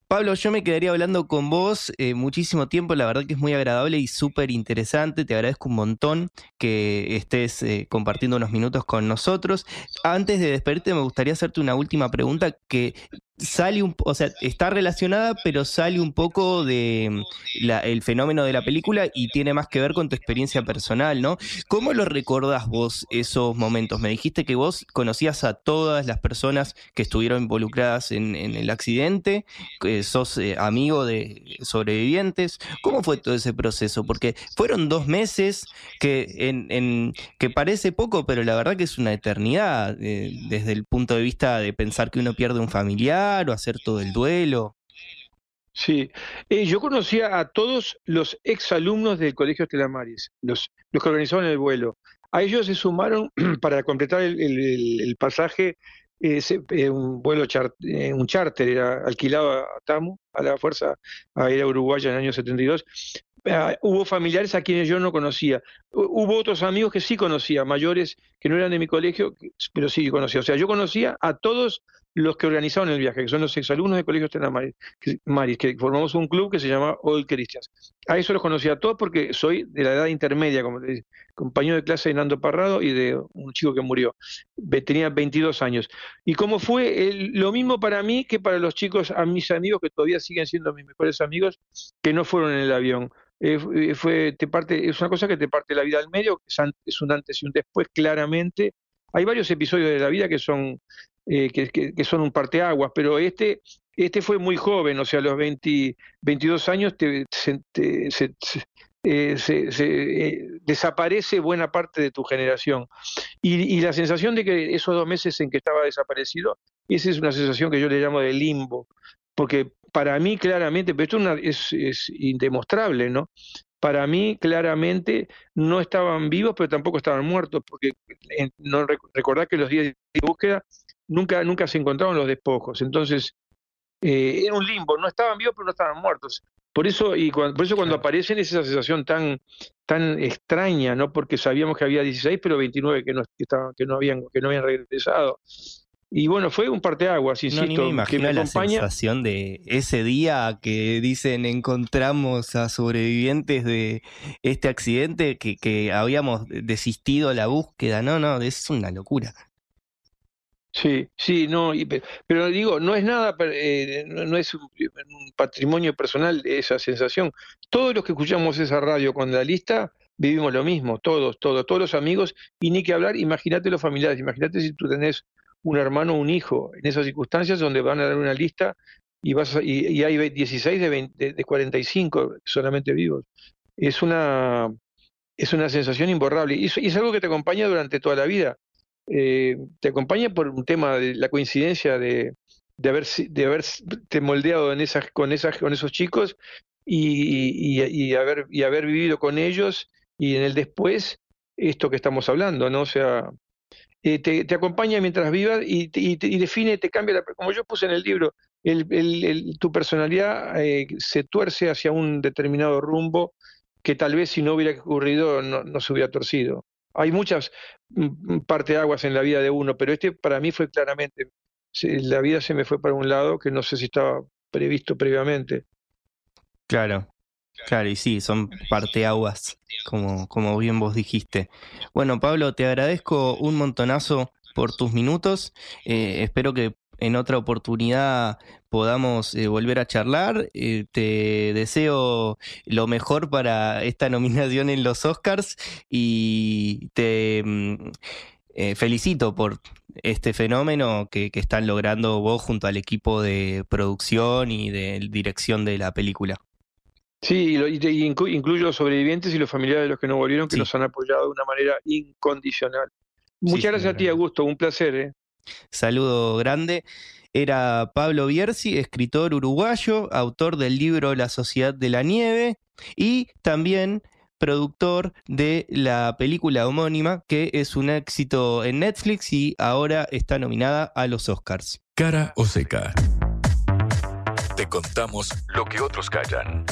Pablo, yo me quedaría hablando con vos eh, muchísimo tiempo, la verdad que es muy agradable y súper interesante, te agradezco un montón que estés eh, compartiendo unos minutos con nosotros. Antes de despedirte me gustaría hacerte una última pregunta que sale un, o sea, está relacionada, pero sale un poco de mm, la, el fenómeno de la película y tiene más que ver con tu experiencia personal, ¿no? ¿Cómo lo recordás vos esos momentos? Me dijiste que vos conocías a todas las personas que estuvieron involucradas en, en el accidente, que sos eh, amigo de sobrevivientes. ¿Cómo fue todo ese proceso? Porque fueron dos meses que, en, en, que parece poco, pero la verdad que es una eternidad eh, desde el punto de vista de pensar que uno pierde un familiar o hacer todo el duelo. Sí, eh, yo conocía a todos los exalumnos del Colegio Estela Maris, los, los que organizaron el vuelo. A ellos se sumaron [clears throat] para completar el, el, pasaje eh, un vuelo char, eh, un charter era alquilado a TAMU, a la Fuerza Aérea Uruguaya en el año 72. ah, hubo familiares a quienes yo no conocía. Hubo otros amigos que sí conocía, mayores que no eran de mi colegio, pero sí conocía. O sea, yo conocía a todos los que organizaban el viaje, que son los exalumnos de Colegio Estela Maris, que formamos un club que se llama All Christians. A eso los conocía a todos porque soy de la edad intermedia, como te dice, compañero de clase de Nando Parrado y de un chico que murió. Tenía 22 años. Y cómo fue lo mismo para mí que para los chicos, a mis amigos que todavía siguen siendo mis mejores amigos, que no fueron en el avión. Eh, eh, fue, te parte, es una cosa que te parte la vida al medio, es un antes y un después, claramente. Hay varios episodios de la vida que son eh, que, son un parteaguas, pero este, este fue muy joven, o sea, a los 20, 22 años te, se, eh, eh, desaparece buena parte de tu generación. Y, la sensación de que esos dos meses en que estaba desaparecido, esa es una sensación que yo le llamo de limbo, porque para mí claramente, pero esto es, es indemostrable, ¿no? para mí claramente no estaban vivos, pero tampoco estaban muertos, porque no recordar que los días de búsqueda nunca, nunca se encontraron los despojos. Entonces, eh, era un limbo, no estaban vivos, pero no estaban muertos. Por eso, y cuando, por eso cuando aparecen es esa sensación tan, tan extraña, ¿no? Porque sabíamos que había 16, pero 29 que no, estaban, que no habían, que no habían regresado. Y bueno, fue un parteaguas, insisto. No, ni me imagino la sensación de ese día que dicen encontramos a sobrevivientes de este accidente que, que habíamos desistido la búsqueda. No, no, es una locura. Sí, sí, no, pero digo, no es nada, eh, no, es un, patrimonio personal esa sensación. Todos los que escuchamos esa radio con la lista vivimos lo mismo, todos, todos, todos los amigos, y ni que hablar, imagínate los familiares, imagínate si tú tenés un hermano o un hijo en esas circunstancias donde van a dar una lista y, vas y, hay 16 de, de, 45 solamente vivos. Es una, es una sensación imborrable y es algo que te acompaña durante toda la vida eh, te acompaña por un tema de la coincidencia de, de haber de haberte moldeado en esas, con esas, con esos chicos y, y, haber y haber vivido con ellos y en el después esto que estamos hablando, ¿no? O sea, eh, te, te, acompaña mientras vivas y, define, te cambia, la, como yo puse en el libro, el, el, tu personalidad eh, se tuerce hacia un determinado rumbo que tal vez si no hubiera ocurrido no, no se hubiera torcido. Hay muchas mm, mm, aguas en la vida de uno, pero este para mí fue claramente, la vida se me fue para un lado que no sé si estaba previsto previamente. Claro, claro, y sí, son parteaguas, como, como bien vos dijiste. Bueno, Pablo, te agradezco un montonazo por tus minutos. Eh, espero que en otra oportunidad podamos eh, volver a charlar. Eh, te deseo lo mejor para esta [laughs] nominación en los Oscars y te mm, eh, felicito por este fenómeno que, están logrando vos junto al equipo de producción y de dirección de la película. Sí, y, incluyo los sobrevivientes y los familiares de los que no volvieron, que nos han apoyado de una manera incondicional. Muchas gracias a ti, Augusto, un placer. ¿eh? Saludo grande. Era Pablo Bierzi, escritor uruguayo, autor del libro La Sociedad de la Nieve y también productor de la película homónima que es un éxito en Netflix y ahora está nominada a los Oscars. Cara o seca. Te contamos lo que otros callan.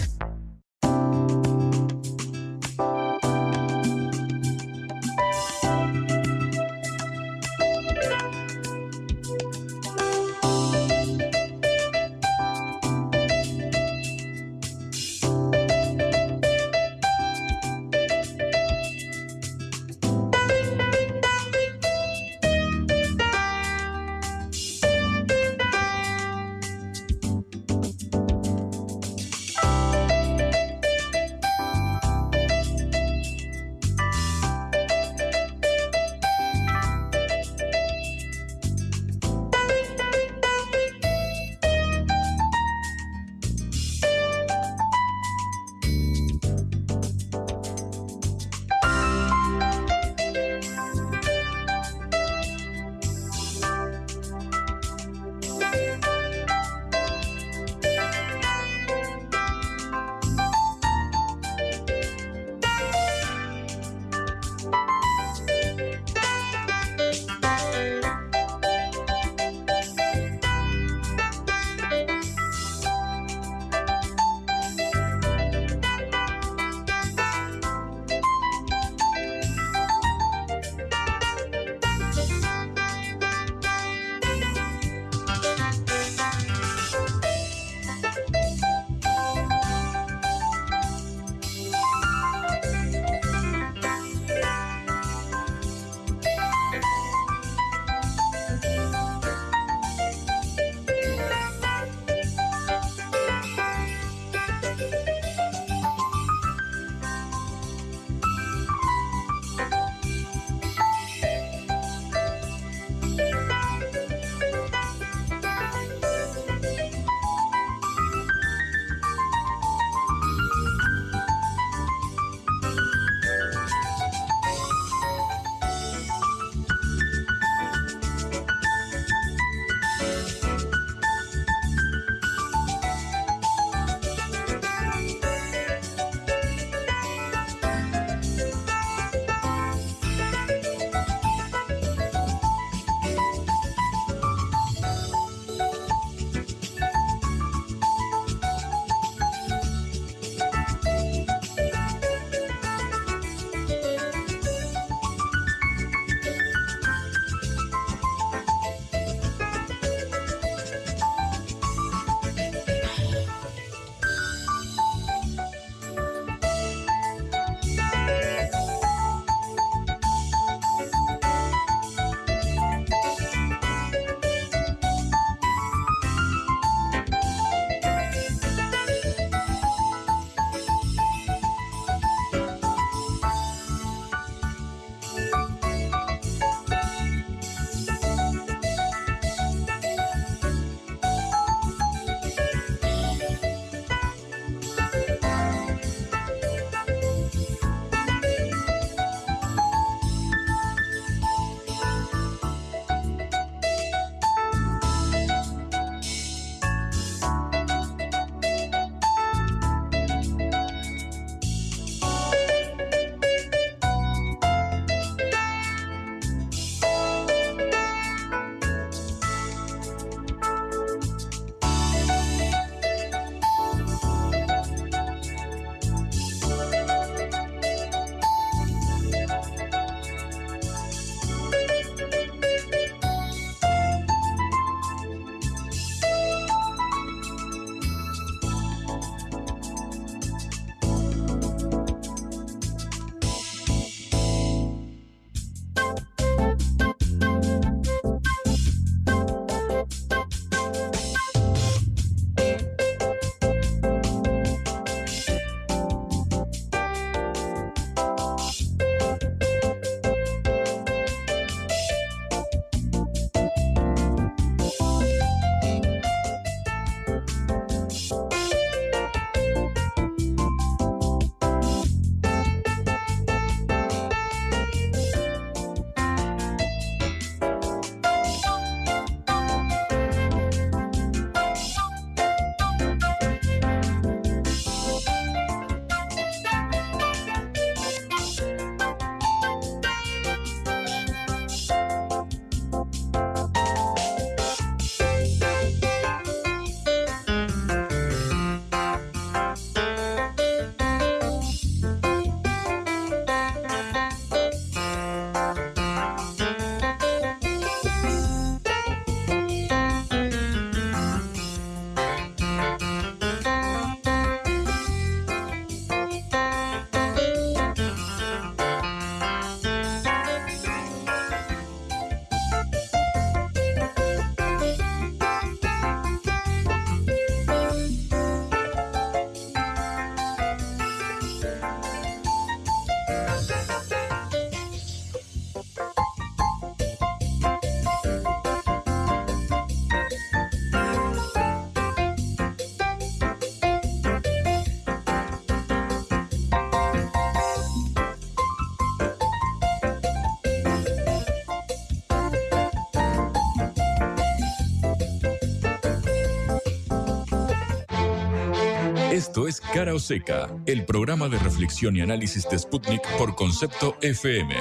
Esto es Cara o Seca, el programa de reflexión y análisis de Sputnik por concepto FM.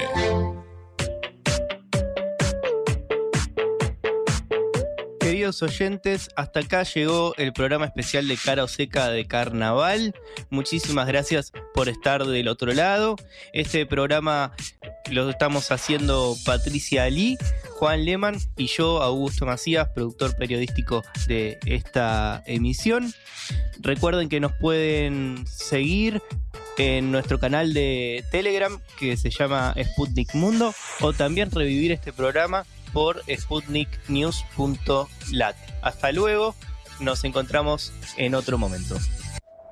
Queridos oyentes, hasta acá llegó el programa especial de Cara o Seca de Carnaval. Muchísimas gracias por estar del otro lado. Este programa lo estamos haciendo Patricia Ali, Juan Leman y yo, Augusto Macías, productor periodístico de esta emisión. Recuerden que nos pueden seguir en nuestro canal de Telegram que se llama Sputnik Mundo o también revivir este programa por sputniknews.lat. Hasta luego, nos encontramos en otro momento.